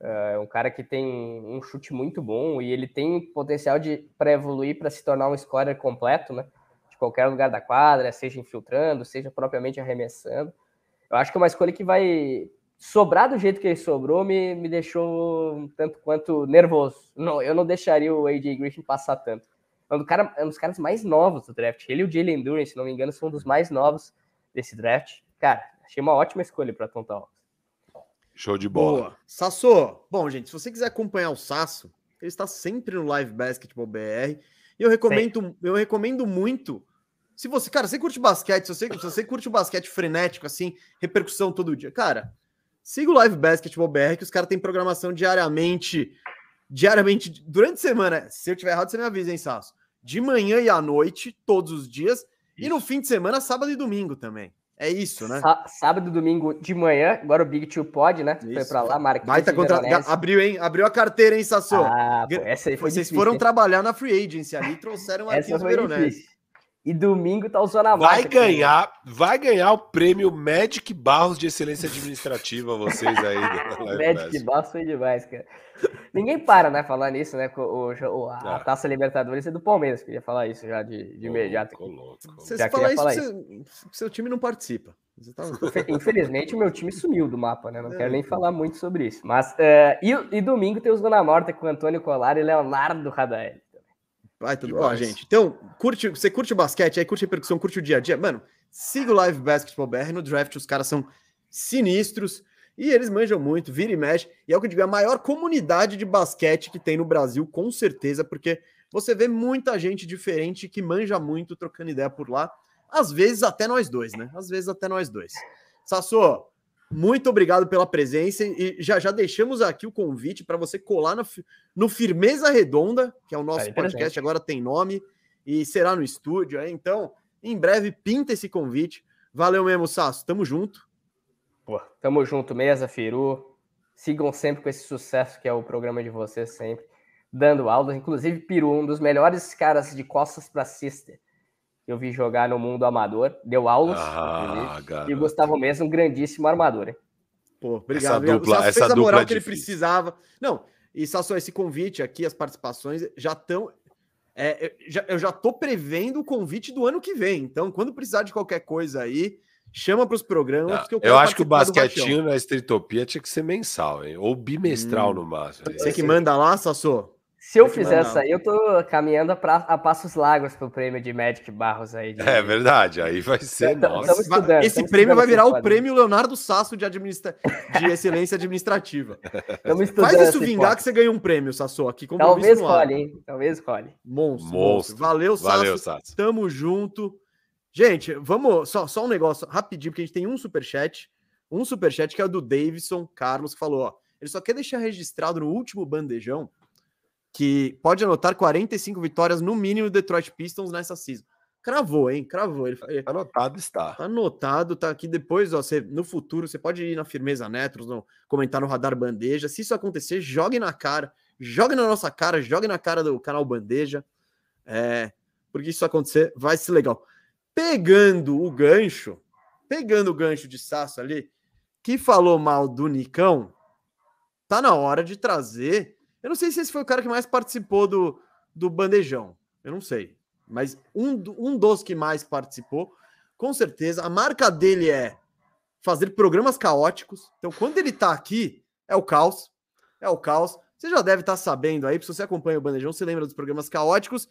É um cara que tem um chute muito bom e ele tem potencial de para evoluir para se tornar um scorer completo, né? De qualquer lugar da quadra, seja infiltrando, seja propriamente arremessando. Eu acho que é uma escolha que vai sobrar do jeito que ele sobrou me, me deixou um tanto quanto nervoso. Não, eu não deixaria o AJ Griffin passar tanto. É um, do cara, é um dos caras mais novos do draft. Ele e o Jalen Duran, se não me engano, são um dos mais novos desse draft. Cara, achei uma ótima escolha para Tom Hawks. Show de bola. Boa. Sasso, bom, gente, se você quiser acompanhar o Sasso, ele está sempre no Live Basketball BR. E eu recomendo, eu recomendo muito. Se você, cara, você curte basquete, se você, se você curte o basquete frenético, assim, repercussão todo dia, cara, siga o Live Basketball BR, que os caras têm programação diariamente, diariamente, durante a semana. Se eu tiver errado, você me avisa, hein, Sasso? De manhã e à noite, todos os dias. Isso. E no fim de semana, sábado e domingo também. É isso, né? sábado e domingo de manhã, agora o Big Two pode, né? Isso. Foi pra lá, Marquinhos. Baita contra... Abriu, hein? Abriu a carteira, hein, Sassô? Ah, pô, essa aí foi Vocês difícil, foram hein? trabalhar na Free Agency ali e trouxeram Marquinhos Veronese. E domingo tá usando a Vai ganhar, vai ganhar o prêmio Magic Barros de Excelência Administrativa, vocês aí. Magic Barros foi demais, cara. Ninguém para, né, falar nisso, né? O, o a ah. Taça Libertadores é do Palmeiras, queria falar isso já de, de imediato. Você fala isso, isso. Seu, seu time não participa. Tá... Infelizmente, o meu time sumiu do mapa, né? Não é, quero nem falar muito sobre isso. Mas, uh, e, e, domingo tem os Dona Morta com Antônio Colar e Leonardo Radael. Vai, tudo bom, gente. Então, curte, você curte o basquete, aí curte a repercussão, curte o dia a dia. Mano, siga o Live Basketball BR no draft, os caras são sinistros e eles manjam muito, vira e mexe. E é o que eu digo, é a maior comunidade de basquete que tem no Brasil, com certeza, porque você vê muita gente diferente que manja muito trocando ideia por lá. Às vezes até nós dois, né? Às vezes até nós dois. Sassô, muito obrigado pela presença e já já deixamos aqui o convite para você colar no, no Firmeza Redonda, que é o nosso podcast, agora tem nome e será no estúdio. É? Então, em breve, pinta esse convite. Valeu mesmo, Sasso. Tamo junto. Pô, tamo junto, mesa, Firu. Sigam sempre com esse sucesso que é o programa de vocês sempre, dando aulas. Inclusive, Piru, um dos melhores caras de costas para que eu vi jogar no mundo amador, deu aulas. Ah, e o Gustavo Mesa, um grandíssimo armador. Hein? Pô, obrigado. Essa dupla, o essa fez a moral é que ele precisava. Não, e só esse convite aqui, as participações já estão. É, eu, já, eu já tô prevendo o convite do ano que vem. Então, quando precisar de qualquer coisa aí, chama para os programas. eu, eu acho que o basquetinho na Estritopia tinha que ser mensal, hein? Ou bimestral hum. no máximo. Você que manda lá, Sassô? Se eu fizer essa aí, eu tô caminhando a, pra, a passos largos pro prêmio de Magic Barros aí. De... É verdade, aí vai ser. nossa. Esse prêmio vai virar o prêmio Leonardo Sasso de, administra... de excelência administrativa. Faz isso vingar que você ganha um prêmio, Sasso, aqui como Talvez escolhe, hein? Talvez escolhe. Monstro, monstro. monstro. Valeu, Sasso. Valeu, Sasso. Tamo junto. Gente, vamos. Só, só um negócio rapidinho, porque a gente tem um superchat. Um superchat que é o do Davidson Carlos, que falou: ó, ele só quer deixar registrado no último bandejão que pode anotar 45 vitórias no mínimo Detroit Pistons nessa season. Cravou, hein? Cravou. Ele, anotado está. Tá anotado, tá aqui depois, ó, você, no futuro, você pode ir na Firmeza Netros, no, comentar no Radar Bandeja. Se isso acontecer, jogue na cara, jogue na nossa cara, jogue na cara do canal Bandeja. É, porque isso acontecer, vai ser legal. Pegando o gancho, pegando o gancho de Sasso ali, que falou mal do Nicão, tá na hora de trazer eu não sei se esse foi o cara que mais participou do, do bandejão. Eu não sei. Mas um, um dos que mais participou, com certeza. A marca dele é fazer programas caóticos. Então, quando ele tá aqui, é o caos. É o caos. Você já deve estar tá sabendo aí, se você acompanha o Bandejão, você lembra dos programas caóticos.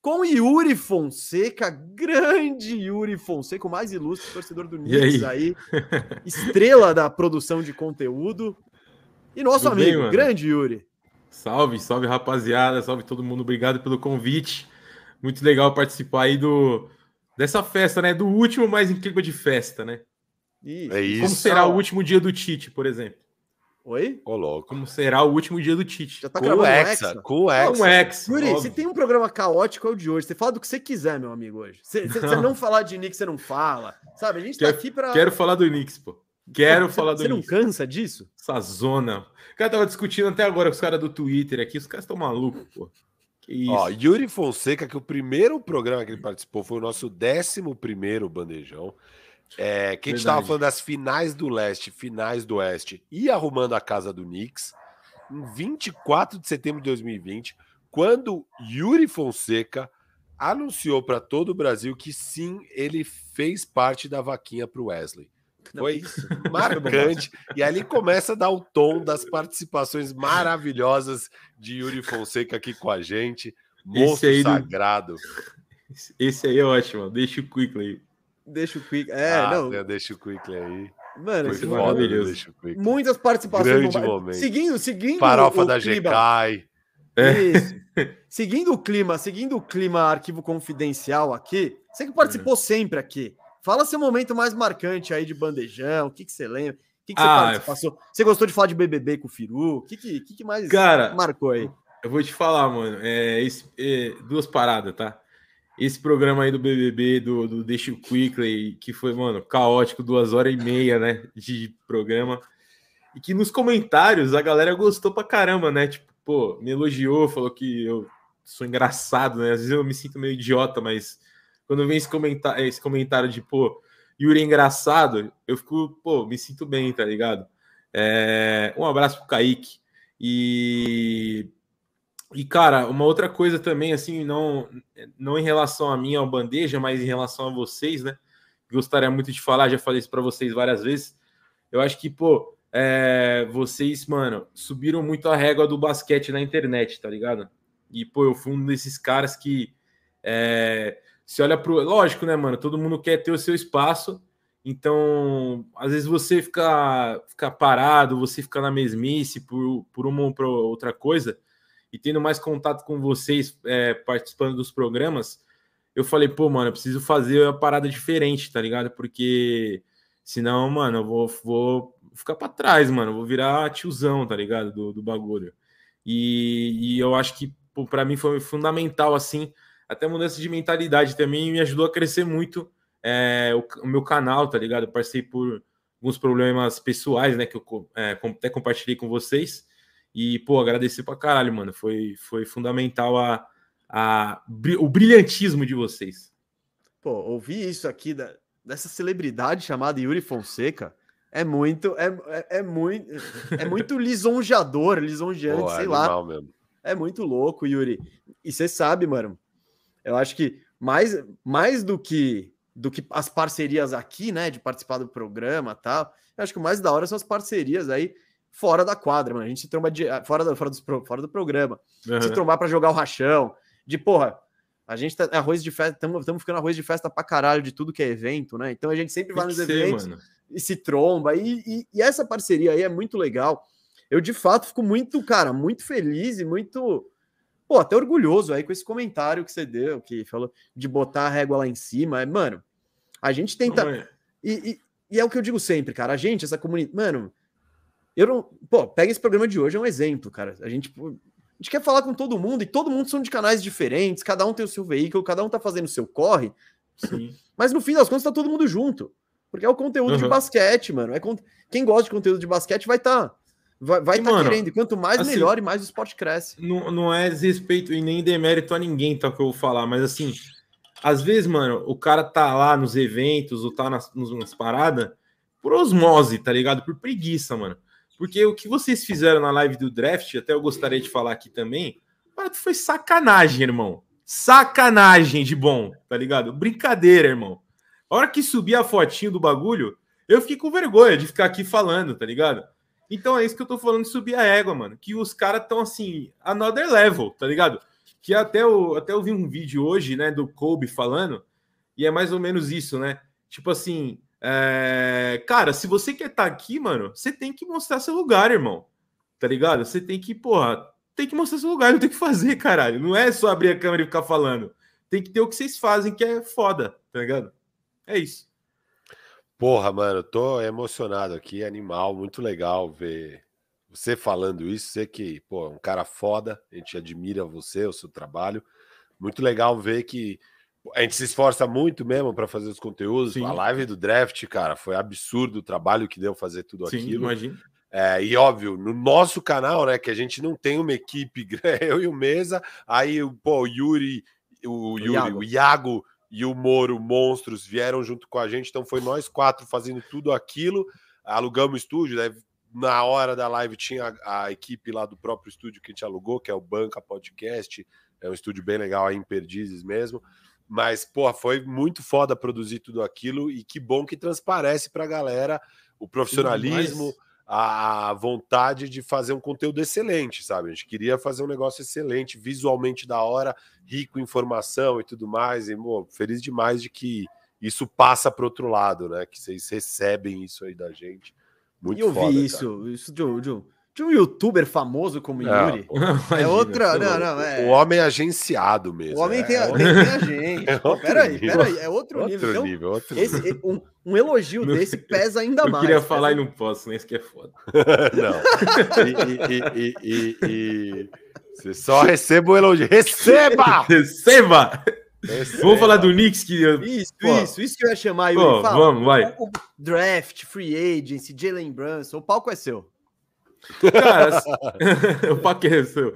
Com Yuri Fonseca, grande Yuri Fonseca, o mais ilustre torcedor do Knicks aí? aí, estrela da produção de conteúdo. E nosso Tudo amigo, bem, grande Yuri. Salve, salve rapaziada, salve todo mundo, obrigado pelo convite. Muito legal participar aí do dessa festa, né? Do último mais incrível de festa, né? Isso. É isso. Como será o último dia do Tite, por exemplo? Oi? Coloco. Como será o último dia do Tite? Já tá com o Hexa. Com o Hexa. Com o Hexa. Yuri, você tem um programa caótico é o de hoje. Você fala do que você quiser, meu amigo, hoje. Você não, não falar de Knicks, você não fala. Sabe? A gente tá aqui pra. Quero falar do Knicks, pô. Quero você, falar do Você não cansa disso? Essa zona. O cara tava discutindo até agora com os caras do Twitter aqui. Os caras estão malucos, pô. Que isso? Ó, Yuri Fonseca, que o primeiro programa que ele participou foi o nosso décimo primeiro bandejão. É, que a gente estava falando das finais do leste, finais do oeste e arrumando a casa do Knicks. em 24 de setembro de 2020, quando Yuri Fonseca anunciou para todo o Brasil que sim, ele fez parte da vaquinha para o Wesley. Foi marcante. e ali começa a dar o tom das participações maravilhosas de Yuri Fonseca aqui com a gente. Monstro aí do- sagrado. Esse aí é ótimo. Deixa o Quickly. Deixa o Quick. É, Ah, não. né, Deixa o Quickly aí. Mano, Foi esse- maravilhoso. Deixa o Quickly. muitas participações. Grande bomba- momento. Seguindo, seguindo. Farofa o da GK. É. Isso. seguindo o clima, seguindo o clima arquivo confidencial aqui, você que participou sempre aqui. Fala seu momento mais marcante aí de bandejão, o que, que você lembra? O que, que você Ah, participou? Você gostou de falar de BBB com o Firu? O que, que, que, que mais Cara, marcou aí? Eu vou te falar, mano. É, esse- é, duas paradas, tá? Esse programa aí do BBB, do, do Deixa o Quickly, que foi, mano, caótico, duas horas e meia, né? De programa. E que nos comentários a galera gostou pra caramba, né? Tipo, pô, me elogiou, falou que eu sou engraçado, né? Às vezes eu me sinto meio idiota, mas quando vem esse comentário, esse comentário de, pô, Yuri é engraçado, eu fico, pô, me sinto bem, tá ligado? É, um abraço pro Kaique. E e, cara, uma outra coisa também, assim, não, não em relação a mim, ao bandeja, mas em relação a vocês, né? Gostaria muito de falar, já falei isso para vocês várias vezes. Eu acho que, pô, é, vocês, mano, subiram muito a régua do basquete na internet, tá ligado? E, pô, eu fui um desses caras que é, se olha pro. Lógico, né, mano? Todo mundo quer ter o seu espaço. Então, às vezes você fica, fica parado, você fica na mesmice por, por uma ou por outra coisa e tendo mais contato com vocês é, participando dos programas, eu falei, pô, mano, eu preciso fazer uma parada diferente, tá ligado? Porque senão, mano, eu vou, vou ficar para trás, mano, eu vou virar tiozão, tá ligado? Do, do bagulho. E, e eu acho que, pô, pra mim foi fundamental, assim, até mudança de mentalidade também me ajudou a crescer muito é, o, o meu canal, tá ligado? Eu passei por alguns problemas pessoais, né, que eu é, até compartilhei com vocês. E, pô, agradecer pra caralho, mano. Foi, foi fundamental a, a, o brilhantismo de vocês. Pô, ouvir isso aqui da, dessa celebridade chamada Yuri Fonseca é muito, é, é, é muito, é muito lisonjeador, lisonjeante, Pô, sei animal lá. mesmo. É muito louco, Yuri. E você sabe, mano, eu acho que mais, mais do que do que as parcerias aqui, né, de participar do programa e tal, eu acho que o mais da hora são as parcerias aí fora da quadra, mano. A gente se tromba de, fora, do, fora, do, fora do programa. Uhum. Se trombar para jogar o rachão. De porra, a gente tá arroz de festa, estamos ficando arroz de festa pra caralho de tudo que é evento, né? Então a gente sempre vai nos ser, eventos mano. e se tromba. E, e, e, essa parceria aí é muito legal. Eu, de fato, fico muito, cara, muito feliz e muito. Pô, até orgulhoso aí com esse comentário que você deu, que falou de botar a régua lá em cima. Mano, a gente tenta. É. E, e, e, é o que eu digo sempre, cara. A gente, essa comunidade. Mano, eu não. Pô, pega esse programa de hoje, é um exemplo, cara. A gente, pô, a gente quer falar com todo mundo e todo mundo são de canais diferentes, cada um tem o seu veículo, cada um tá fazendo o seu corre. Sim. Mas no fim das contas tá todo mundo junto. Porque é o conteúdo Uhum. de basquete, mano. É con... Quem gosta de conteúdo de basquete vai estar. Tá, vai vai E, tá mano, querendo. E quanto mais assim, melhor e mais o esporte cresce. Não, não é desrespeito e nem demérito a ninguém, tá? Que eu vou falar, mas assim, às vezes, mano, o cara tá lá nos eventos ou tá nas, nas paradas por osmose, tá ligado? Por preguiça, mano. Porque o que vocês fizeram na live do draft, até eu gostaria de falar aqui também, mano, foi sacanagem, irmão. Sacanagem de bom, tá ligado? Brincadeira, irmão. A hora que subir a fotinho do bagulho, eu fiquei com vergonha de ficar aqui falando, tá ligado? Então é isso que eu tô falando de subir a égua, mano. Que os caras estão assim, another level, tá ligado? Que até eu, até eu vi um vídeo hoje, né, do Kobe falando, e é mais ou menos isso, né? Tipo assim, é, cara, se você quer estar aqui, mano, você tem que mostrar seu lugar, irmão. Tá ligado? Você tem que, porra, tem que mostrar seu lugar, não tem que fazer, caralho. Não é só abrir a câmera e ficar falando. Tem que ter o que vocês fazem, que é foda, tá ligado? É isso. Porra, mano, tô emocionado aqui, animal, muito legal ver você falando isso. Você que, pô, é um cara foda, a gente admira você, o seu trabalho. Muito legal ver que a gente se esforça muito mesmo para fazer os conteúdos. Sim. A live do draft, cara, foi absurdo o trabalho que deu fazer tudo Sim, aquilo. imagina. É, e óbvio, no nosso canal, né, que a gente não tem uma equipe, eu e o Mesa, aí o pô, o Yuri, o, Yuri, Iago. o Iago e o Moro, monstros, vieram junto com a gente, então foi nós quatro fazendo tudo aquilo, alugamos o estúdio, né, na hora da live tinha a, a equipe lá do próprio estúdio que a gente alugou, que é o Banca Podcast. É um estúdio bem legal aí em Perdizes mesmo. Mas, pô, foi muito foda produzir tudo aquilo e que bom que transparece pra galera o profissionalismo, a vontade de fazer um conteúdo excelente, sabe? A gente queria fazer um negócio excelente, visualmente da hora, rico em informação e tudo mais. E, pô, feliz demais de que isso passa para outro lado, né? Que vocês recebem isso aí da gente. Muito e eu foda, vi isso, isso de um, de, um, youtuber famoso como Não, Yuri. Imagina, É outra. tá Não, não, é. O homem é agenciado mesmo. O homem é, tem, a, é tem, tem a gente. é Pô, outro peraí, nível. peraí. É outro, outro nível. Então, nível, outro esse, nível. um, um elogio Não- desse pesa ainda Eu mais. queria pesa- falar e não posso, né? Isso que é foda. Não. E, e- e- e- e- Você só receba o elogio. Receba! Receba! Receba! Vamos falar do Knicks que. eu- Isso, Pô. isso, isso que eu ia chamar, Yuri. Pô, Fala. vamos, vai. O, o draft, free agency, Jalen Brunson, o palco é seu. Cara, assim- o é.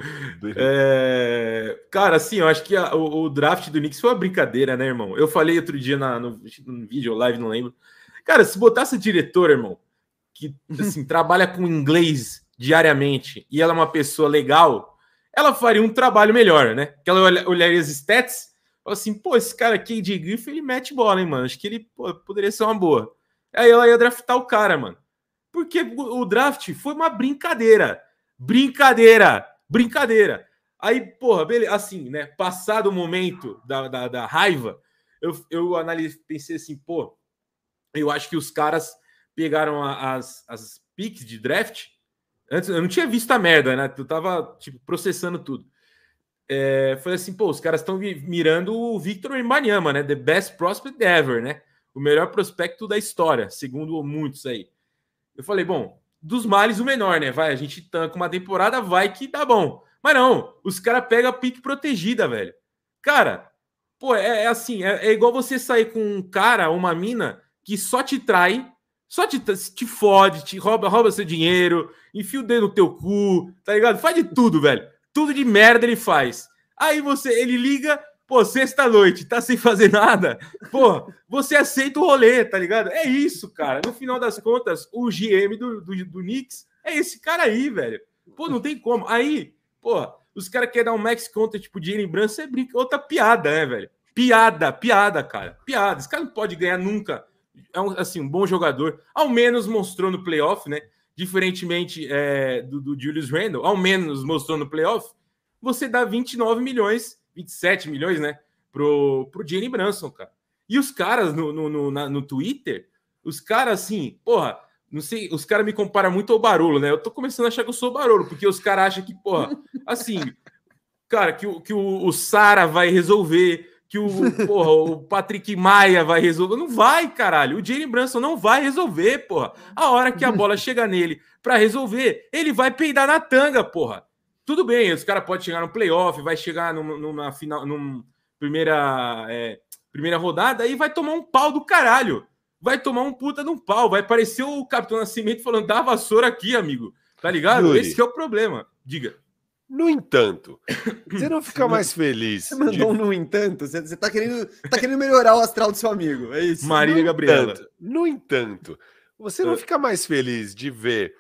É, Cara, assim, eu acho que a- o, o draft do Knicks foi uma brincadeira, né, irmão? Eu falei outro dia na, no, no vídeo, live, não lembro. Cara, se botasse diretor, irmão, que assim, trabalha com inglês diariamente e ela é uma pessoa legal, ela faria um trabalho melhor, né? Que ela olha- olharia as stats e assim, pô, esse cara aqui de Griffin, ele mete bola, hein, mano? Acho que ele pô, poderia ser uma boa. Aí ela ia draftar o cara, mano. Porque o draft foi uma brincadeira. Brincadeira! Brincadeira! Aí, porra, beleza, assim, né? Passado o momento da, da, da raiva, eu, eu analisei, pensei assim, pô, eu acho que os caras pegaram as, as picks de draft. Antes eu não tinha visto a merda, né? Eu tava, tipo, processando tudo. É, foi assim, pô, os caras estão mirando o Victor Wembanyama, né? The best prospect ever, né? O melhor prospecto da história, segundo muitos aí. Eu falei, bom, dos males o menor, né? Vai, a gente tanca uma temporada, vai que dá bom. Mas não, os caras pegam a pique protegida, velho. Cara, pô, é, é assim, é, é igual você sair com um cara, uma mina, que só te trai, só te, te fode, te rouba, rouba seu dinheiro, enfia o dedo no teu cu, tá ligado? Faz de tudo, velho. Tudo de merda ele faz. Aí você, ele liga, pô, sexta-noite, tá sem fazer nada. Pô, você aceita o rolê, tá ligado? É isso, cara. No final das contas, o GM do, do, do Knicks é esse cara aí, velho. Pô, não tem como. Aí, pô, os caras querem dar um max conta, tipo, de Brunson, é brinca, outra piada, né, velho? Piada, piada, cara. Piada. Esse cara não pode ganhar nunca. É um, assim, um bom jogador. Ao menos mostrou no playoff, né? Diferentemente é, do, do Julius Randle, ao menos mostrou no playoff. Você dá 29 milhões, 27 milhões, né? Pro, pro Jalen Brunson, cara. E os caras no, no, no, na- no Twitter, os caras assim, porra, não sei, os caras me comparam muito ao Barolo, né? Eu tô começando a achar que eu sou Barolo, porque os caras acham que, porra, assim, cara, que, o- que o, o Sara vai resolver, que o, porra, o Patrick Maia vai resolver. Não vai, caralho. O Jalen Brunson não vai resolver, porra. A hora que a bola chega nele pra resolver, ele vai peidar na tanga, porra. Tudo bem, os caras podem chegar no playoff, vai chegar numa, numa final, numa primeira, é, primeira rodada e vai tomar um pau do caralho. Vai tomar um puta de um pau. Vai parecer o Capitão Nascimento falando, dá a vassoura aqui, amigo. Tá ligado? Yuri. Esse que é o problema. Diga. No entanto, você não fica mais feliz. Você mandou um no entanto, você, você tá, querendo, tá querendo melhorar o astral do seu amigo. É isso. Marília Gabriela. entanto, no entanto, você não Ah. fica mais feliz de ver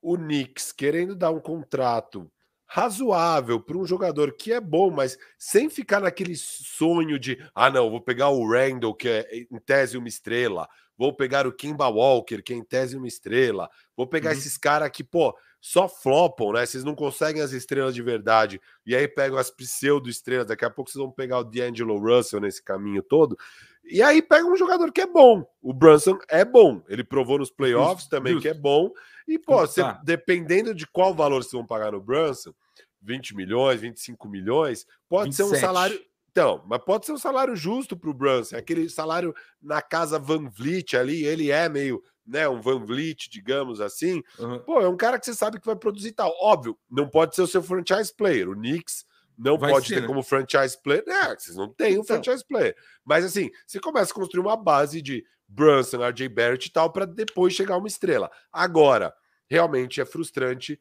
o Knicks querendo dar um contrato razoável para um jogador que é bom, mas sem ficar naquele sonho de ah, não, vou pegar o Randall, que é em tese uma estrela, vou pegar o Kimba Walker, que é em tese uma estrela, vou pegar Uhum. esses caras que, pô, só flopam, né? Vocês não conseguem as estrelas de verdade, e aí pegam as pseudo-estrelas, daqui a pouco vocês vão pegar o D'Angelo Russell nesse caminho todo. E aí pega um jogador que é bom. O Brunson é bom. Ele provou nos playoffs também que é bom. E, pô, você, Tá. dependendo de qual valor vocês vão pagar no Brunson, 20 milhões, 25 milhões, pode ser um 27. salário. Então, mas pode ser um salário justo para o Brunson. Aquele salário na casa Van Vliet ali, ele é meio, né, um Van Vliet, digamos assim. Uhum. Pô, é um cara que você sabe que vai produzir tal. Óbvio, não pode ser o seu franchise player. O Knicks não Vai pode ser, ter né? como franchise player. É, vocês não têm um Então. franchise player. Mas assim, você começa a construir uma base de Brunson, RJ Barrett e tal, para depois chegar uma estrela. Agora, realmente é frustrante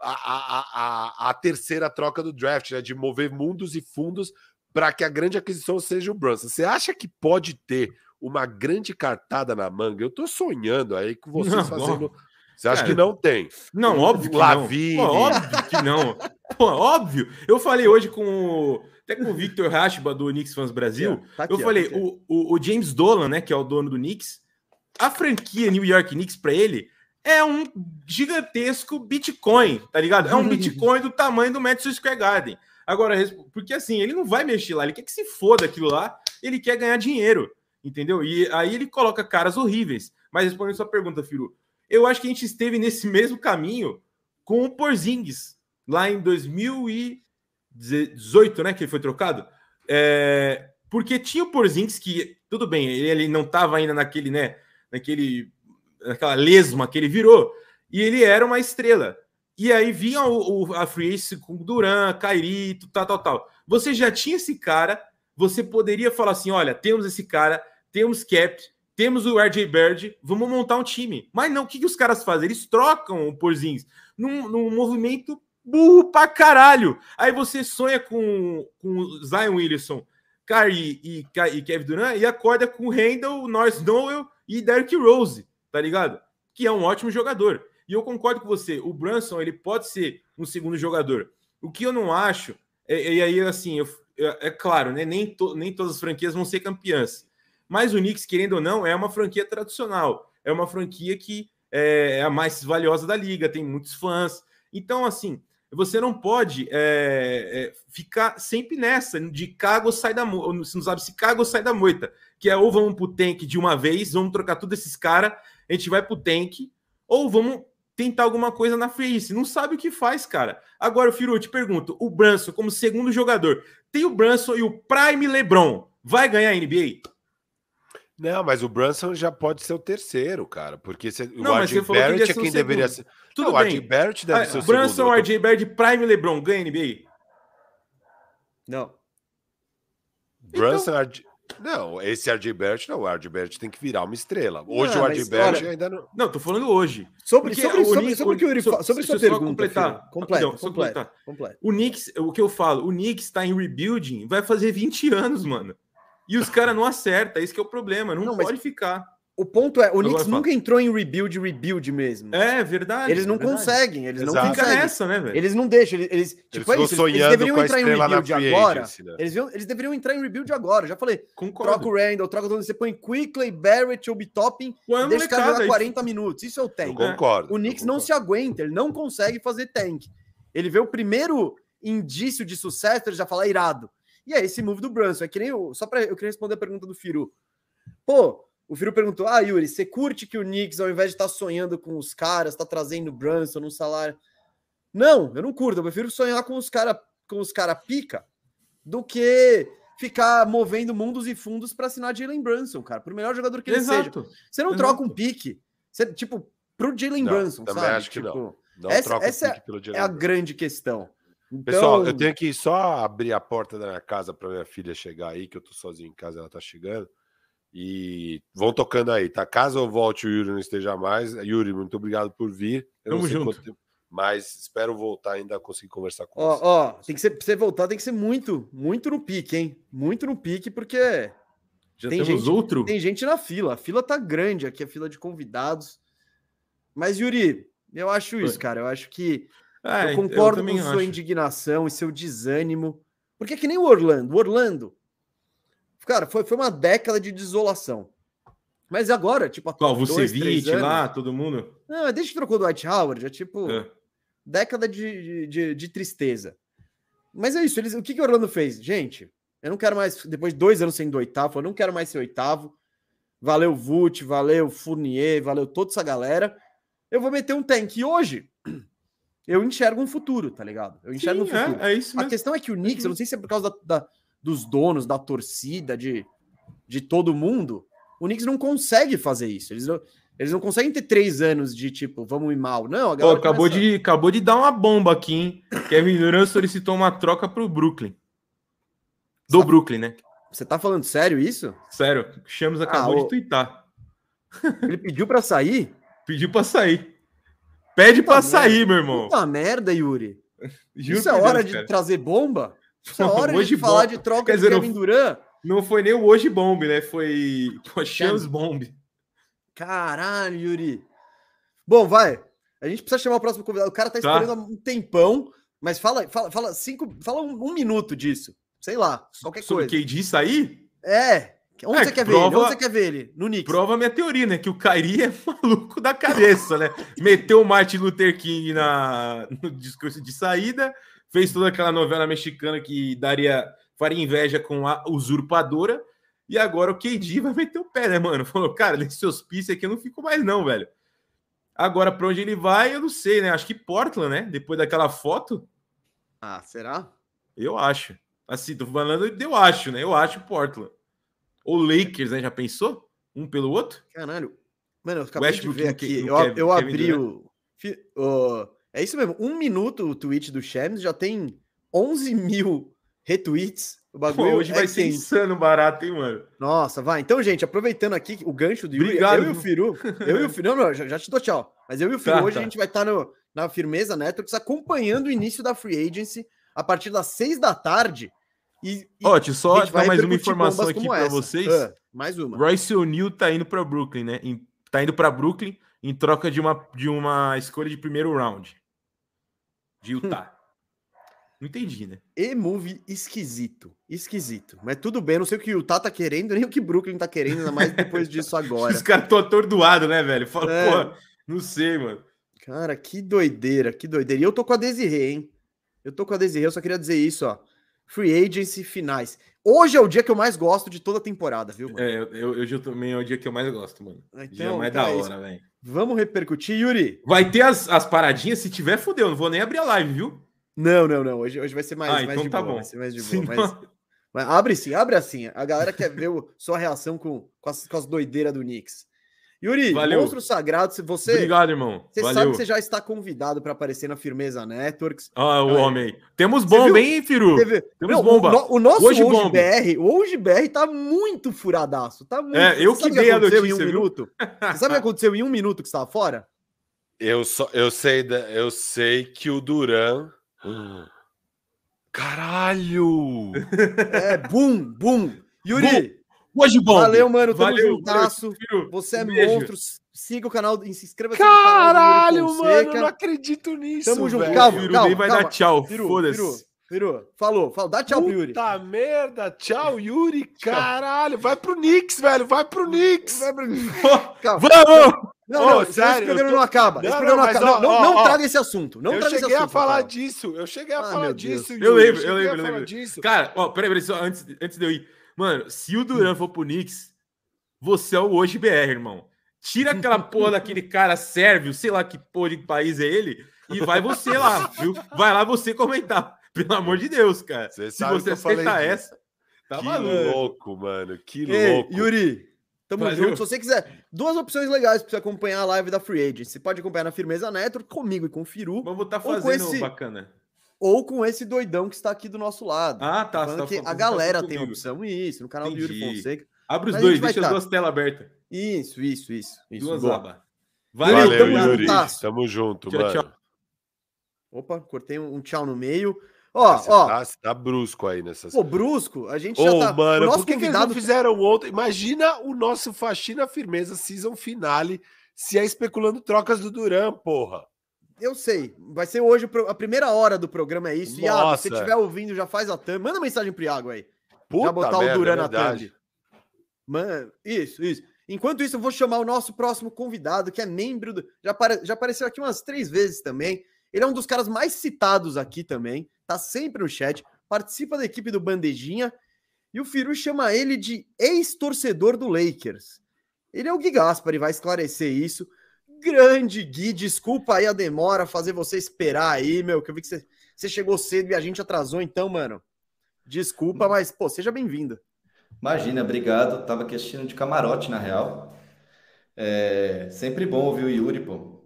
a, a, a, a terceira troca do draft, né? De mover mundos e fundos para que a grande aquisição seja o Brunson. Você acha que pode ter uma grande cartada na manga? Eu tô sonhando aí com vocês Não, fazendo. Você acha Cara, que não tem? Não, óbvio que não. Pô, óbvio que não. Pô, óbvio. Eu falei hoje com o, até com o Victor Rashba do Knicks Fans Brasil. Tá aqui, eu falei, tá o, o, o James Dolan, né, que é o dono do Knicks, a franquia New York Knicks para ele é um gigantesco Bitcoin, tá ligado? É um Bitcoin do tamanho do Madison Square Garden. Agora, porque assim, ele não vai mexer lá, ele quer que se foda aquilo lá, ele quer ganhar dinheiro, entendeu? E aí ele coloca caras horríveis. Mas respondendo sua pergunta, Firu, eu acho que a gente esteve nesse mesmo caminho com o Porzingis, lá em 2018, né, que ele foi trocado. É, porque tinha o Porzingis que, tudo bem, ele, não estava ainda naquele, né, naquele, naquela lesma que ele virou, e ele era uma estrela. E aí vinha o, o- a Free Agency com Duran, Cairito, tal, tal, tal. Você já tinha esse cara, você poderia falar assim: olha, temos esse cara, temos cap, temos o RJ Bird, vamos montar um time. Mas não, o que, que os caras fazem? Eles trocam o Porzingis num, num movimento burro pra caralho. Aí você sonha com, com Zion Williamson, Kyrie e, e Kevin Durant e acorda com o Randall, Norris Noel e Derrick Rose, tá ligado? Que é um ótimo jogador. E eu concordo com você, o Brunson ele pode ser um segundo jogador. O que eu não acho, é- e aí assim, eu- é, é claro, né? Nem, to- nem todas as franquias vão ser campeãs. Mas o Knicks, querendo ou não, é uma franquia tradicional. É uma franquia que é, é a mais valiosa da liga, tem muitos fãs. Então, assim, você não pode é, é, ficar sempre nessa de caga ou sai da moita. Você não sabe se caga ou sai da moita. Que é ou vamos pro tank de uma vez, vamos trocar todos esses caras, a gente vai pro tank, ou vamos tentar alguma coisa na agency. Não sabe o que faz, cara. Agora, Firu, eu te pergunto: o Branson, como segundo jogador, tem o Branson e o Prime LeBron. Vai ganhar a NBA? Não, mas o Brunson já pode ser o terceiro, cara. Porque você, Não, o mas RJ falou que Barrett é o quem deveria ser. Tudo não, o bem. RJ Barrett deve Ah, ser o Branson, segundo. RJ Bird, Prime LeBron ganha a NBA? Não. Brunson, RJ... Não, esse RJ Barrett não. O RJ Barrett tem que virar uma estrela. Hoje Não, o RJ Barrett olha, ainda não. Não, tô falando hoje. Sobre, sobre, o sobre, Knicks- sobre o que o Yuri so- sobre sua pergunta, completar. Só completa, completar. completa. O Knicks, o que eu falo, o Knicks está em rebuilding, vai fazer 20 anos, mano. E os caras não acertam, esse que é o problema, não, Não, mas- pode ficar. O ponto é, o Knicks nunca entrou em rebuild, rebuild mesmo. É verdade. eles não verdade. conseguem, eles Exato. não Fica conseguem. nessa, né, velho? Eles não deixam, eles, eles Eles tipo, é ficam isso, eles, eles deveriam entrar em rebuild agora. agency, né? Eles, eles deveriam entrar em rebuild agora. Já falei, Concordo. troca o Randall, troca todo você põe Quickly, Barrett, Obi Toppin, a deixa o cara molecada jogar aí. 40 minutos. Isso é o Eu tank. concordo. O Knicks não concordo. se aguenta, ele não consegue fazer tank. Ele vê o primeiro indício de sucesso, ele já fala irado. E é esse move do Brunson. É que nem o. Só para eu queria responder a pergunta do Firu. Pô, o Firu perguntou: Ah, Yuri, você curte que o Knicks, ao invés de estar sonhando com os caras, tá trazendo o Brunson num salário. Não, eu não curto. Eu prefiro sonhar com os caras com os cara pica do que ficar movendo mundos e fundos para assinar Jalen Brunson, cara. Por melhor jogador que ele seja. Exato. Você não Exato. troca um pique. Você, tipo, pro Jalen Não, Brunson, também sabe? acho que não. Tipo, Não essa- troca o essa pique pelo É a grande questão. Então, Pessoal, eu tenho que só abrir a porta da minha casa para minha filha chegar aí, que eu tô sozinho em casa, ela tá chegando. E vão tocando aí, tá? Caso eu volte e o Yuri não esteja mais, Yuri, muito obrigado por vir. Eu Tamo junto. tempo, mas espero voltar ainda conseguir conversar com Ó, você. ó, tem que ser, pra você voltar, tem que ser muito, muito no pique, hein? Muito no pique, porque Já Tem temos gente- outro? tem gente na fila. A fila tá grande aqui, a fila de convidados. Mas, Yuri, eu acho isso, Oi. cara. Eu acho que É, eu concordo com também sua acho. indignação e seu desânimo. Porque é que nem o Orlando. O Orlando, cara, foi, foi uma década de desolação. Mas agora, tipo, há Qual, Vucevic anos- lá, todo mundo? Não, mas desde que trocou do Dwight Howard, já tipo, É. década de, de, de- de tristeza. Mas é isso, eles, o que, que o Orlando fez? Gente, eu não quero mais, depois de dois anos sendo oitavo, eu não quero mais ser oitavo. Valeu Vult, valeu Fournier, valeu toda essa galera. Eu vou meter um tank. E hoje, eu enxergo um futuro, tá ligado? Eu enxergo Sim, um futuro. é, é isso A mesmo. questão é que o Knicks, eu não sei se é por causa da- da- dos donos, da torcida, de, de todo mundo, o Knicks não consegue fazer isso. Eles não, eles não conseguem ter três anos de tipo, vamos ir mal. Não, a galera acabou, começa- de, acabou de dar uma bomba aqui, hein? Kevin Durant solicitou uma troca pro Brooklyn. Do Sabe- Brooklyn, né? Você tá falando sério isso? Sério, Chamos acabou Ah, de ô- twittar. Ele pediu pra sair? Pediu pra sair. Pede pra Puta sair, meu irmão. Puta merda, Yuri. Juro isso é hora Deus, de cara. trazer bomba? Isso é Não, hora hoje de falar bomba. de troca Quer de dizer, não- Kevin Durant? Não foi nem o hoje bomb, né? Foi o Chance bomb. Caralho, Yuri. Bom, vai. A gente precisa chamar o próximo convidado. O cara tá Tá. esperando há um tempão, mas fala, fala, fala cinco, fala um, um minuto disso. Sei lá, qualquer Sobre coisa. KD sair, É. Onde É, você quer ver prova- ele? Onde você quer ver ele? No Knicks. prova a minha teoria, né? Que o Kairi é maluco da cabeça, né? Meteu o Martin Luther King na, no discurso de saída, fez toda aquela novela mexicana que daria faria inveja com a usurpadora, e agora o KD vai meter o pé, né, mano? Falou, cara, nesse hospício aqui eu não fico mais, não, velho. Agora, pra onde ele vai, eu não sei, né? Acho que Portland, né? Depois daquela foto, Ah, será? eu acho. Assim, tô falando, eu acho, né? Eu acho Portland. Ou Lakers, né? Já pensou? Um pelo outro? Caralho. Mano, eu acabei Westbrook de ver aqui. Eu, eu abri o, o- É isso mesmo. Um minuto o tweet do Shams já tem 11 mil retweets. O Pô, bagulho hoje é vai ser insano barato, hein, mano? Nossa, vai. Então, gente, aproveitando aqui o gancho do Yuri, Obrigado, eu e o? Firu, eu e o Firu, não, não, já, já te dou tchau. Mas eu e o Firu, Tá, hoje tá. a gente vai estar no, na Firmeza Networks acompanhando o início da Free Agency a partir das seis da tarde. E, e Ó, deixa eu a só dar mais uma informação aqui essa. vocês. Ah, mais uma. Royce O'Neal tá indo pra Brooklyn, né? Em- tá indo pra Brooklyn em troca de uma, de uma escolha de primeiro round. De Utah. Não entendi, né? E-movie esquisito. Esquisito. Mas tudo bem, eu não sei o que o Utah tá querendo, nem o que Brooklyn tá querendo, ainda mais depois disso agora. Os caras estão atordoados, né, velho? Fala, É. pô, não sei, mano. Cara, que doideira, que doideira. E eu tô com a Desirê, hein? Eu tô com a Desirê, eu só queria dizer isso, ó. Free Agency finais. Hoje é o dia que eu mais gosto de toda a temporada, viu, mano? É, eu, hoje eu também é o dia que eu mais gosto, mano. dia Então, mais então da é hora, velho. Vamos repercutir, Yuri? Vai ter as, as paradinhas, se tiver, fudeu. Não vou nem abrir a live, viu? Não, não, não. Hoje, hoje vai ser mais, Ah, mais então de tá boa. bom. Vai ser mais de boa. Mas, mas abre sim, abre assim. A galera quer ver o- sua reação com, com, as, com as doideiras do Knicks. Yuri, Valeu. monstro sagrado, se você. Obrigado, irmão. Você sabe Valeu. que você já está convidado para aparecer na Firmeza Networks. Ah, o Aí. homem aí. Temos bomba, hein, Firu? Teve- Temos Meu, bomba. O, o nosso Hoje hoje. BR, o hoje BR tá muito furadaço. Tá muito. É, eu Você sabe que o dei a aconteceu em notícia, um viu? minuto. Você sabe o que aconteceu em um minuto que você estava fora? Eu, só, eu, sei, da- eu sei que o Duran. Caralho! É, bum, bum. Yuri, Hoje bomba. valeu, mano. Tamo Valeu, juntaço. Firu. Você é beijo. monstro. Siga o canal, se inscreva no canal Caralho, do Yuri mano, eu não acredito nisso. Tamo junto, velho. calma, Firu calma, nem vai calma. dar tchau. Foda-se. Firu, falou, falou. Dá tchau pro Yuri. Puta merda, tchau, Yuri. Caralho, vai pro Knicks, velho, vai pro Knicks. Vai pra- Calma. Vamos! Não, não, esse sério, programa eu tô- não acaba. esse Não, programa não, não, acaba. ó, não, não ó. traga esse assunto. Não eu traga esse cheguei a assunto, falar Rafael. disso, eu cheguei a Ah, falar disso. Eu lembro, eu lembro, eu lembro. disso. Cara, ó, peraí, peraí, só antes, antes de eu ir. Mano, se o Duran for pro Knicks, você é o hoje BR, irmão. Tira aquela porra daquele cara sérvio, sei lá que porra de país é ele, e vai você lá, viu? Vai lá você comentar. Pelo amor de Deus, cara. Você Se sabe você aceitar essa, tá que maluco. louco, mano, que Ei, louco. Yuri, tamo Valeu. junto. Se você quiser, duas opções legais pra você acompanhar a live da Free Agent. Você pode acompanhar na Firmeza Network, comigo e com o Firu, Vamos tá Ou com fazendo esse- bacana. Ou com esse doidão que está aqui do nosso lado. Ah, tá. Falando você tá que a tá galera tem opção, isso, no canal do Yuri Entendi. Fonseca. Abre os Mas dois, deixa as tá. duas telas abertas. Isso, isso, isso. isso Duas abas. Valeu, Valeu, tamo Yuri. juntasso. Tamo junto, Tchau, mano. tchau. Opa, cortei um, tchau no meio. Ó, Você ó, tá, tá brusco aí nessas pô, brusco, a gente Ô, já tá. mano, o nosso que, convidado não fizeram ontem? Imagina o nosso Faxina Firmeza Season Finale se é especulando trocas do Duran, porra. Eu sei. Vai ser hoje a primeira hora do programa, é isso. Iago, se você Nossa. estiver ouvindo, já faz a thumb. Manda mensagem pro Iago aí. Puta já botar merda, o Duran é na thumb. Mano, isso, isso. Enquanto isso, eu vou chamar o nosso próximo convidado, que é membro do. Já, apare- já apareceu aqui umas três vezes também. Ele é um dos caras mais citados aqui também. Tá sempre no chat. Participa da equipe do Bandejinha. E o Firu chama ele de ex-torcedor do Lakers. Ele é o Gui Gaspar e vai esclarecer isso. Grande Gui, desculpa aí a demora, fazer você esperar aí, meu, que eu vi que você, você chegou cedo e a gente atrasou, então, mano. Desculpa, mas, pô, seja bem-vindo. Imagina, obrigado. Tava aqui assistindo de camarote, na real. É sempre bom ouvir o Yuri, pô.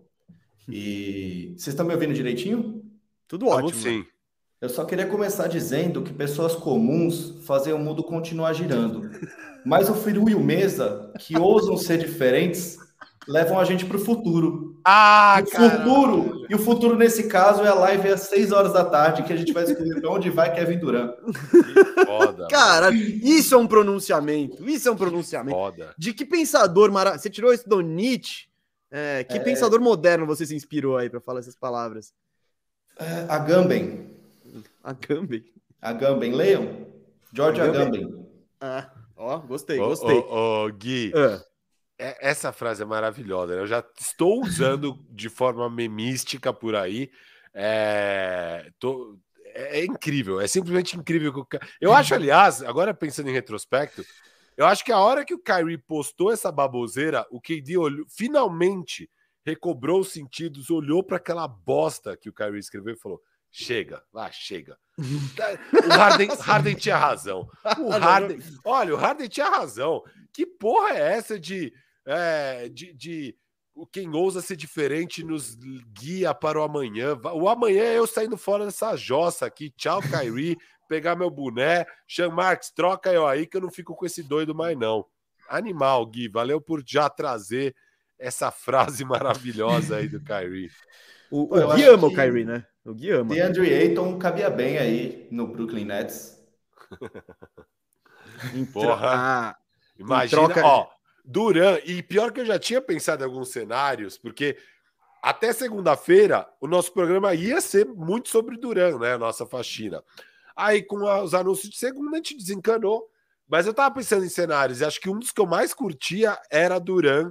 E vocês estão me ouvindo direitinho? Tudo ótimo. sim. Eu só queria começar dizendo que pessoas comuns fazem o mundo continuar girando. Mas o Firu e o Mesa, que ousam ser diferentes, levam a gente para o futuro. Ah, o futuro, e o futuro nesse caso é a live às 6 horas da tarde, que a gente vai descobrir para onde vai Kevin Durant. Foda. Cara, isso é um pronunciamento. Isso é um pronunciamento. Foda. De que pensador maravilhoso. Você tirou isso do Nietzsche? É, que pensador moderno você se inspirou aí para falar essas palavras? É, Agamben. Agamben. Agamben, leiam. George Agamben. Ah, ó, gostei, Ô, gostei. ô, ô, Gui, Ah, é- essa frase é maravilhosa. né? Eu já estou usando de forma memística por aí. É, tô- é- é incrível, é simplesmente incrível. que o Eu acho, aliás, agora pensando em retrospecto, eu acho que a hora que o Kyrie postou essa baboseira, o KD olhou, finalmente recobrou os sentidos, olhou para aquela bosta que o Kyrie escreveu e falou: chega, vá, chega. O Harden, Harden tinha razão. O Harden, olha, o Harden tinha razão. Que porra é essa de, é, de, de o quem ousa ser diferente nos guia para o amanhã? O amanhã é eu saindo fora dessa jossa aqui. Tchau, Kyrie. pegar meu boné. Sean Marks, troca eu aí que eu não fico com esse doido mais, não. Animal, Gui. Valeu por já trazer essa frase maravilhosa aí do Kyrie. O, Pô, o Gui ama o Kyrie, né? O Gui ama. DeAndre Ayton cabia bem aí no Brooklyn Nets. Em Porra. Ah, Imagina, troca- ó, Duran, e pior que eu já tinha pensado em alguns cenários, porque até segunda-feira o nosso programa ia ser muito sobre Duran, né? a Nossa faxina. Aí, com os anúncios de segunda, a gente desencanou. Mas eu tava pensando em cenários, e acho que um dos que eu mais curtia era Duran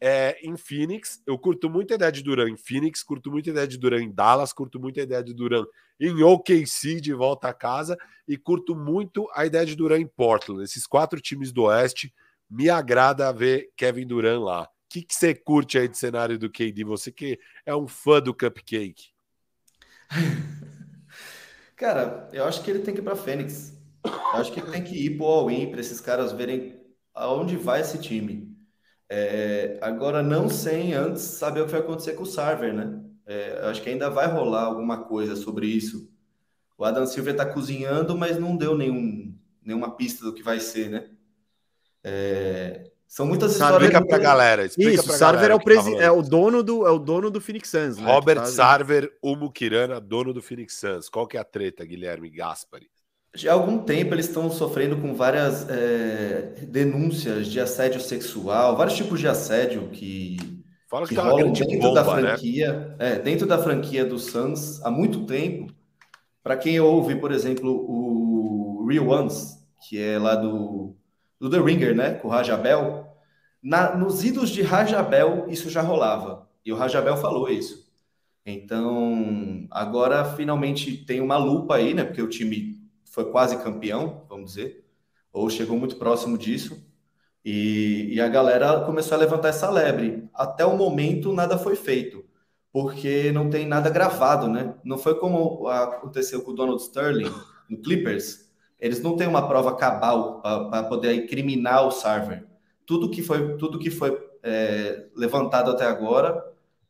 é, em Phoenix. Eu curto muito a ideia de Duran em Phoenix, curto muito a ideia de Duran em Dallas, curto muito a ideia de Duran em OKC de volta a casa, e curto muito a ideia de Duran em Portland. Esses quatro times do Oeste me agrada ver Kevin Durant lá. O que, você curte aí de cenário do KD? Você que é um fã do Cupcake. Cara, eu acho que ele tem que ir para Fênix. Eu acho que ele tem que ir pro all-in para esses caras verem aonde vai esse time. É, agora, não sem antes saber o que vai acontecer com o Sarver, né? É, eu acho que ainda vai rolar alguma coisa sobre isso. O Adam Silver está cozinhando, mas não deu nenhum, nenhuma pista do que vai ser, né? É, são muitas histórias. Explica pra galera. Explica Isso, o pra Sarver galera é o, tá presi... rolando. é o dono do é o dono do Phoenix Suns, né? Robert tá- Sarver, Humo Kirana, dono do Phoenix Suns. Qual que é a treta, Guilherme Gaspari? Já há algum tempo eles estão sofrendo com várias é, denúncias de assédio sexual, vários tipos de assédio que, Fala que, que tá rolam dentro da bomba, né? franquia, é, dentro da franquia do Suns há muito tempo. Para quem ouve, por exemplo, o Real Ones, que é lá do, do The Ringer, né, com o Rajabel, na, nos idos de Rajabel isso já rolava. E o Rajabel falou isso. Então, agora finalmente tem uma lupa aí, né? Porque o time foi quase campeão, vamos dizer, ou chegou muito próximo disso. E, e a galera começou a levantar essa lebre. Até o momento, nada foi feito, porque não tem nada gravado, né? Não foi como aconteceu com o Donald Sterling no Clippers. Eles não têm uma prova cabal para poder incriminar o Sarver. Tudo que foi, tudo que foi é, levantado até agora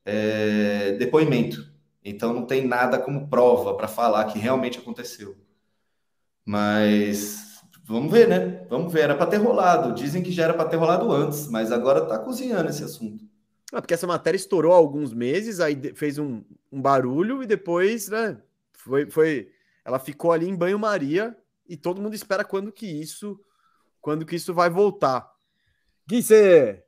é depoimento. Então não tem nada como prova para falar que realmente aconteceu. Mas vamos ver, né? Vamos ver. Era para ter rolado. Dizem que já era para ter rolado antes, mas agora tá cozinhando esse assunto. Ah, porque essa matéria estourou há alguns meses, aí fez um, um barulho e depois, né? Foi, foi, ela ficou ali em banho-maria e todo mundo espera quando que isso, quando que isso vai voltar. Gui, você,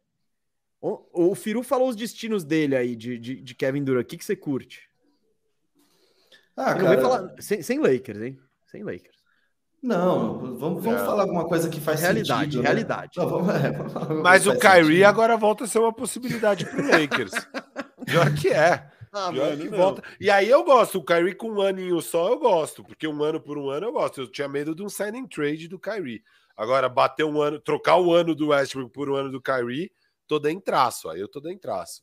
o, o Firu falou os destinos dele aí de, de, de Kevin Durant. O que que você curte? Ah, vem falar sem, sem Lakers, hein? Sem Lakers. Não, vamos, vamos Não. falar alguma coisa que faz realidade, sentido. né? realidade. Não, vamos- é, Mas o Kyrie sentido. agora volta a ser uma possibilidade pro Lakers. Pior que é. Ah, Pior que volta. E aí eu gosto. O Kyrie com um aninho só eu gosto. Porque um ano por um ano eu gosto. Eu tinha medo de um signing trade do Kyrie. Agora, bater um ano, trocar o ano do Westbrook por um ano do Kyrie, tô dentro traço. Aí eu tô dentro traço.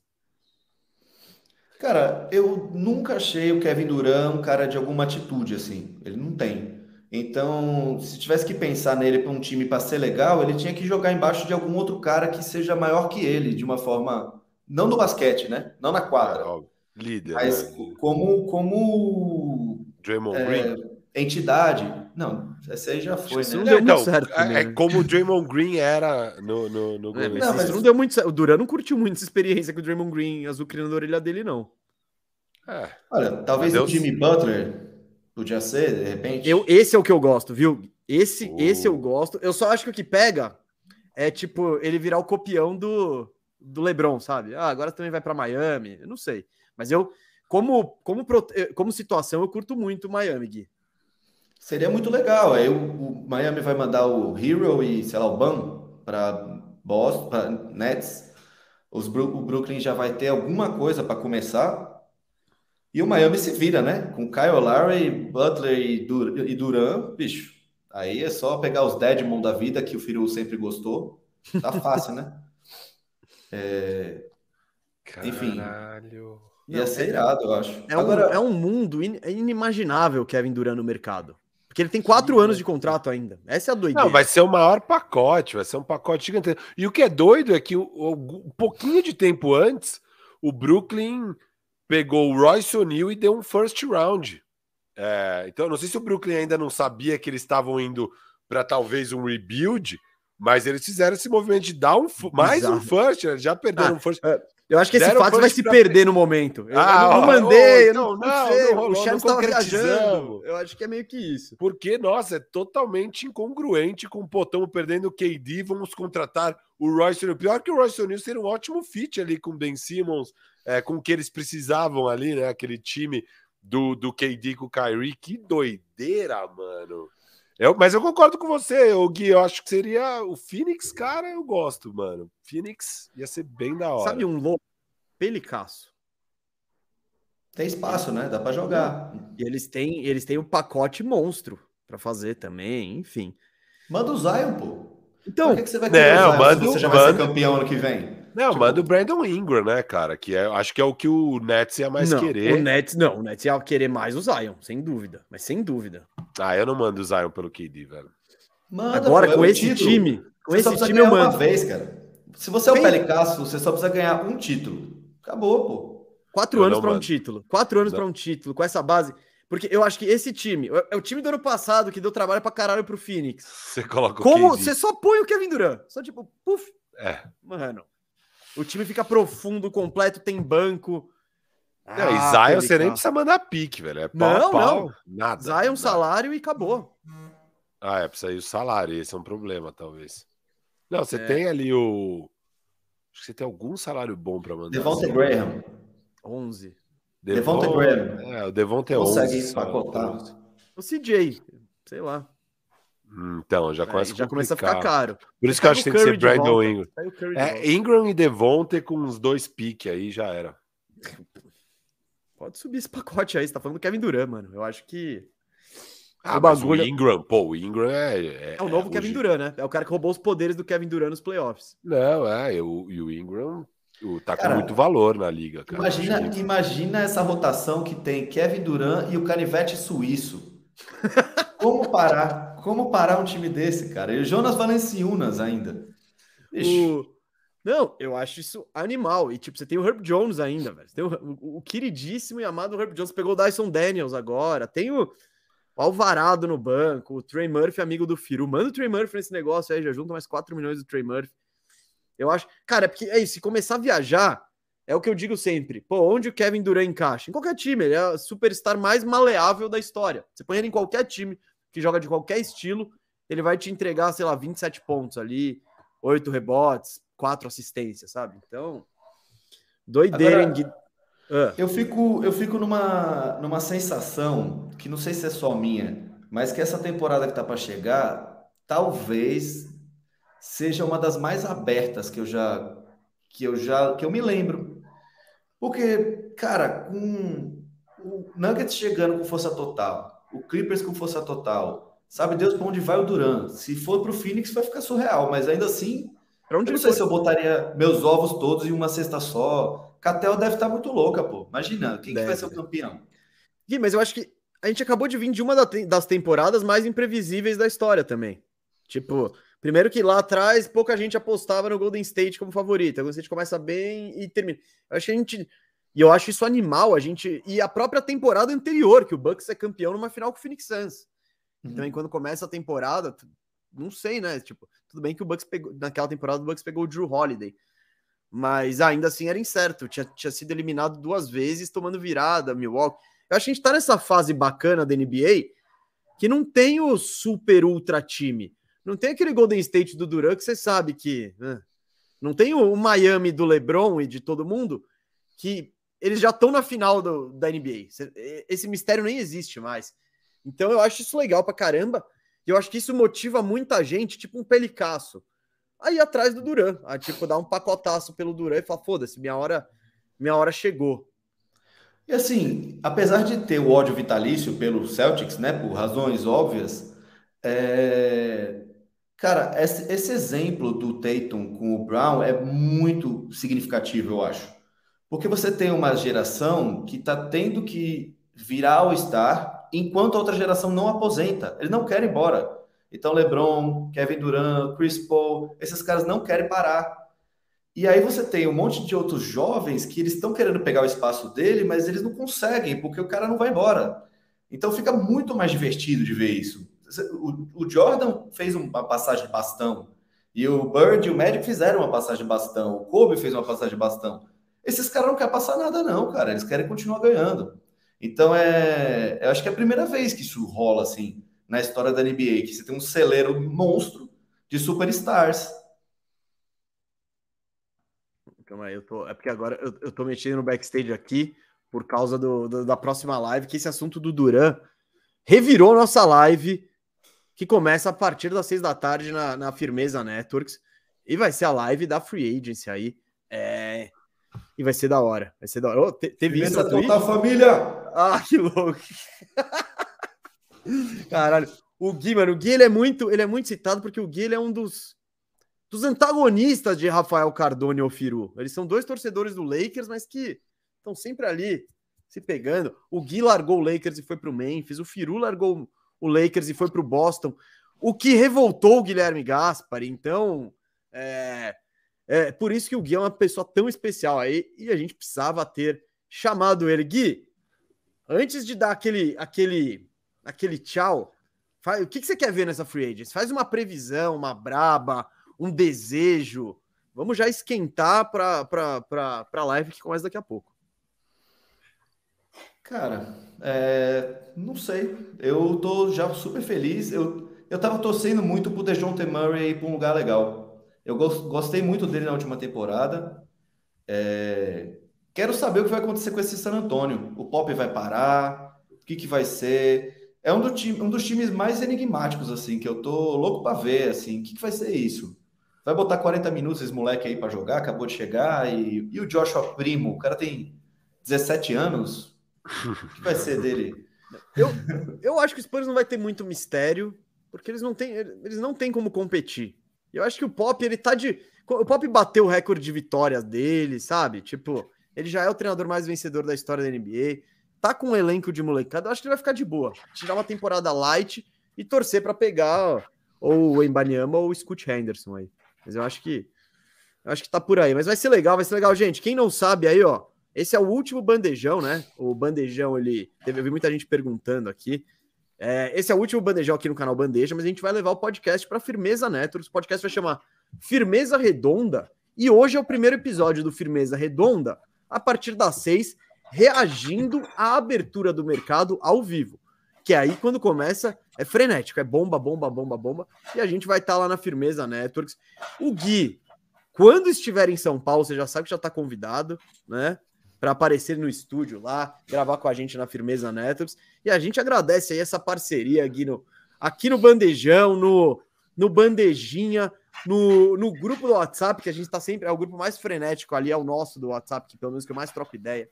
Cara, eu nunca achei o Kevin Durant um cara de alguma atitude assim. Ele não tem. Então, se tivesse que pensar nele para um time para ser legal, ele tinha que jogar embaixo de algum outro cara que seja maior que ele, de uma forma. Não no basquete, né? Não na quadra. Ó, líder. Mas né? como, como Draymond é, Green. entidade. Não, essa aí já foi, Isso né? não deu Então, certo é, é né? como o Draymond Green era no, no, no É, Não, mas- não deu muito certo. O Duran não curtiu muito essa experiência que o Draymond Green azucrinando a orelha dele, não. É. Olha, talvez o Jimmy Butler podia ser, de repente. Eu, esse é o que eu gosto, viu? Esse, Oh. esse eu gosto. Eu só acho que o que pega é tipo ele virar o copião do do LeBron, sabe? Ah, agora também vai para Miami, eu não sei. Mas eu, como, como, prote- como situação, eu curto muito Miami, Gui. Seria muito legal. Aí o, o Miami vai mandar o Hero e, sei lá, o Bam para Boston, para Nets. Os, o Brooklyn já vai ter alguma coisa para começar. E o Miami se vira, né? Com Kyle Lowry, Butler e, Dur e Duran, bicho. Aí é só pegar os Deadmon da vida, que o Firu sempre gostou. Tá fácil, né? Enfim. Caralho. Ia Não, ser é- irado, eu acho. É um, Agora, é um mundo in- inimaginável Kevin Durant no mercado. Porque ele tem quatro anos de contrato ainda. Essa é a doideira. Não, vai ser o maior pacote, vai ser um pacote gigantesco. E o que é doido é que um pouquinho de tempo antes, o Brooklyn pegou o Royce O'Neal e deu um first round. É, então, não sei se o Brooklyn ainda não sabia que eles estavam indo para talvez um rebuild, mas eles fizeram esse movimento de dar um, mais um first, né? já perderam Ah, um first. Eu acho que esse fato vai se pra- perder no momento. Eu, Ah, eu não mandei, ó, eu não, então, não sei. não rolou, o não estava viajando. Eu acho que é meio que isso. Porque, nossa, é totalmente incongruente com o Potão perdendo o KD, vamos contratar o Royce O'Neal. Pior que o Royce O'Neal seria um ótimo fit ali com o Ben Simmons, é, com o que eles precisavam ali, né? Aquele time do, do KD com o Kyrie. Que doideira, mano. Eu, mas eu concordo com você, Gui. Eu acho que seria o Phoenix, cara, eu gosto, mano. Phoenix ia ser bem da hora. Sabe um louco? Pelicasso. tem espaço, né? Dá para jogar. E eles têm, eles têm um pacote monstro para fazer também, enfim. Manda o Zion, pô. Então, Por que, que você vai querer Não, o Zion manda se você já vai ser campeão ano que vem? Não, Tipo- manda o Brandon Ingram, né, cara? Que é, acho que é o que o Nets ia mais não, querer. o Nets não, o Nets ia querer mais o Zion, sem dúvida, mas sem dúvida. Ah, eu não mando o Zion pelo KD, velho. Manda, Agora pô, é com esse título. time, com Você esse time eu ganhar uma mando. vez, cara. Se você é o Pelicasso, você só precisa ganhar um título. Acabou, pô. Quatro Eu anos para um mando. título. Quatro anos para um título, com essa base. Porque eu acho que esse time, é é o time do ano passado que deu trabalho pra caralho pro Phoenix. Você coloca o Como KD. você só põe o Kevin Durant? Só tipo, puf, É. mano. O time fica profundo, completo, tem banco. Não, e Ah, Zion você nem precisa mandar pique, velho. É pau, Não, pau, não. Nada. Zion, nada. salário e acabou. Ah, é, precisa ir o salário. Esse é um problema, talvez. Não, você É. tem ali o. Acho que você tem algum salário bom pra mandar. Devonta assim. Graham. 11. Devonta Devon- Graham. É, o Devonta é Consegue 11. só. empacotar. O CJ, sei lá. Então, já Aí começa, a já começa a ficar caro. Por isso que eu acho que tem que ser Brandon. Ingram. É. Ingram e Devonta com uns dois piques aí já era. Pode subir esse pacote aí. Você tá falando do Kevin Durant, mano. Eu acho que Ah, O mas bagulho- o Ingram, pô, o Ingram é. é o novo é, Kevin hoje- Durant, né? É o cara que roubou os poderes do Kevin Durant nos playoffs. Não, é, o- e o Ingram o, tá com Cara, muito valor na liga, cara. Imagina, que- imagina essa rotação que tem Kevin Durant e o canivete suíço. Como parar? Como parar um time desse, cara? E o Jonas Valanciunas ainda. O... Não, eu acho isso animal. E, tipo, você tem o Herb Jones ainda, velho. Você tem o, o- queridíssimo e amado Herb Jones. Pegou o Dyson Daniels agora. Tem o, o Alvarado no banco. O Trey Murphy, amigo do Firu. Manda o Trey Murphy nesse negócio aí. Já junta mais 4 milhões do Trey Murphy. Eu acho... Cara, é porque é isso. Se começar a viajar, é o que eu digo sempre. Pô, onde o Kevin Durant encaixa? Em qualquer time. Ele é o superstar mais maleável da história. Você põe ele em qualquer time que joga de qualquer estilo, ele vai te entregar, sei lá, 27 pontos ali, 8 rebotes, 4 assistências, sabe? Então, doideira, Agora- hein? Ah, eu fico, eu fico numa, numa sensação que não sei se é só minha, mas que essa temporada que tá para chegar, talvez seja uma das mais abertas que eu já que eu já que eu me lembro. Porque, cara, com o Nuggets chegando com força total, o Clippers com força total, sabe Deus para onde vai o Duran? Se for pro Phoenix vai ficar surreal, mas ainda assim, pra eu onde não ele sei foi? se eu botaria meus ovos todos em uma cesta só. Catel deve estar muito louca, pô. Imagina, quem que vai ser o campeão? Gui, mas eu acho que a gente acabou de vir de uma das temporadas mais imprevisíveis da história também. Tipo, primeiro que lá atrás pouca gente apostava no Golden State como favorito. O Golden State começa bem e termina. Eu acho que a gente. E eu acho isso animal, a gente. E a própria temporada anterior, que o Bucks é campeão numa final com o Phoenix Suns. Uhum. Também quando começa a temporada, não sei, né? Tipo, tudo bem que o Bucks pegou. Naquela temporada o Bucks pegou o Drew Holiday. Mas ainda assim era incerto. Tinha, tinha sido eliminado duas vezes, tomando virada, Milwaukee. Eu acho que a gente tá nessa fase bacana da NBA que não tem o super ultra time. Não tem aquele Golden State do Duran que você sabe que. né? Não tem o Miami do LeBron e de todo mundo que eles já estão na final do, da NBA. Esse mistério nem existe mais. Então eu acho isso legal pra caramba. E eu acho que isso motiva muita gente, tipo um pelicaço. Aí atrás do Duran, a, tipo, dar um pacotaço pelo Duran e falar: foda-se, minha hora, minha hora chegou. E assim, apesar de ter o ódio vitalício pelo Celtics, né, por razões óbvias, é... cara, esse, esse exemplo do Tatum com o Brown é muito significativo, eu acho. Porque você tem uma geração que está tendo que virar ao estar enquanto a outra geração não aposenta. Eles não querem ir embora. Então, LeBron, Kevin Durant, Chris Paul, esses caras não querem parar. E aí você tem um monte de outros jovens que eles estão querendo pegar o espaço dele, mas eles não conseguem, porque o cara não vai embora. Então fica muito mais divertido de ver isso. O, o Jordan fez uma passagem de bastão, e o Bird e o Magic fizeram uma passagem de bastão, o Kobe fez uma passagem de bastão. Esses caras não querem passar nada, não, cara. Eles querem continuar ganhando. Então é. Eu acho que é a primeira vez que isso rola assim na história da NBA, que você tem um celeiro monstro de superstars Calma aí, eu tô. É porque agora eu, eu tô mexendo no backstage aqui por causa do, do, da próxima live, que esse assunto do Duran revirou nossa live, que começa a partir das seis da tarde na, na Firmeza Networks. E vai ser a live da Free Agency aí. É... E vai ser da hora. Vai ser da hora. Oh, te, teve isso na Twitch? família! Ah, que louco! Caralho. O Gui, mano, o Gui ele é muito, ele é muito citado porque o Gui ele é um dos dos antagonistas de Rafael Cardone ou Firu. Eles são dois torcedores do Lakers, mas que estão sempre ali se pegando. O Gui largou o Lakers e foi para o Memphis, o Firu largou o Lakers e foi para o Boston, o que revoltou o Guilherme Gaspari. Então, é, é por isso que o Gui é uma pessoa tão especial aí e a gente precisava ter chamado ele. Gui, antes de dar aquele, aquele, aquele tchau, faz, o que, que você quer ver nessa free agents? Faz uma previsão, uma braba, um desejo. Vamos já esquentar para a live que começa daqui a pouco. Cara, é, não sei. Eu tô já super feliz. Eu, eu tava torcendo muito pro DeJounte Murray ir para um lugar legal. Eu gostei muito dele na última temporada. É, quero saber o que vai acontecer com esse San Antonio. O Pop vai parar? O que, que vai ser? É um, do time, um dos times mais enigmáticos, assim, que eu tô louco para ver, assim. O que, que vai ser isso? Vai botar 40 minutos esse moleque aí para jogar, acabou de chegar. E, e o Joshua Primo, o cara tem 17 anos. O que vai ser dele? Eu, eu acho que o Spurs não vai ter muito mistério, porque eles não têm, eles não têm como competir. Eu acho que o Pop, ele tá de. O Pop bateu o recorde de vitórias dele, sabe? Tipo, ele já é o treinador mais vencedor da história da NBA. Tá com um elenco de molecada. Eu acho que ele vai ficar de boa. Tirar uma temporada light e torcer para pegar ou o Embanyama ou o Scoot Henderson aí. Mas eu acho que eu acho que tá por aí. Mas vai ser legal, vai ser legal, gente. Quem não sabe aí, ó, esse é o último bandejão, né? O bandejão, ele teve eu vi muita gente perguntando aqui. É, esse é o último bandejão aqui no canal Bandeja, mas a gente vai levar o podcast para Firmeza Networks. O podcast vai chamar Firmeza Redonda. E hoje é o primeiro episódio do Firmeza Redonda, a partir das seis, reagindo à abertura do mercado ao vivo que aí quando começa é frenético, é bomba, bomba, bomba, bomba, e a gente vai estar tá lá na Firmeza Networks. O Gui, quando estiver em São Paulo, você já sabe que já está convidado, né? Para aparecer no estúdio lá, gravar com a gente na Firmeza Networks. E a gente agradece aí essa parceria, Gui, no, aqui no Bandejão, no, no Bandejinha, no, no grupo do WhatsApp, que a gente está sempre, é o grupo mais frenético ali, é o nosso do WhatsApp, que pelo menos que eu mais troco ideia.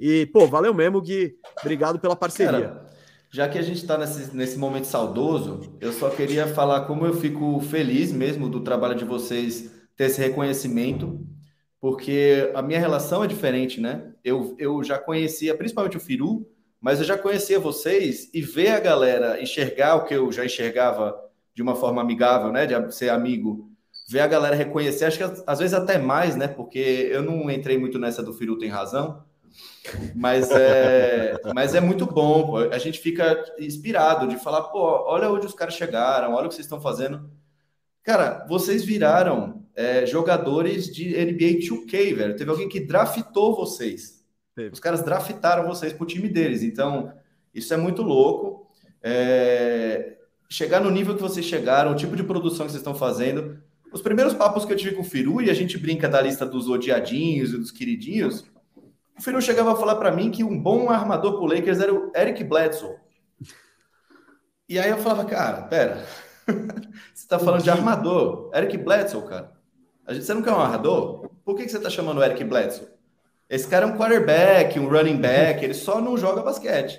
E, pô, valeu mesmo, Gui. Obrigado pela parceria. Cara, já que a gente está nesse, nesse momento saudoso, eu só queria falar como eu fico feliz mesmo do trabalho de vocês ter esse reconhecimento, porque a minha relação é diferente, né? Eu, eu já conhecia, principalmente o Firu, mas eu já conhecia vocês e ver a galera enxergar o que eu já enxergava de uma forma amigável, né? De ser amigo, ver a galera reconhecer, acho que às vezes até mais, né? Porque eu não entrei muito nessa do Firu tem razão, mas é, mas é muito bom, pô. a gente fica inspirado de falar, pô, olha onde os caras chegaram, olha o que vocês estão fazendo. Cara, vocês viraram é, jogadores de NBA 2K, velho. Teve alguém que draftou vocês. Teve. Os caras draftaram vocês pro time deles. Então, isso é muito louco. É... Chegar no nível que vocês chegaram, o tipo de produção que vocês estão fazendo, os primeiros papos que eu tive com o Firu, e a gente brinca da lista dos odiadinhos e dos queridinhos, o Firu chegava a falar para mim que um bom armador pro Lakers era o Eric Bledsoe. E aí eu falava, cara, pera, você tá falando de armador, Eric Bledsoe, cara. A gente, você não quer um armador? Por que, que você tá chamando o Eric Bledsoe? Esse cara é um quarterback, um running back, ele só não joga basquete.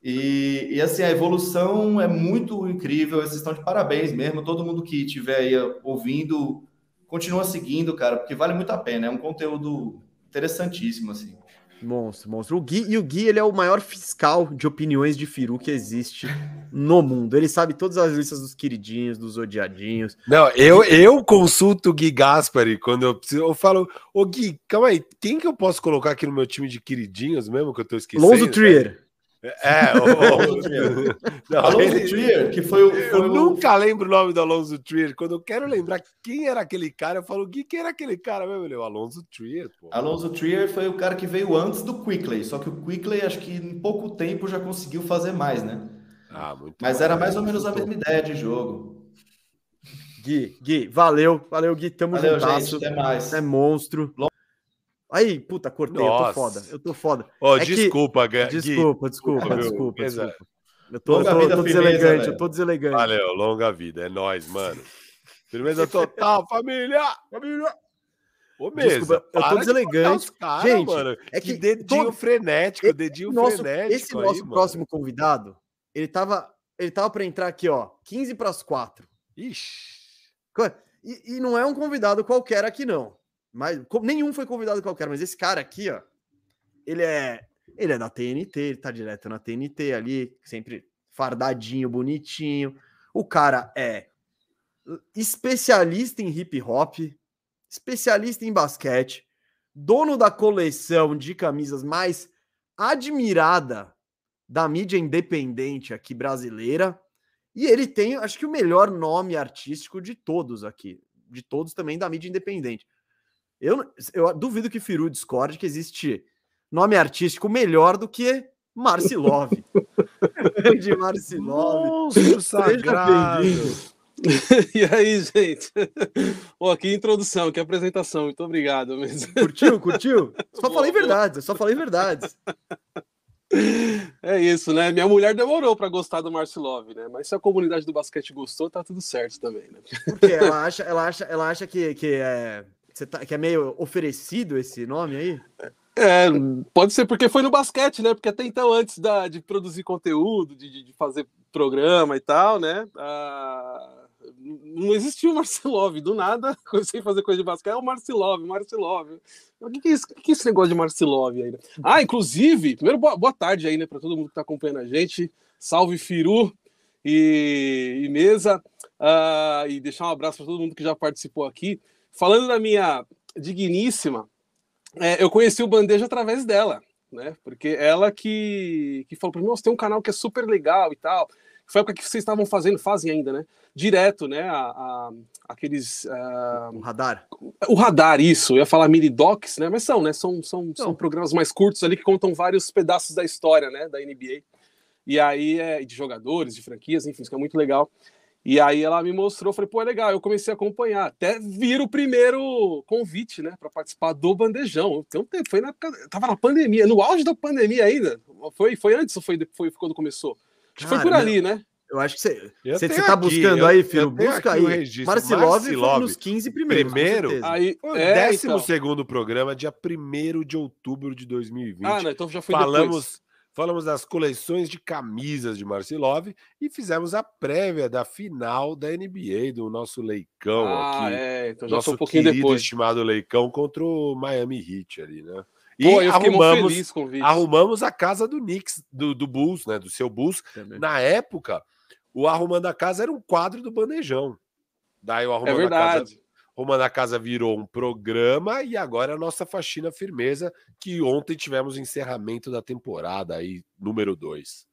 E, e, assim, a evolução é muito incrível, vocês estão de parabéns mesmo. Todo mundo que estiver aí ouvindo, continua seguindo, cara, porque vale muito a pena. É um conteúdo interessantíssimo, assim. Monstro, monstro. O Gui, e o Gui, ele é o maior fiscal de opiniões de Firu que existe no mundo. Ele sabe todas as listas dos queridinhos, dos odiadinhos. Não, eu, eu consulto o Gui Gaspari quando eu preciso. Eu falo, ô Gui, calma aí, quem que eu posso colocar aqui no meu time de queridinhos mesmo que eu tô esquecendo? Lonzo Trier. É, o, não, Alonso ele, Trier, que foi o. Foi eu o... nunca lembro o nome do Alonso Trier. Quando eu quero lembrar quem era aquele cara, eu falo, Gui, quem era aquele cara mesmo? Ele, o Alonso Trier, pô. Alonso Trier foi o cara que veio antes do Quickley, só que o Quickley, acho que em pouco tempo já conseguiu fazer mais, né? Ah, muito Mas era mais ou menos a mesma ideia de jogo. Gui, Gui, valeu, valeu, Gui, tamo valeu, juntasso. Gente, até mais. É monstro. Aí, puta, cortei, Nossa. eu tô foda, eu tô foda. Oh, é desculpa, que... Gui. Desculpa, desculpa, desculpa, desculpa. Eu tô, longa eu tô, tô deselegante, eu tô deselegante. Valeu, longa vida, é nóis, mano. Firmeza total, família! Família! Ô, mesa, Desculpa, eu tô deselegante. Cara, Gente, mano. é que, que dedinho todo... frenético, dedinho nosso, frenético. Esse nosso aí, próximo mano. convidado, ele tava, ele tava para entrar aqui, ó, 15 para as 4. Ixi. E, e não é um convidado qualquer aqui, não. Mas nenhum foi convidado qualquer, mas esse cara aqui, ó, ele é ele é da TNT, ele tá direto na TNT ali, sempre fardadinho, bonitinho. O cara é especialista em hip hop, especialista em basquete, dono da coleção de camisas mais admirada da mídia independente aqui brasileira. E ele tem, acho que o melhor nome artístico de todos aqui, de todos também da mídia independente. Eu, eu duvido que Firu discorde que existe nome artístico melhor do que Marcilov. de Marcilov. Monstro sagrado. e aí, gente? Pô, que introdução, que apresentação. Muito obrigado mesmo. Curtiu? Curtiu? Só falei verdades, só falei verdades. É isso, né? Minha mulher demorou para gostar do Marcelov, né? Mas se a comunidade do basquete gostou, tá tudo certo também, né? Porque ela acha, ela acha, ela acha que, que é você tá, que é meio oferecido esse nome aí? É, pode ser porque foi no basquete, né? Porque até então, antes da, de produzir conteúdo, de, de fazer programa e tal, né? Ah, não existia o Marcelov. Do nada, comecei a fazer coisa de basquete. É o Marcelov, Marcelov. O que, que, é que, é esse negócio de Marcelov aí? Né? Ah, inclusive, primeiro, boa, boa tarde aí, né? Para todo mundo que está acompanhando a gente. Salve, Firu e, e mesa. Ah, e deixar um abraço para todo mundo que já participou aqui. Falando da minha digníssima, é, eu conheci o Bandeja através dela, né? Porque ela que, que falou para mim, nossa, tem um canal que é super legal e tal. Foi a época que vocês estavam fazendo, fazem ainda, né? Direto, né? A, a aqueles. Uh... O radar. O radar, isso. Eu ia falar mini docs, né? Mas são, né? São, são, são programas mais curtos ali que contam vários pedaços da história, né? Da NBA. E aí, é, de jogadores, de franquias, enfim, isso que é muito legal. E aí ela me mostrou, falei, pô, é legal. Eu comecei a acompanhar, até vir o primeiro convite, né, para participar do bandejão. Tem um tempo, foi na época, tava na pandemia, no auge da pandemia ainda. Foi, foi antes ou foi, foi quando começou? Acho que foi por ali, né? Eu acho que você, você, você tá buscando eu, aí, filho. Busca aí. Marcilov, Marcilov foi nos 15 primeiros. Primeiro, aí, foi o é, 12 então. segundo programa, dia 1 de outubro de 2020. Ah, não, então já foi Falamos. Depois falamos das coleções de camisas de Marcelov e fizemos a prévia da final da NBA do nosso Leicão ah, aqui. É, então já nosso um pouquinho depois. estimado Leicão contra o Miami Heat ali, né? E Pô, arrumamos, arrumamos a casa do Knicks, do, do Bulls, né? Do seu Bulls. Também. Na época, o Arrumando a Casa era um quadro do Bandejão. Daí o Arrumando é a Casa Roma da Casa virou um programa e agora é a nossa faxina firmeza, que ontem tivemos encerramento da temporada aí, número 2.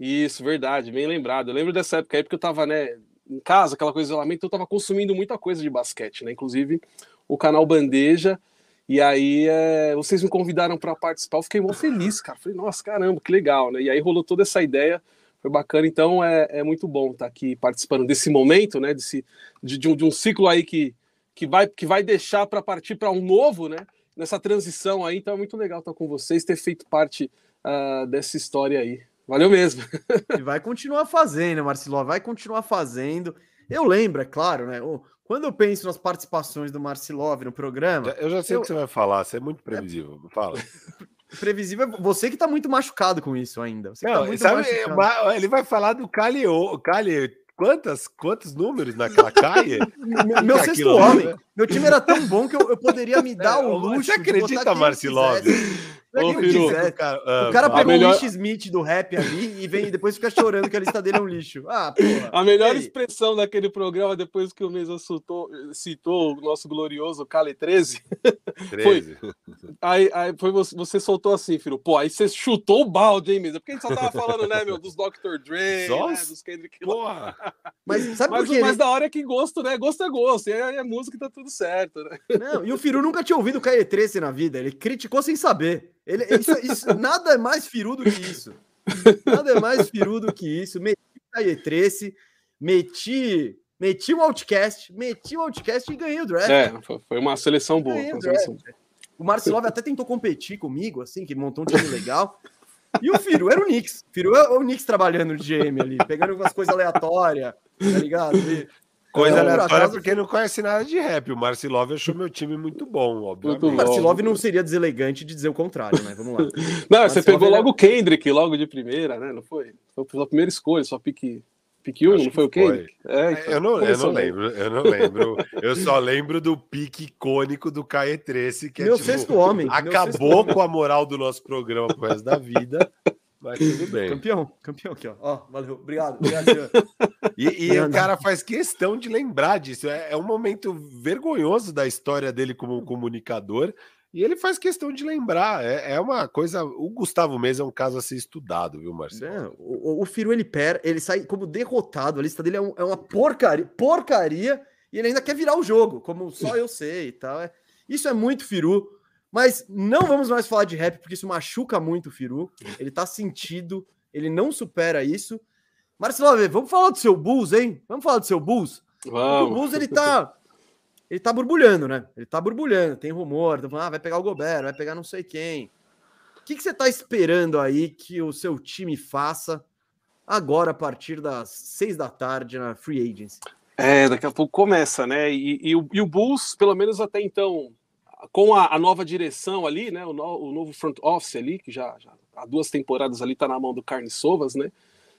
Isso, verdade, bem lembrado. Eu lembro dessa época aí porque eu tava, né, em casa, aquela coisa de isolamento, eu tava consumindo muita coisa de basquete, né? Inclusive o canal Bandeja. E aí é, vocês me convidaram para participar, eu fiquei muito feliz, cara. Falei, nossa, caramba, que legal, né? E aí rolou toda essa ideia foi bacana. Então é, é muito bom estar aqui participando desse momento, né? Desse, de, de, um, de um ciclo aí que, que, vai, que vai deixar para partir para um novo, né? Nessa transição aí. Então é muito legal estar com vocês, ter feito parte uh, dessa história aí. Valeu mesmo. E vai continuar fazendo, Marcelo, vai continuar fazendo. Eu lembro, é claro, né? Quando eu penso nas participações do Marcilov no programa. Eu já sei eu... o que você vai falar, você é muito previsível. Fala. previsível é você que tá muito machucado com isso ainda. Você não, tá sabe, ele vai falar do Cali, Cali quantas, quantos números naquela caia? meu sexto aquilo, homem. Meu time era tão bom que eu, eu poderia me dar o luxo. Você acredita, Marcilov? Ô, o cara, uh, o cara pegou melhor... o Smith do rap ali e vem depois fica chorando que a lista dele é um lixo. Ah, porra. A melhor expressão daquele programa, depois que o Mesa citou, citou o nosso glorioso Cali 13, 13. foi. Aí, aí foi você, você, soltou assim, filho. Pô, aí você chutou o balde, hein, Mesa? Porque a gente só tava falando, né, meu, dos Dr. Dre, né, dos Kendrick Porra. Mas sabe mas, por quê? Mas da hora é que gosto, né? Gosto é gosto. E é, é música tá tudo certo, né? Não, e o Firu nunca tinha ouvido o Cali 13 na vida. Ele criticou sem saber. Ele, isso, isso, nada é mais firu do que isso. Nada é mais firu do que isso. Meti Caietrece, meti, meti o Outcast, meti o Outcast e ganhei o draft. É, foi uma seleção boa. Uma seleção. O Marcelov até tentou competir comigo, assim, que montou um time legal. E o Firu era o Knicks. Firu é o Knicks trabalhando de GM ali, pegando umas coisas aleatórias, tá ligado? E, Coisa então, aleatória acaso... porque não conhece nada de rap. O Marcilov achou meu time muito bom, obviamente. O Marcilov não seria deselegante de dizer o contrário, né? Vamos lá. não, você pegou logo o Kendrick, logo de primeira, né? Não foi? Foi a primeira escolha, só pique. Pique 1, um, não foi o Kendrick? É, então, eu não, eu não lembro, eu não lembro. Eu só lembro do pique icônico do Caetrece, que é meu tipo, sexto homem. Acabou com a moral do nosso programa pro resto da vida. Mas tudo bem. Campeão, campeão aqui, ó. Ó, valeu. Obrigado, obrigado, E, e o cara faz questão de lembrar disso. É, é, um momento vergonhoso da história dele como comunicador. E ele faz questão de lembrar. É, é uma coisa. O Gustavo Mesa é um caso a ser estudado, viu, Marcelo? É, o, o Firo ele per, ele sai como derrotado. A lista dele é, um, é, uma porcaria, porcaria. E ele ainda quer virar o jogo, como só eu sei e tal. É, isso é muito Firu. Mas não vamos mais falar de rap, porque isso machuca muito o Firu. Ele tá sentido, ele não supera isso. Marcelo, vamos falar do seu Bulls, hein? Vamos falar do seu Bulls? Vamos. O Bulls, ele tá... Ele tá borbulhando, né? Ele tá borbulhando. Tem rumor, ah, vai pegar o Gobert, vai pegar não sei quem. O que, que você tá esperando aí que o seu time faça agora, a partir das seis da tarde, na Free Agency? É, daqui a pouco começa, né? E, e, o, e o Bulls, pelo menos até então, com a, a, nova direção ali, né, o, no, o, novo front office ali, que já, já há duas temporadas ali está na mão do Carne Sovas, né,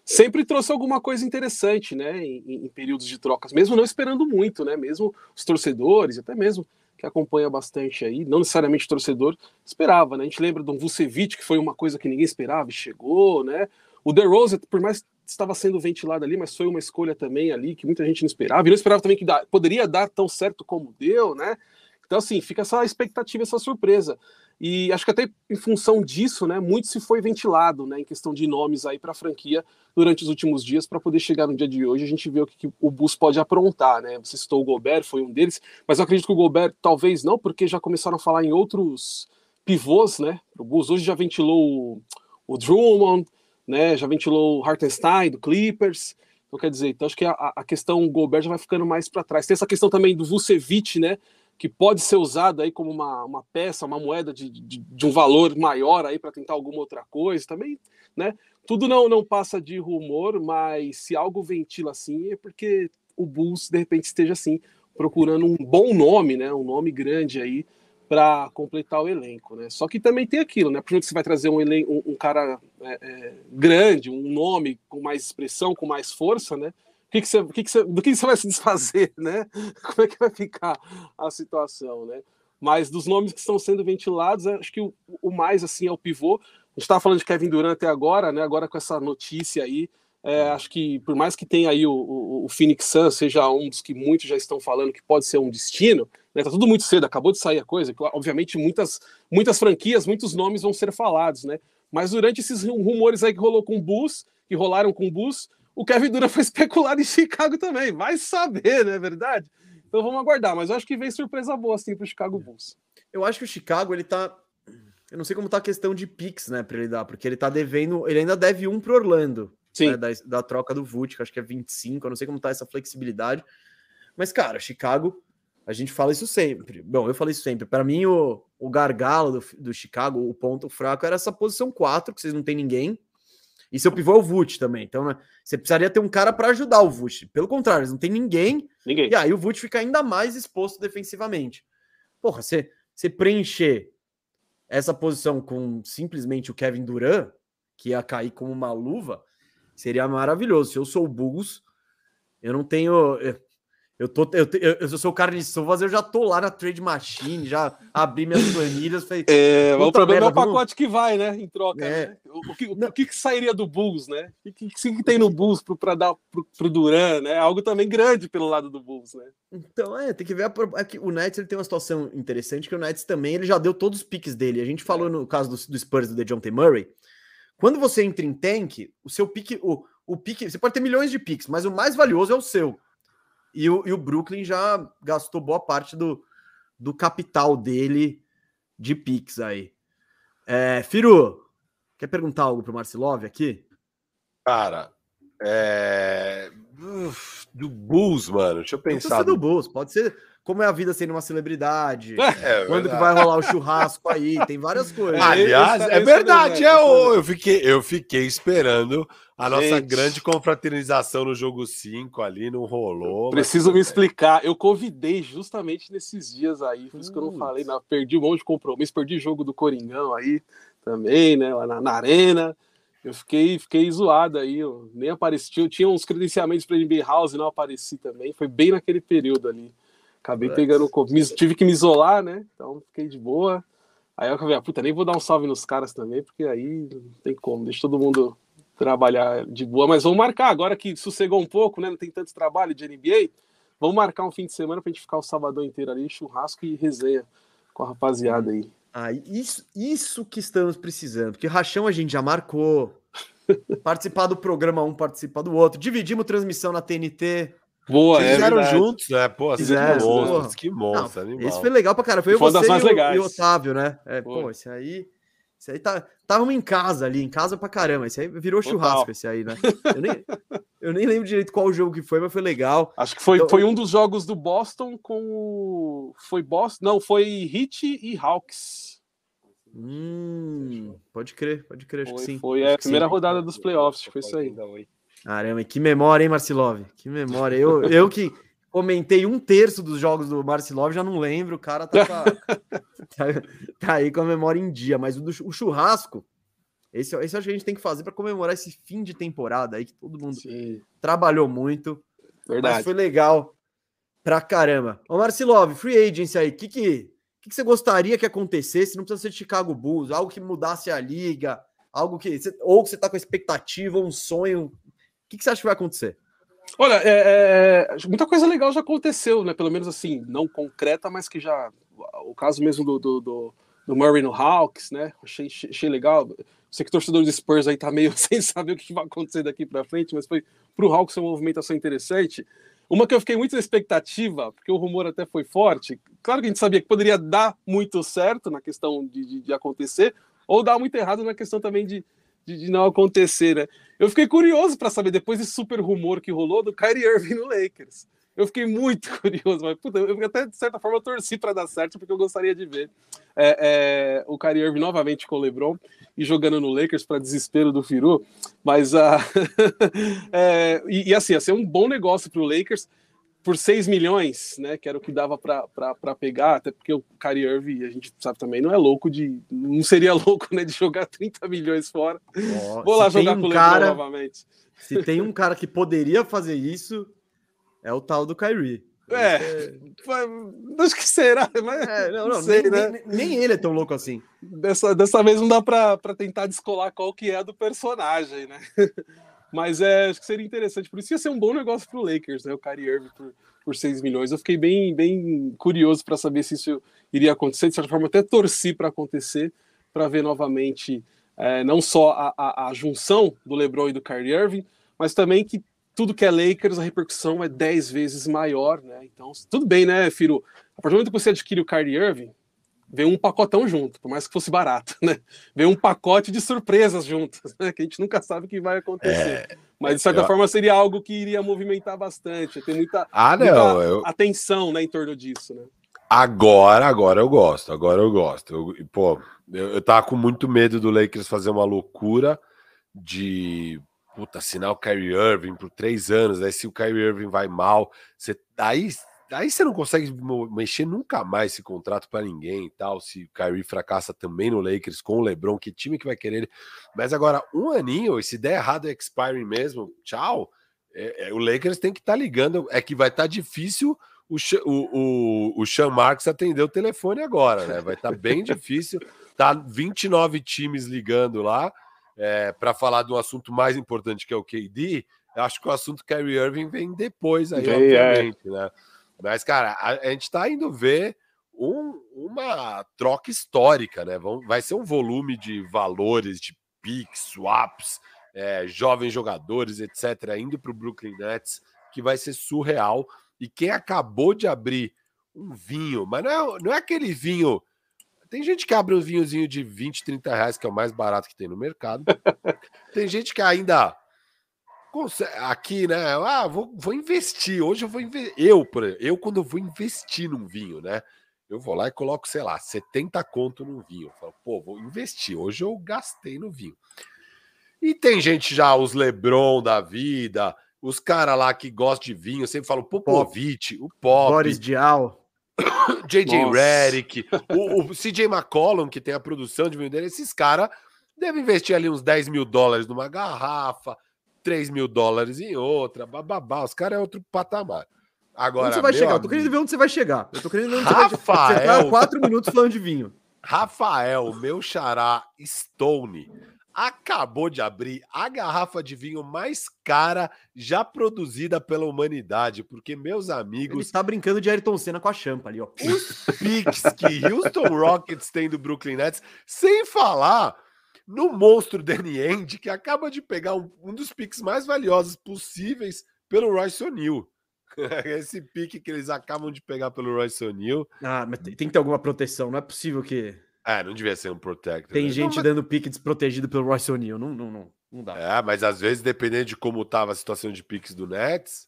sempre trouxe alguma coisa interessante, né, em, em, períodos de trocas, mesmo não esperando muito, né, mesmo os torcedores, até mesmo que acompanha bastante aí, não necessariamente torcedor, esperava, né, a gente lembra do Vucevic, que foi uma coisa que ninguém esperava e chegou, né, o DeRozan, por mais estava sendo ventilado ali, mas foi uma escolha também ali que muita gente não esperava, e não esperava também que dá, poderia dar tão certo como deu, né, então, assim, fica essa expectativa, essa surpresa. E acho que até em função disso, né, muito se foi ventilado, né, em questão de nomes aí para a franquia durante os últimos dias, para poder chegar no dia de hoje a gente vê o que, que, o Bus pode aprontar, né? Você citou o Gobert, foi um deles, mas eu acredito que o Gobert talvez não, porque já começaram a falar em outros pivôs, né? O Bus hoje já ventilou o, o Drummond, né? Já ventilou o Hartenstein do Clippers. Então, quer dizer, então acho que a, a questão Gobert já vai ficando mais para trás. Tem essa questão também do Vucevic, né? Que pode ser usada aí como uma, uma peça, uma moeda de, de, de um valor maior aí para tentar alguma outra coisa também, né? Tudo não, não passa de rumor, mas se algo ventila assim é porque o Bulls de repente esteja assim procurando um bom nome, né? Um nome grande aí para completar o elenco, né? Só que também tem aquilo, né? Por exemplo, você vai trazer um, elenco, um, um cara é, é, grande, um nome com mais expressão, com mais força, né? Que, que, você, que, que você, do que você vai se desfazer, né? Como é que vai ficar a situação, né? Mas dos nomes que estão sendo ventilados, acho que o, o mais assim é o pivô. A gente estava falando de Kevin Durant até agora, né? Agora com essa notícia aí, é, acho que por mais que tenha aí o, o, o, Phoenix Suns seja um dos que muitos já estão falando que pode ser um destino, né? Tá tudo muito cedo, acabou de sair a coisa. Obviamente muitas muitas franquias, muitos nomes vão ser falados, né? Mas durante esses rumores aí que rolou com o Bulls, que rolaram com o Bulls, o Kevin Durant foi especulado em Chicago também. Vai saber, não é verdade? Então vamos aguardar, mas eu acho que vem surpresa boa assim para o Chicago Bulls. Eu acho que o Chicago ele tá eu não sei como tá a questão de Pix, né, para ele dar, porque ele tá devendo, ele ainda deve um pro Orlando. Sim. né, da, da troca do Vult, que acho que é 25, eu não sei como tá essa flexibilidade. Mas, cara, Chicago, a gente fala isso sempre. Bom, eu falei isso sempre. Para mim, o, o gargalo do, do Chicago, o ponto fraco, era essa posição 4, que vocês não tem ninguém. E seu pivô é o Vult também. Então, né, você precisaria ter um cara para ajudar o Vult. Pelo contrário, eles não tem ninguém. Ninguém. E aí o Vult fica ainda mais exposto defensivamente. Porra, você, você preencher essa posição com simplesmente o Kevin Durant, que ia cair como uma luva, seria maravilhoso. Se eu sou o Bulls, eu não tenho. Eu, eu, tô, eu, eu, eu sou o cara de sovas, eu já tô lá na Trade Machine, já abri minhas planilhas. Falei, É, o problema é merda, o vamos- pacote que vai, né? Em troca. É. né? O, o que, o que que sairia do Bulls, né? O que, que, que tem no Bulls pra dar pro, pro Duran, né? Algo também grande pelo lado do Bulls, né? Então, é, tem que ver. A, é o Nets ele tem uma situação interessante, que o Nets também ele já deu todos os piques dele. A gente falou no caso do, do Spurs do DeJounte Murray. Quando você entra em tank, o seu pique, o, o pique, você pode ter milhões de piques, mas o mais valioso é o seu. E o, e o Brooklyn já gastou boa parte do, do capital dele de piques aí. É, Firu, quer perguntar algo pro Marcelov aqui? Cara, é... uf, do Bulls, mano. Deixa eu pensar. ser do Bulls, pode ser como é a vida sendo uma celebridade. É, Quando que vai rolar o churrasco aí? Tem várias coisas. Aliás, é verdade, é ô, eu fiquei, eu fiquei esperando a nossa Gente. grande confraternização no jogo 5 ali, não rolou. mas Preciso tudo me explicar. Eu convidei justamente nesses dias aí, por isso que eu não falei, não, perdi um monte de compromisso, perdi jogo do Coringão aí também, né? Lá na, na arena. Eu fiquei, fiquei zoado aí, eu nem apareci. Tinha, tinha uns credenciamentos para NBA House e não apareci também. Foi bem naquele período ali. Acabei Putz. pegando. co- me- Tive que me isolar, né? Então fiquei de boa. Aí eu acabei, ah, puta, nem vou dar um salve nos caras também, porque aí não tem como, deixa todo mundo trabalhar de boa. Mas vamos marcar, agora que sossegou um pouco, né? Não tem tanto trabalho de NBA, vamos marcar um fim de semana pra gente ficar o sabadão inteiro ali, churrasco e resenha com a rapaziada aí. Ah, isso, isso que estamos precisando, porque rachão a gente já marcou. participar do programa um, participar do outro. Dividimos transmissão na TNT. Boa, Vocês é fizeram verdade. juntos, né? Pô, Fizeram, que monstros, porra. que monstro, animal. Esse foi legal pra cara. Foi eu, Foi você mais e o, e o Otávio, né? É, pô, esse aí. Esse aí tá. Távamos em casa ali, em casa pra caramba. Esse aí virou Total. churrasco, esse aí, né? Eu nem, eu nem lembro direito qual jogo que foi, mas foi legal. Acho que foi, Então- foi um dos jogos do Boston com o. Foi Boston? Não, foi Heat e Hawks. Hum, pode crer, pode crer, acho Foi, que sim. foi Acho a primeira sim. rodada dos playoffs, acho que foi isso aí. Caramba, que memória, hein, Marcilov? Que memória. Eu, eu que comentei um terço dos jogos do Marcilov, já não lembro. O cara tá, tá, tá aí com a memória em dia. Mas o, do, o churrasco, esse, esse eu acho que a gente tem que fazer para comemorar esse fim de temporada aí, que todo mundo Sim, trabalhou muito. Mas verdade. foi legal pra caramba. Ô, Marcilov, free agency aí, o que, que, que, que você gostaria que acontecesse? Não precisa ser Chicago Bulls, algo que mudasse a liga, algo que. ou que você tá com expectativa, um sonho. Que, que você acha que vai acontecer? Olha, é, é, muita coisa legal já aconteceu, né? Pelo menos assim, não concreta, mas que já. O caso mesmo do, do, do, do Murray no Hawks, né? Achei, achei legal. Sei que o torcedor dos Spurs aí tá meio sem saber o que vai acontecer daqui para frente, mas foi pro Hawks uma movimentação interessante. Uma que eu fiquei muito na expectativa, porque o rumor até foi forte. Claro que a gente sabia que poderia dar muito certo na questão de, de, de acontecer, ou dar muito errado na questão também de, de, de não acontecer, né? Eu fiquei curioso para saber, depois desse super rumor que rolou do Kyrie Irving no Lakers. Eu fiquei muito curioso, mas puta, eu até de certa forma torci para dar certo, porque eu gostaria de ver é, é, o Kyrie Irving novamente com o LeBron e jogando no Lakers para desespero do Firu. Mas a. é, e, e assim, ia ser um bom negócio para o Lakers por 6 milhões, né? Que era o que dava para pegar, até porque o Kyrie Irving, a gente sabe também, não é louco de. Não seria louco, né? De jogar 30 milhões fora. Ó, Vou lá jogar um com o LeBron cara, novamente. Se tem um cara que poderia fazer isso, é o tal do Kyrie. É, foi- acho que será, mas É, não, não, sei, nem, né? nem- nem ele é tão louco assim. Dessa, dessa vez não dá para tentar descolar qual que é do personagem, né? Mas é, acho que seria interessante. Por isso ia ser um bom negócio para o Lakers, né? O Kyrie Irving por, por 6 milhões. Eu fiquei bem, bem curioso para saber se isso iria acontecer. De certa forma, até torci para acontecer, para ver novamente é, não só a, a, a junção do LeBron e do Kyrie Irving, mas também que tudo que é Lakers, a repercussão é 10 vezes maior, né? Então, tudo bem, né, Firo? A partir do momento que você adquire o Kyrie Irving, veio um pacotão junto, por mais que fosse barato, né? Veio um pacote de surpresas juntas, né? Que a gente nunca sabe o que vai acontecer. É, Mas de certa eu- forma seria algo que iria movimentar bastante, ter muita, Ah, muita não. Eu, atenção, né, em torno disso, né? agora, agora eu gosto. Agora eu gosto. Eu, pô, eu, eu tava com muito medo do Lakers fazer uma loucura de puta, assinar o Kyrie Irving por três anos. Aí se o Kyrie Irving vai mal, você, aí, aí você não consegue mexer nunca mais esse contrato para ninguém e tal. Se o Kyrie fracassa também no Lakers com o LeBron, que time que vai querer ele? Mas agora, um aninho, e se der errado é expiring mesmo, tchau. É- é, o Lakers tem que estar ligando. É que vai estar difícil o, o, o, o Sean Marks atender o telefone agora, né? Vai estar bem difícil. Tá 29 times ligando lá para falar de um assunto mais importante que é o KD. Eu acho que o assunto Kyrie Irving vem depois aí, Vem, obviamente, né? Mas, cara, a, a gente tá indo ver um- uma troca histórica, né? Vão, vai ser um volume de valores, de picks, swaps, é, jovens jogadores, etc., indo para o Brooklyn Nets, que vai ser surreal. E quem acabou de abrir um vinho, mas não é, não é aquele vinho. Tem gente que abre um vinhozinho de 20, 30 reais, que é o mais barato que tem no mercado. Tem gente que ainda aqui, né? Ah, vou, vou investir. Hoje eu vou investir. Eu, por exemplo, eu, quando eu vou investir num vinho, né? Eu vou lá e coloco, sei lá, 70 conto num vinho. Eu falo, pô, vou investir. Hoje eu gastei no vinho. E tem gente já, os Lebron da vida, os caras lá que gostam de vinho, sempre falo Popovich, o Pop, Boris Dial. JJ. Redick, o, o CJ McCollum, que tem a produção de vinho dele, esses caras devem investir ali uns 10 mil dólares numa garrafa, 3 mil dólares em outra, bababá. Os caras é outro patamar. Agora, onde você vai chegar? Eu tô querendo amigo, ver onde você vai chegar. Eu tô querendo ver onde você vai chegar. Você Rafael. tá quatro minutos falando de vinho. Rafael, meu xará Stone, acabou de abrir a garrafa de vinho mais cara já produzida pela humanidade, porque, meus Ele amigos, está brincando de Ayrton Senna com a champa ali, ó. os picks que Houston Rockets tem do Brooklyn Nets, sem falar no monstro Danny Ainge, que acaba de pegar um, um dos picks mais valiosos possíveis pelo Royce O'Neal. Esse pique que eles acabam de pegar pelo Royce O'Neal. Ah, mas tem tem que ter alguma proteção. Não é possível que É, não devia ser um protector. tem né? gente Não, mas- dando pique desprotegido pelo Royce O'Neal. Não, não, não, não dá. É, mas às vezes, dependendo de como tava a situação de piques do Nets,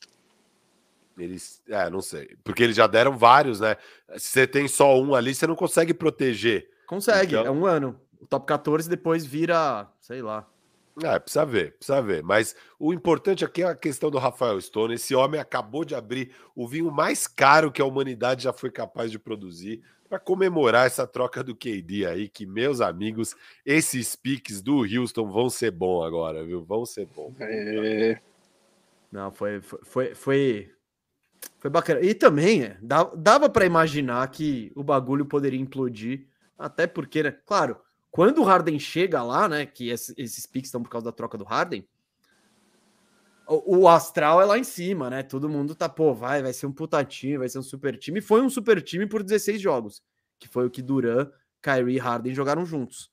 eles. É, não sei. Porque eles já deram vários, né? Se você tem só um ali, você não consegue proteger. Consegue, Então- é um ano. O top 14 depois vira, sei lá. É, precisa ver, precisa ver. Mas o importante aqui é a questão do Rafael Stone. Esse homem acabou de abrir o vinho mais caro que a humanidade já foi capaz de produzir para comemorar essa troca do KD aí, que, meus amigos, esses piques do Houston vão ser bom agora, viu? Vão ser bom. É, Não, foi, foi, foi, foi, bacana. E também, é, dava para imaginar que o bagulho poderia implodir, até porque, né? Claro, quando o Harden chega lá, né? Que esse- esses piques estão por causa da troca do Harden, o, astral é lá em cima, né? Todo mundo tá, pô, vai, vai ser um puta time, vai ser um super time. Foi um super time por 16 jogos, que foi o que Duran, Kyrie e Harden jogaram juntos.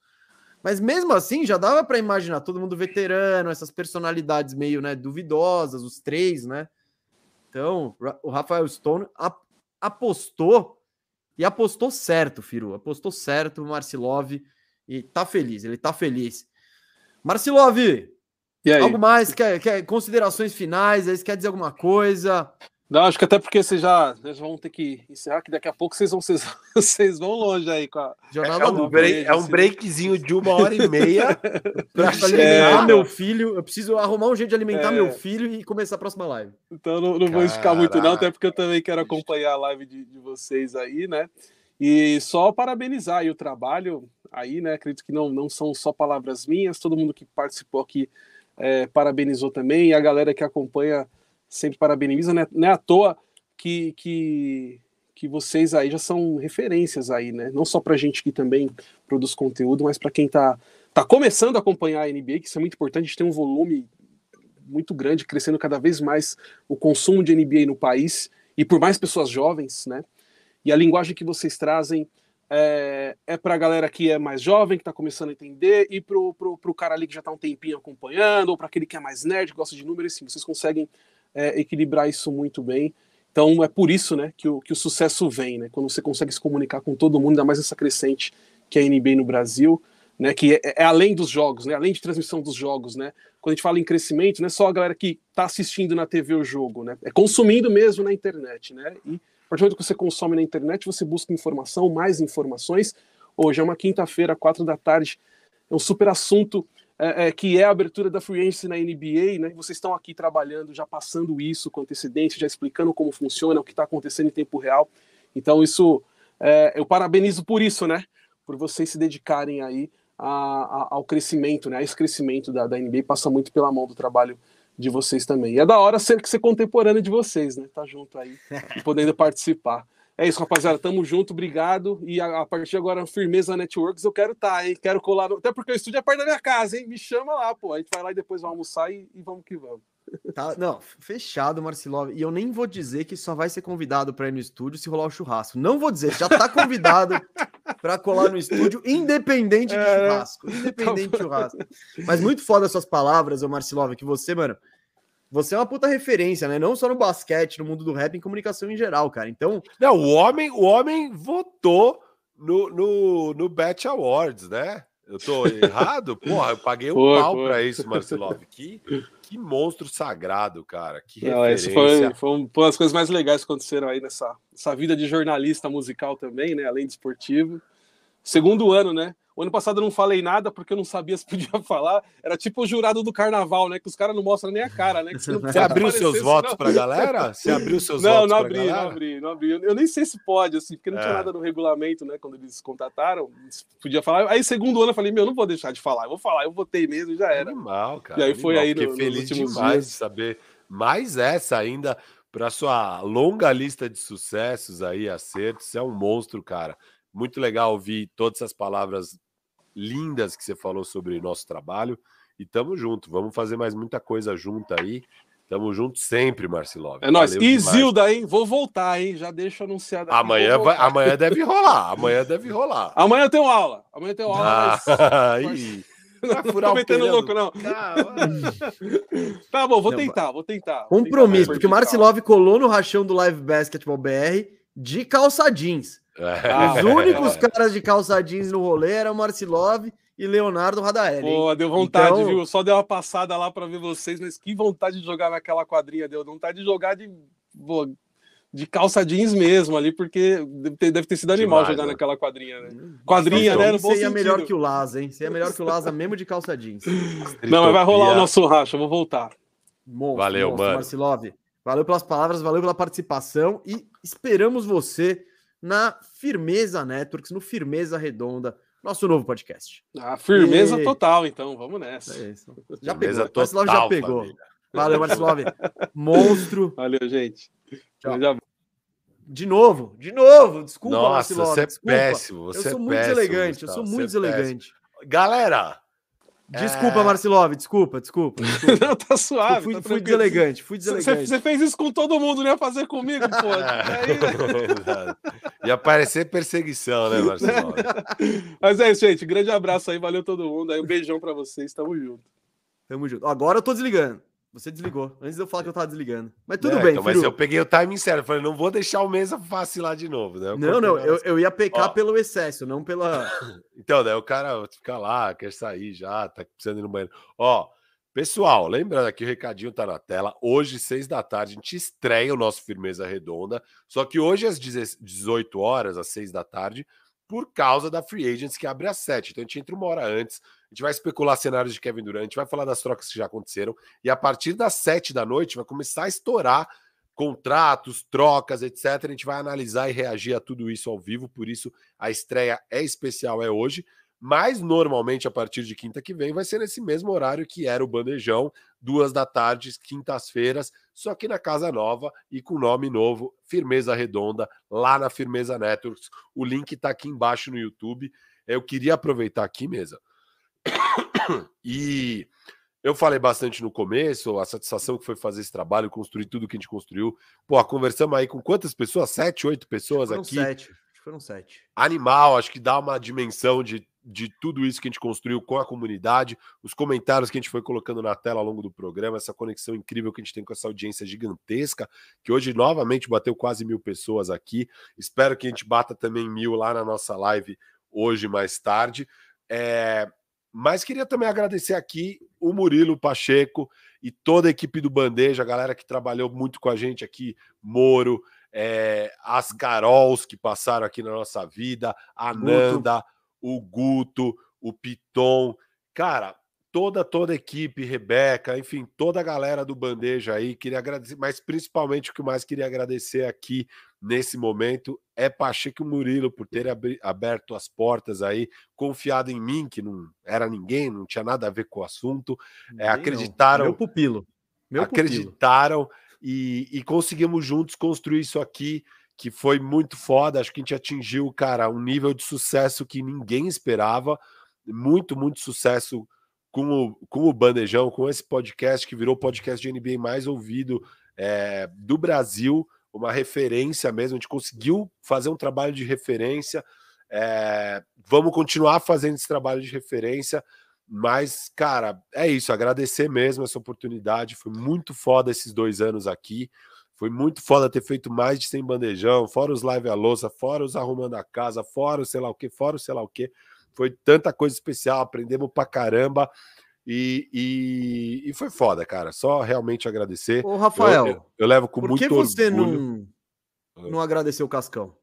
Mas mesmo assim, já dava para imaginar todo mundo veterano, essas personalidades meio né, duvidosas, os três, né? Então, o Rafael Stone ap- apostou e apostou certo, Firu. Apostou certo Marcilov e tá feliz, ele tá feliz. Marcilov, E aí? algo mais? Quer, quer considerações finais? Aí você quer dizer alguma coisa? Não, acho que até porque vocês já, vocês vão ter que encerrar, que daqui a pouco vocês vão, vocês, vocês vão longe aí com a. Jornada É um, dupla. break- é um breakzinho de uma hora e meia chegar. alimentar meu filho. Eu preciso arrumar um jeito de alimentar É. meu filho e começar a próxima live. Então não, não vou esticar muito, não, até porque eu também quero acompanhar a live de, de vocês aí, né? E só parabenizar aí o trabalho aí, né? Acredito que não, não são só palavras minhas, todo mundo que participou aqui é, parabenizou também, e a galera que acompanha sempre parabeniza, né? Não é à toa que, que, que vocês aí já são referências aí, né? Não só pra gente que também produz conteúdo, mas para quem tá, tá começando a acompanhar a NBA, que isso é muito importante, a gente tem um volume muito grande, crescendo cada vez mais o consumo de NBA no país e por mais pessoas jovens, né? E a linguagem que vocês trazem é, é para a galera que é mais jovem, que está começando a entender, e pro, pro cara ali que já está um tempinho acompanhando, ou para aquele que é mais nerd, que gosta de números, assim, vocês conseguem é, equilibrar isso muito bem. Então é por isso, né, que o, que o sucesso vem, né? Quando você consegue se comunicar com todo mundo, ainda mais essa crescente que é a NBA no Brasil, né? Que é, é além dos jogos, né? Além de transmissão dos jogos, né? Quando a gente fala em crescimento, não é só a galera que está assistindo na TV o jogo, né? É consumindo mesmo na internet, né? E partir do momento que você consome na internet, você busca informação, mais informações. Hoje é uma quinta-feira, quatro da tarde, é um super assunto é, é, que é a abertura da free agency na NBA, né? Vocês estão aqui trabalhando, já passando isso com antecedência, já explicando como funciona, o que está acontecendo em tempo real. Então isso, é, eu parabenizo por isso, né? Por vocês se dedicarem aí a, a, ao crescimento, né? Esse crescimento da, da NBA passa muito pela mão do trabalho de vocês também. E é da hora ser, ser contemporâneo de vocês, né? Tá junto aí e podendo participar. É isso, rapaziada. Tamo junto, obrigado. E a, a partir de agora, Firmeza Networks, eu quero estar, tá, hein? Quero colar. No... Até porque o estúdio é perto da minha casa, hein? Me chama lá, pô. A gente vai lá e depois vai almoçar e, e vamos que vamos. Tá, não, fechado, Marcilov. E eu nem vou dizer que só vai ser convidado para ir no estúdio se rolar o churrasco. Não vou dizer, já tá convidado para colar no estúdio, independente de é, churrasco. Independente de churrasco. Mas muito foda as suas palavras, ô Marcilov, que você, mano, você é uma puta referência, né? Não só no basquete, no mundo do rap, em comunicação em geral, cara. Então. Não, o homem, o homem votou no, no, no Bet Awards, né? Eu tô errado? Porra, eu paguei um foi, pau para isso, Marcelov. Que, que monstro sagrado, cara. Que Não, referência. Foi, foi uma das coisas mais legais que aconteceram aí nessa, nessa vida de jornalista musical também, né? Além de esportivo. Segundo ano, né? O ano passado eu não falei nada porque eu não sabia se podia falar. Era tipo o jurado do carnaval, né? Que os caras não mostram nem a cara, né? você, você abriu seus votos para a galera? Você abriu seus não, votos não abri, não abri, não abri. Eu nem sei se pode, assim, porque não é. tinha nada no regulamento, né? Quando eles contrataram, podia falar. Aí, segundo ano, eu falei, meu, não vou deixar de falar. Eu vou falar, eu votei mesmo, já era. Animal, cara. E aí animal, foi aí no, feliz demais dias. de saber mais essa ainda para sua longa lista de sucessos aí, acertos. Você é um monstro, cara. Muito legal ouvir todas essas palavras lindas que você falou sobre nosso trabalho. E tamo junto. Vamos fazer mais muita coisa junto aí. Tamo junto sempre, Marcelov. É nóis. E Zilda, hein? Vou voltar, hein? Já deixo anunciado. Aqui, amanhã, vai, amanhã deve rolar. Amanhã deve rolar. Amanhã eu tenho aula. Amanhã eu tenho aula. Ah, mas... Não vai furar metendo louco, não. tá bom, vou tentar, vou tentar. Vou Compromisso, tentar, porque o Marcelov colou no rachão do Live Basketball BR de calça jeans. É. Os únicos caras de calça jeans no rolê eram Marcilov e Leonardo Radaeli. Pô, deu vontade, então... viu? Só deu uma passada lá para ver vocês, mas que vontade de jogar naquela quadrinha, deu vontade de jogar de, de calça jeans mesmo ali, porque deve ter, deve ter sido animal Demais, jogar né? naquela quadrinha, né? Quadrinha, né? No Você é melhor que o Laza, hein? Você é melhor que o Laza mesmo de calça jeans. Não, mas vai rolar o nosso racha, eu vou voltar. Monstro, Valeu, monstro, mano. Marcilov. Valeu pelas palavras, valeu pela participação e esperamos você na Firmeza Networks, no Firmeza Redonda, nosso novo podcast. Ah, firmeza e... total, então, vamos nessa. É já firmeza pegou, total, já pegou. Família. Valeu, Marcelov. Monstro. Valeu, gente. Tchau. De novo, de novo, desculpa, Nossa, Marcelov. Você é desculpa. péssimo. Você eu sou é muito péssimo, deselegante, eu sou muito é deselegante. Galera, Desculpa, é... Marcelov, desculpa, desculpa. desculpa. Não, tá suave. Eu fui, tá fui deselegante, fui deselegante. Você fez isso com todo mundo, não ia fazer comigo, pô. É ia parecer perseguição, né, Marcelov? Mas é isso, gente. Grande abraço aí, valeu todo mundo. Aí um beijão pra vocês, tamo junto. Tamo junto. Agora eu tô desligando. Você desligou. Antes de eu falar que eu tava desligando. Mas tudo é, bem, então, Mas eu peguei o timing certo. Falei, não vou deixar o Mesa vacilar de novo, né? Eu não, não. Eu, eu ia pecar Ó. pelo excesso, não pela. então, daí o cara fica lá, quer sair já, tá precisando ir no banheiro. Ó, pessoal, lembrando aqui, o recadinho tá na tela. Hoje, seis da tarde, a gente estreia o nosso Firmeza Redonda. Só que hoje, às 18 horas, às seis da tarde, por causa da Free Agents que abre às sete. Então a gente entra uma hora antes a gente vai especular cenários de Kevin Durant, vai falar das trocas que já aconteceram, e a partir das sete da noite vai começar a estourar contratos, trocas, etc. A gente vai analisar e reagir a tudo isso ao vivo, por isso a estreia é especial, é hoje. Mas normalmente a partir de quinta que vem vai ser nesse mesmo horário que era o bandejão, duas da tarde, quintas-feiras, só que na casa nova e com nome novo, Firmeza Redonda, lá na Firmeza Networks. O link está aqui embaixo no YouTube. Eu queria aproveitar aqui, mesa, e eu falei bastante no começo, a satisfação que foi fazer esse trabalho, construir tudo que a gente construiu. Pô, conversamos aí com quantas pessoas? Sete, oito pessoas foram aqui. Sete, foram sete. Animal, acho que dá uma dimensão de de tudo isso que a gente construiu com a comunidade, os comentários que a gente foi colocando na tela ao longo do programa, essa conexão incrível que a gente tem com essa audiência gigantesca, que hoje novamente bateu quase mil pessoas aqui. Espero que a gente bata também mil lá na nossa live hoje mais tarde. É... Mas queria também agradecer aqui o Murilo Pacheco e toda a equipe do Bandeja, a galera que trabalhou muito com a gente aqui, Moro, é, as Carols que passaram aqui na nossa vida, a Nanda, o Guto, o Piton. Cara, toda, toda a equipe, Rebeca, enfim, toda a galera do Bandeja aí, queria agradecer, mas principalmente o que mais queria agradecer aqui nesse momento é Pacheco Murilo por ter aberto as portas aí, confiado em mim, que não era ninguém, não tinha nada a ver com o assunto, é, acreditaram. Meu pupilo. Meu acreditaram pupilo. E, e conseguimos juntos construir isso aqui que foi muito foda. Acho que a gente atingiu, cara, um nível de sucesso que ninguém esperava. Muito, muito sucesso com o, com o Bandejão, com esse podcast que virou o podcast de NBA mais ouvido é, do Brasil, uma referência mesmo. A gente conseguiu fazer um trabalho de referência. É, vamos continuar fazendo esse trabalho de referência. Mas, cara, é isso. Agradecer mesmo essa oportunidade. Foi muito foda esses dois anos aqui. Foi muito foda ter feito mais de 100 bandejão, fora os live à louça, fora os arrumando a casa, fora o sei lá o que, fora o sei lá o que. Foi tanta coisa especial, aprendemos pra caramba. E, e, e foi foda, cara. Só realmente agradecer. Ô, Rafael, eu, eu, eu levo com muito orgulho. Por que você não, não agradeceu o Cascão?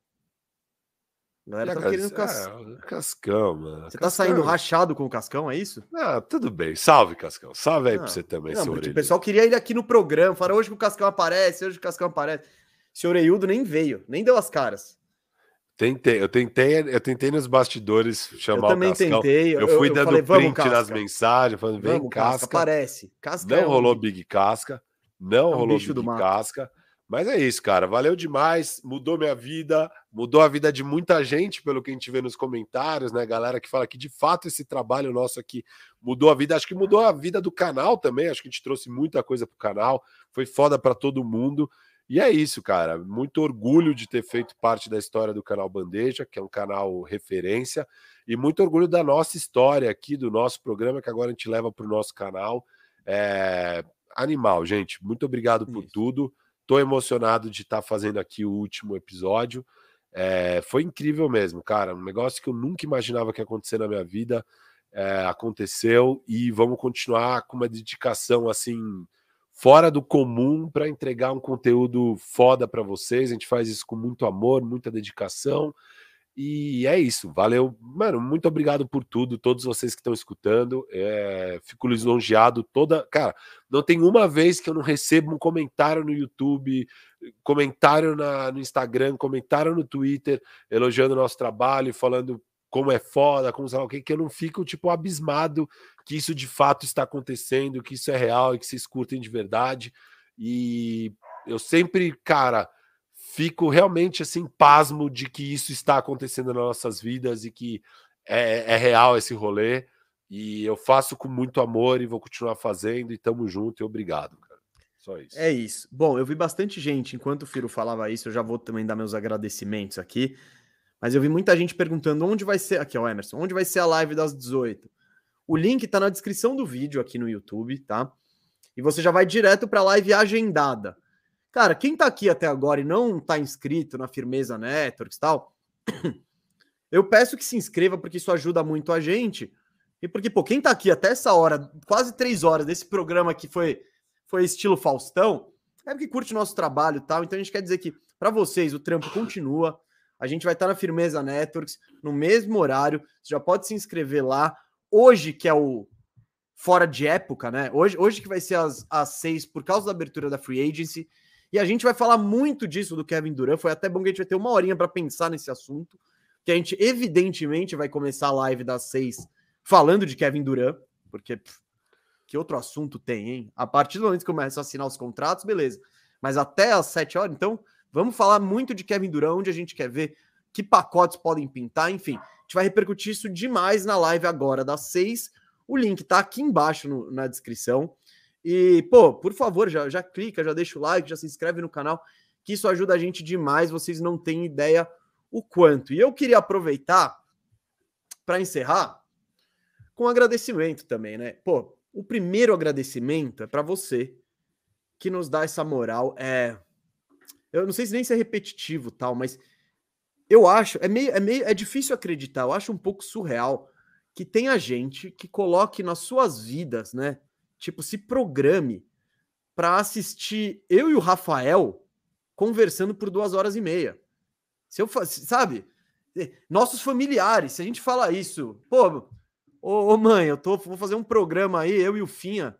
galera tá querendo cas... ah, Cascão, mano. Você Cascão. tá saindo rachado com o Cascão, é isso? Ah, tudo bem. Salve, Cascão. Salve aí ah, pra você também, não, O pessoal queria ir aqui no programa, falar hoje que o Cascão aparece, hoje que o Cascão aparece. O senhor Eiudo nem veio, nem deu as caras. Tentei, eu tentei, eu tentei nos bastidores chamar eu também o Cascão. Tentei, eu, eu fui eu dando falei, print Casca. nas mensagens, falando, vem vamos, Casca. Aparece. Casca não é rolou um... Big Casca, não é um rolou Big Casca. Mas é isso, cara. Valeu demais. Mudou minha vida, mudou a vida de muita gente, pelo que a gente vê nos comentários, né? Galera que fala que de fato esse trabalho nosso aqui mudou a vida. Acho que mudou a vida do canal também. Acho que a gente trouxe muita coisa pro canal. Foi foda para todo mundo. E é isso, cara. Muito orgulho de ter feito parte da história do canal Bandeja, que é um canal referência, e muito orgulho da nossa história aqui, do nosso programa, que agora a gente leva para o nosso canal. É... Animal, gente. Muito obrigado por isso. tudo. Tô emocionado de estar tá fazendo aqui o último episódio. É, foi incrível mesmo, cara. Um negócio que eu nunca imaginava que ia acontecer na minha vida. É, aconteceu e vamos continuar com uma dedicação assim fora do comum para entregar um conteúdo foda para vocês. A gente faz isso com muito amor, muita dedicação. E é isso, valeu. Mano, muito obrigado por tudo, todos vocês que estão escutando. É, fico lisonjeado toda. Cara, não tem uma vez que eu não recebo um comentário no YouTube, comentário na, no Instagram, comentário no Twitter, elogiando o nosso trabalho, falando como é foda, como lá o que, que eu não fico, tipo, abismado que isso de fato está acontecendo, que isso é real e que vocês curtem de verdade. E eu sempre, cara fico realmente assim pasmo de que isso está acontecendo nas nossas vidas e que é, é, real esse rolê. E eu faço com muito amor e vou continuar fazendo. E tamo junto e obrigado, cara. Só isso. É isso. Bom, eu vi bastante gente, enquanto o Firo falava isso, eu já vou também dar meus agradecimentos aqui. Mas eu vi muita gente perguntando onde vai ser. Aqui, ó, Emerson, onde vai ser a live das 18? O link tá na descrição do vídeo aqui no YouTube, tá? E você já vai direto para a live agendada. Cara, quem tá aqui até agora e não tá inscrito na Firmeza Networks e tal, eu peço que se inscreva porque isso ajuda muito a gente. E porque, pô, quem tá aqui até essa hora, quase três horas desse programa que foi, foi estilo Faustão, é porque curte o nosso trabalho e tal. Então a gente quer dizer que, para vocês, o trampo continua. A gente vai estar na Firmeza Networks no mesmo horário. Você já pode se inscrever lá. Hoje, que é o fora de época, né? Hoje, hoje que vai ser às, às seis, por causa da abertura da Free Agency. E a gente vai falar muito disso do Kevin Durant. Foi até bom que a gente vai ter uma horinha para pensar nesse assunto. Que a gente, evidentemente, vai começar a live das seis falando de Kevin Durant, porque pff, que outro assunto tem, hein? A partir do momento que começa a assinar os contratos, beleza. Mas até às sete horas, então, vamos falar muito de Kevin Durant, onde a gente quer ver que pacotes podem pintar, enfim. A gente vai repercutir isso demais na live agora das seis. O link tá aqui embaixo no, na descrição. E, pô, por favor, já, já clica, já deixa o like, já se inscreve no canal, que isso ajuda a gente demais, vocês não têm ideia o quanto. E eu queria aproveitar para encerrar, com agradecimento também, né? Pô, o primeiro agradecimento é para você que nos dá essa moral. É, eu não sei se nem se é repetitivo tal, mas eu acho é meio, é meio é difícil acreditar. Eu acho um pouco surreal que tenha gente que coloque nas suas vidas, né? Tipo, se programe para assistir eu e o Rafael conversando por duas horas e meia. Se eu sabe, nossos familiares, se a gente fala isso, pô, ô, ô, mãe, eu tô, vou fazer um programa aí, eu e o Finha,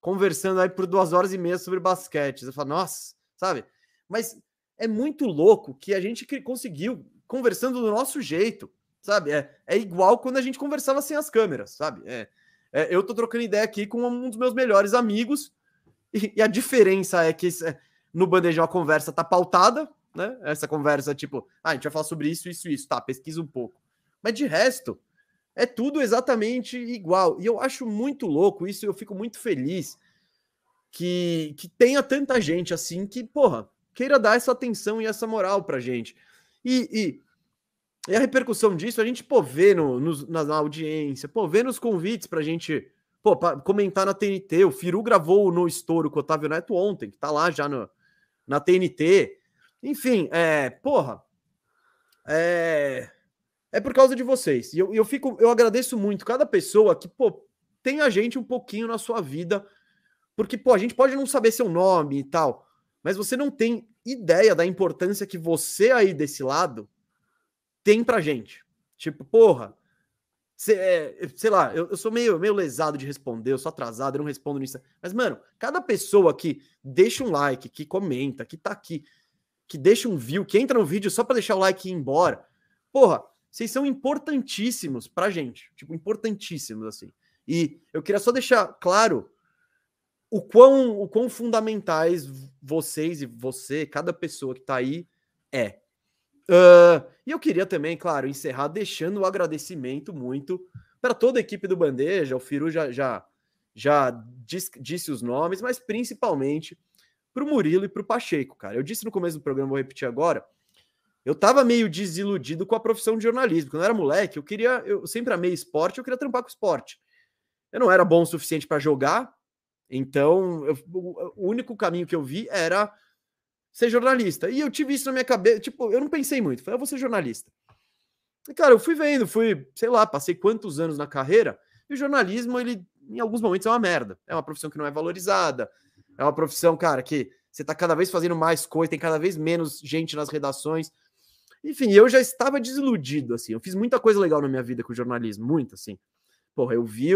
conversando aí por duas horas e meia sobre basquete. Você fala, nossa, sabe? Mas é muito louco que a gente conseguiu conversando do nosso jeito, sabe? É, é igual quando a gente conversava sem as câmeras, sabe? É, é eu tô trocando ideia aqui com um dos meus melhores amigos e, e a diferença é que no bandejão a conversa tá pautada, né? Essa conversa, tipo, ah, a gente vai falar sobre isso, isso, isso, tá, pesquisa um pouco. Mas de resto, é tudo exatamente igual. E eu acho muito louco isso, eu fico muito feliz que, que tenha tanta gente assim que, porra, queira dar essa atenção e essa moral pra gente. E, e, e a repercussão disso a gente, pô, vê no, no, na audiência, pô, vê nos convites pra gente, pô, pra comentar na TNT. O Firu gravou no estouro com o Otávio Neto ontem, que tá lá já no, na TNT. Enfim, é, porra, é, é por causa de vocês. E eu, eu fico, eu agradeço muito cada pessoa que, pô, tem a gente um pouquinho na sua vida, porque, pô, a gente pode não saber seu nome e tal, mas você não tem ideia da importância que você aí desse lado tem pra gente. Tipo, porra, cê, é, sei lá, eu, eu, sou meio, meio lesado de responder, eu sou atrasado, eu não respondo nisso. Mas, mano, cada pessoa que deixa um like, que comenta, que tá aqui, que deixa um view, que entra no vídeo só para deixar o like e ir embora. Porra, vocês são importantíssimos pra gente. Tipo, importantíssimos, assim. E eu queria só deixar claro o quão, o quão fundamentais vocês e você, cada pessoa que tá aí, é. Uh, e eu queria também, claro, encerrar deixando o agradecimento muito para toda a equipe do Bandeja. O Firu já, já, já disse os nomes, mas principalmente para o Murilo e para o Pacheco, cara. Eu disse no começo do programa, vou repetir agora. Eu tava meio desiludido com a profissão de jornalismo. Quando eu era moleque, eu queria, eu sempre amei esporte, eu queria trampar com esporte. Eu não era bom o suficiente para jogar, então eu, o único caminho que eu vi era ser jornalista. E eu tive isso na minha cabeça, tipo, eu não pensei muito, falei, eu vou ser jornalista. E cara, eu fui vendo, fui, sei lá, passei quantos anos na carreira, e o jornalismo, ele em alguns momentos é uma merda. É uma profissão que não é valorizada, é uma profissão, cara, que você está cada vez fazendo mais coisa, tem cada vez menos gente nas redações. Enfim, eu já estava desiludido, assim. Eu fiz muita coisa legal na minha vida com o jornalismo, muito, assim. Porra, eu vi,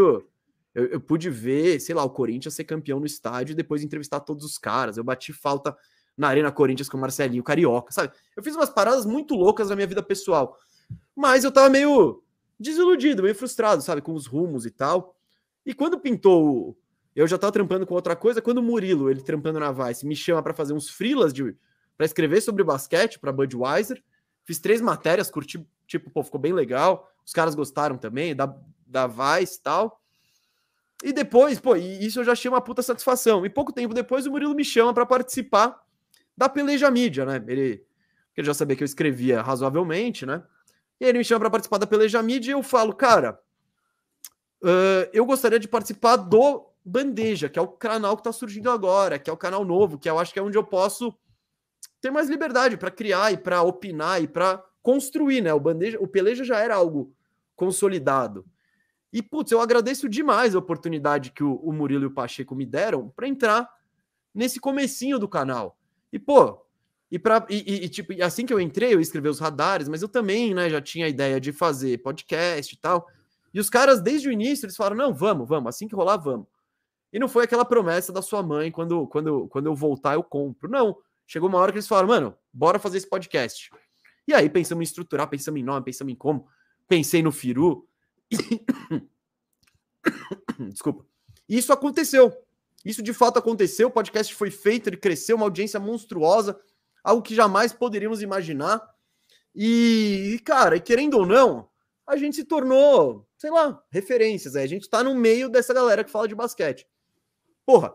eu, eu pude ver, sei lá, o Corinthians ser campeão no estádio e depois entrevistar todos os caras. Eu bati falta na Arena Corinthians com o Marcelinho Carioca, sabe? Eu fiz umas paradas muito loucas na minha vida pessoal. Mas eu tava meio desiludido, meio frustrado, sabe? Com os rumos e tal. E quando pintou eu já tava trampando com outra coisa. Quando o Murilo, ele trampando na Vice, me chama para fazer uns freelas de para escrever sobre basquete para Budweiser, fiz três matérias, curti, tipo, pô, ficou bem legal. Os caras gostaram também da da Vice e tal. E depois, pô, isso eu já achei uma puta satisfação. E pouco tempo depois o Murilo me chama para participar da Peleja Mídia, né? Ele, ele já sabia que eu escrevia razoavelmente, né? E ele me chama para participar da Peleja Mídia e eu falo, cara, uh, eu gostaria de participar do Bandeja, que é o canal que está surgindo agora, que é o canal novo, que eu acho que é onde eu posso ter mais liberdade para criar e para opinar e para construir, né? O Bandeja, o Peleja já era algo consolidado. E putz, eu agradeço demais a oportunidade que o, o Murilo e o Pacheco me deram para entrar nesse comecinho do canal. E pô, e, pra, e, e, tipo, assim que eu entrei, eu escrevi os radares, mas eu também, né, já tinha a ideia de fazer podcast e tal. E os caras, desde o início, eles falaram: não, vamos, vamos, assim que rolar, vamos. E não foi aquela promessa da sua mãe quando, quando, quando eu voltar eu compro. Não. Chegou uma hora que eles falaram, mano, bora fazer esse podcast. E aí pensamos em estruturar, pensamos em nome, pensamos em como. Pensei no Firu. Desculpa. Isso aconteceu. Isso de fato aconteceu. O podcast foi feito, ele cresceu, uma audiência monstruosa, algo que jamais poderíamos imaginar. E, cara, querendo ou não, a gente se tornou, sei lá, referências. A gente tá no meio dessa galera que fala de basquete. Porra,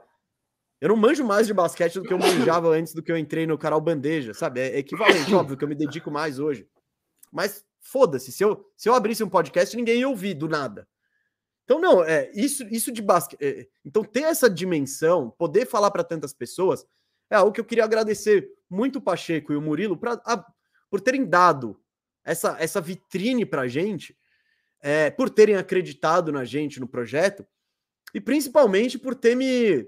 eu não manjo mais de basquete do que eu manjava antes do que eu entrei no canal Bandeja, sabe? É equivalente, óbvio que eu me dedico mais hoje. Mas foda-se. Se eu, se eu abrisse um podcast, ninguém ia ouvir do nada. Então, não, é isso, isso de basquete. É, então, ter essa dimensão, poder falar para tantas pessoas, é algo que eu queria agradecer muito o Pacheco e o Murilo pra, a, por terem dado essa, essa vitrine para a gente, é, por terem acreditado na gente, no projeto, e principalmente por ter me,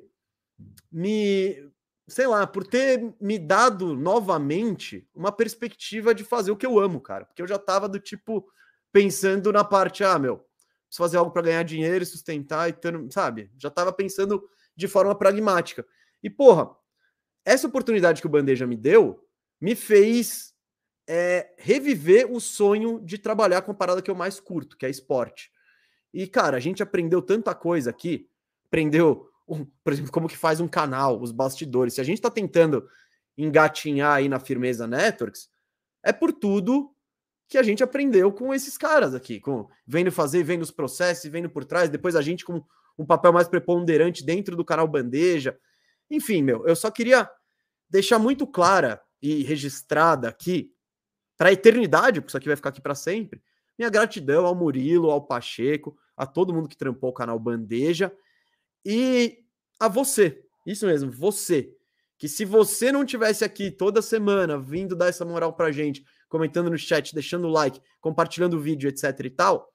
me, sei lá, por ter me dado novamente uma perspectiva de fazer o que eu amo, cara. Porque eu já tava do tipo pensando na parte, ah, meu, preciso fazer algo para ganhar dinheiro sustentar e ter, sabe? Já tava pensando de forma pragmática. E porra, essa oportunidade que o Bandeja me deu me fez é, reviver o sonho de trabalhar com a parada que eu mais curto, que é esporte. E, cara, a gente aprendeu tanta coisa aqui, aprendeu, por exemplo, como que faz um canal, os bastidores. Se a gente está tentando engatinhar aí na Firmeza Networks, é por tudo que a gente aprendeu com esses caras aqui, com vendo fazer, vendo os processos, vendo por trás, depois a gente com um papel mais preponderante dentro do canal Bandeja. Enfim, meu, eu só queria deixar muito clara e registrada aqui para a eternidade, porque isso aqui vai ficar aqui para sempre. Minha gratidão ao Murilo, ao Pacheco, a todo mundo que trampou o canal Bandeja e a você. Isso mesmo, você. Que se você não tivesse aqui toda semana vindo dar essa moral pra gente, comentando no chat, deixando o like, compartilhando o vídeo, etc e tal,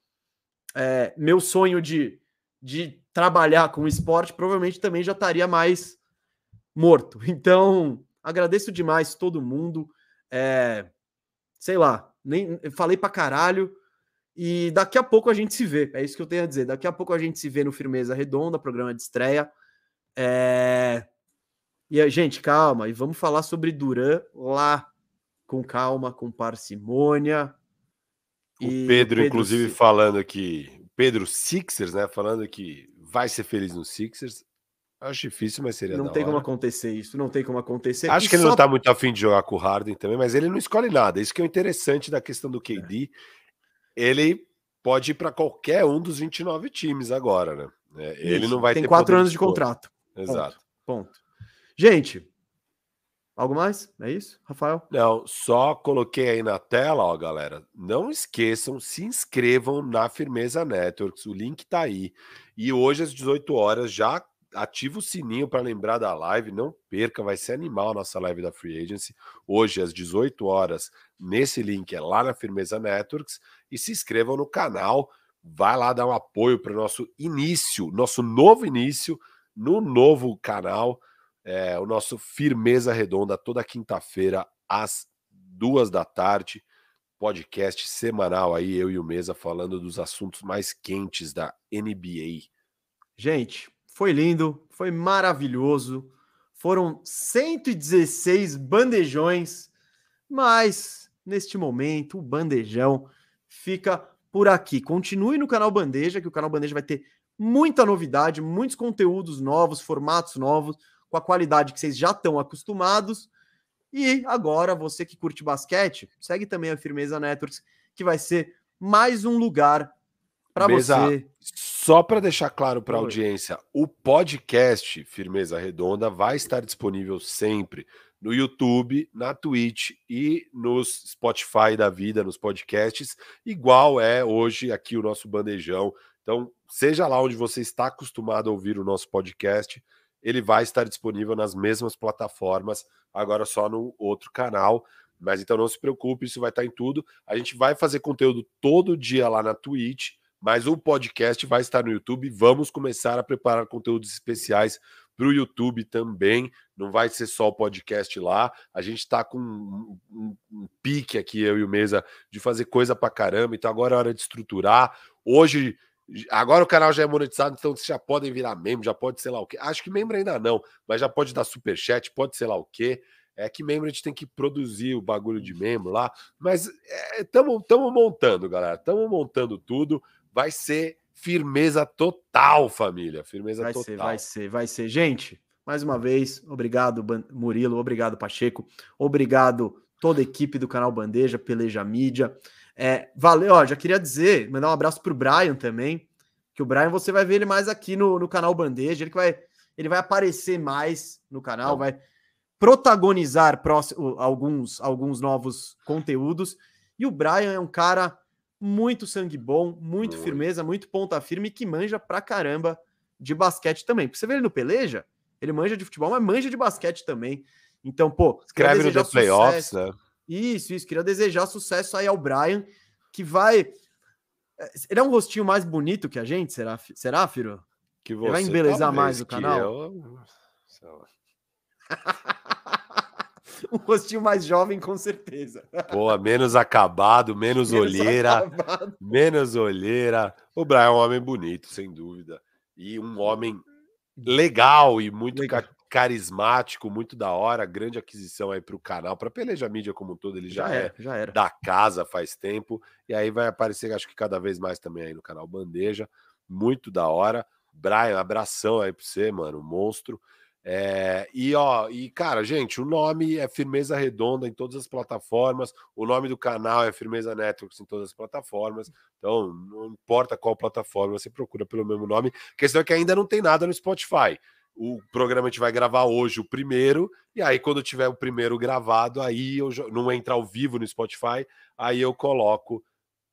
é, meu sonho de, de trabalhar com esporte provavelmente também já estaria mais morto. Então, agradeço demais todo mundo. É, sei lá, nem falei pra caralho. E daqui a pouco a gente se vê. É isso que eu tenho a dizer. Daqui a pouco a gente se vê no Firmeza Redonda, programa de estreia. É... E, gente, calma. E vamos falar sobre Duran lá, com calma, com parcimônia. O Pedro, Pedro, inclusive, falando que. Pedro Sixers, né? Falando que vai ser feliz no Sixers. Acho difícil, mas seria. Não tem hora. como acontecer isso, não tem como acontecer. Acho e que ele não tá muito afim de jogar com o Harden também, mas ele não escolhe nada. Isso que é o interessante da questão do KD. É. Ele pode ir para qualquer um dos 29 times agora, né? É, ele não vai tem ter. Tem quatro anos de, de contrato. Exato. Ponto. Ponto. Gente, algo mais? É isso, Rafael? Não, só coloquei aí na tela, ó, galera. Não esqueçam, se inscrevam na Firmeza Networks. O link tá aí. E hoje às 18 horas já ativa o sininho para lembrar da live, não perca, vai ser animal a nossa live da Free Agency. Hoje, às 18 horas, nesse link é lá na Firmeza Networks. E se inscrevam no canal, vai lá dar um apoio para o nosso início, nosso novo início no novo canal, é, o nosso Firmeza Redonda, toda quinta-feira, às duas da tarde. Podcast semanal aí, eu e o Mesa, falando dos assuntos mais quentes da NBA. Gente, foi lindo, foi maravilhoso. Foram 116 bandejões, mas neste momento o bandejão fica por aqui. Continue no canal Bandeja, que o canal Bandeja vai ter muita novidade, muitos conteúdos novos, formatos novos, com a qualidade que vocês já estão acostumados. E agora, você que curte basquete, segue também a Firmeza Networks, que vai ser mais um lugar para você. Só para deixar claro para a audiência, o podcast Firmeza Redonda vai estar disponível sempre no YouTube, na Twitch e nos Spotify da vida, nos podcasts, igual é hoje aqui o nosso bandejão. Então, seja lá onde você está acostumado a ouvir o nosso podcast, ele vai estar disponível nas mesmas plataformas, agora só no outro canal. Mas então não se preocupe, isso vai estar em tudo. A gente vai fazer conteúdo todo dia lá na Twitch mas o podcast vai estar no YouTube. Vamos começar a preparar conteúdos especiais para o YouTube também. Não vai ser só o podcast lá. A gente está com um, um, um, pique aqui, eu e o Mesa, de fazer coisa para caramba. Então agora é hora de estruturar. Hoje, agora o canal já é monetizado, então vocês já podem virar membro, já pode ser lá o quê. Acho que membro ainda não, mas já pode dar super chat, pode ser lá o quê. É que membro a gente tem que produzir o bagulho de membro lá. Mas estamos é, montando, galera. Estamos montando tudo vai ser firmeza total, família. Firmeza vai total. Ser, vai ser, vai ser. Gente, mais uma vez, obrigado, Murilo, obrigado, Pacheco, obrigado toda a equipe do canal Bandeja, Peleja Mídia. É, valeu, ó, já queria dizer, mandar um abraço pro Brian também, que o Brian você vai ver ele mais aqui no, no canal Bandeja, ele vai, ele vai aparecer mais no canal, vai protagonizar próximo, alguns, alguns novos conteúdos E o Brian é um cara muito sangue bom, muito, Muito. firmeza, muito ponta firme, que manja pra caramba de basquete também. Porque você vê ele no Peleja, ele manja de futebol, mas manja de basquete também. Então, pô, Escreve no The Playoffs, né? Isso, isso. Queria desejar sucesso aí ao Brian, que vai. É, Ele é um rostinho mais bonito que a gente, será, será Firo? Que vai você, embelezar talvez, mais o canal? eu- um rostinho mais jovem, com certeza. Pô, menos acabado, menos, Menos olheira, acabado. menos olheira. O Brian é um homem bonito, sem dúvida. E um homem legal e muito Legal. Ca- carismático, muito da hora. Grande aquisição aí para o canal, para Peleja Mídia como um todo, ele já, Já é era, já era. da casa faz tempo. E aí vai aparecer, acho que cada vez mais também aí no canal Bandeja. Muito da hora. Brian, abração aí pra você, mano, monstro. É, e ó, e cara, gente, o nome é Firmeza Redonda em todas as plataformas. O nome do canal é Firmeza Networks em todas as plataformas. Então, não importa qual plataforma, você procura pelo mesmo nome. A questão é que ainda não tem nada no Spotify. O programa a gente vai gravar hoje o primeiro, e aí, quando tiver o primeiro gravado, aí eu não entra ao vivo no Spotify, aí eu coloco,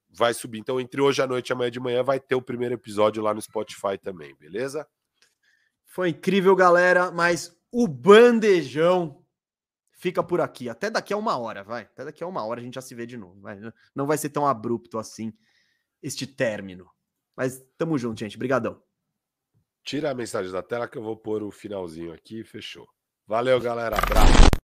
vai subir. Então, entre hoje à noite e amanhã de manhã, vai ter o primeiro episódio lá no Spotify também, beleza? Foi incrível, galera, mas o bandejão fica por aqui. Até daqui a uma hora, vai. Até daqui a uma hora a gente já se vê de novo. vai. Não vai ser tão abrupto assim este término. Mas tamo junto, gente. Brigadão. Tira a mensagem da tela que eu vou pôr o finalzinho aqui, fechou. Valeu, galera. Abraço.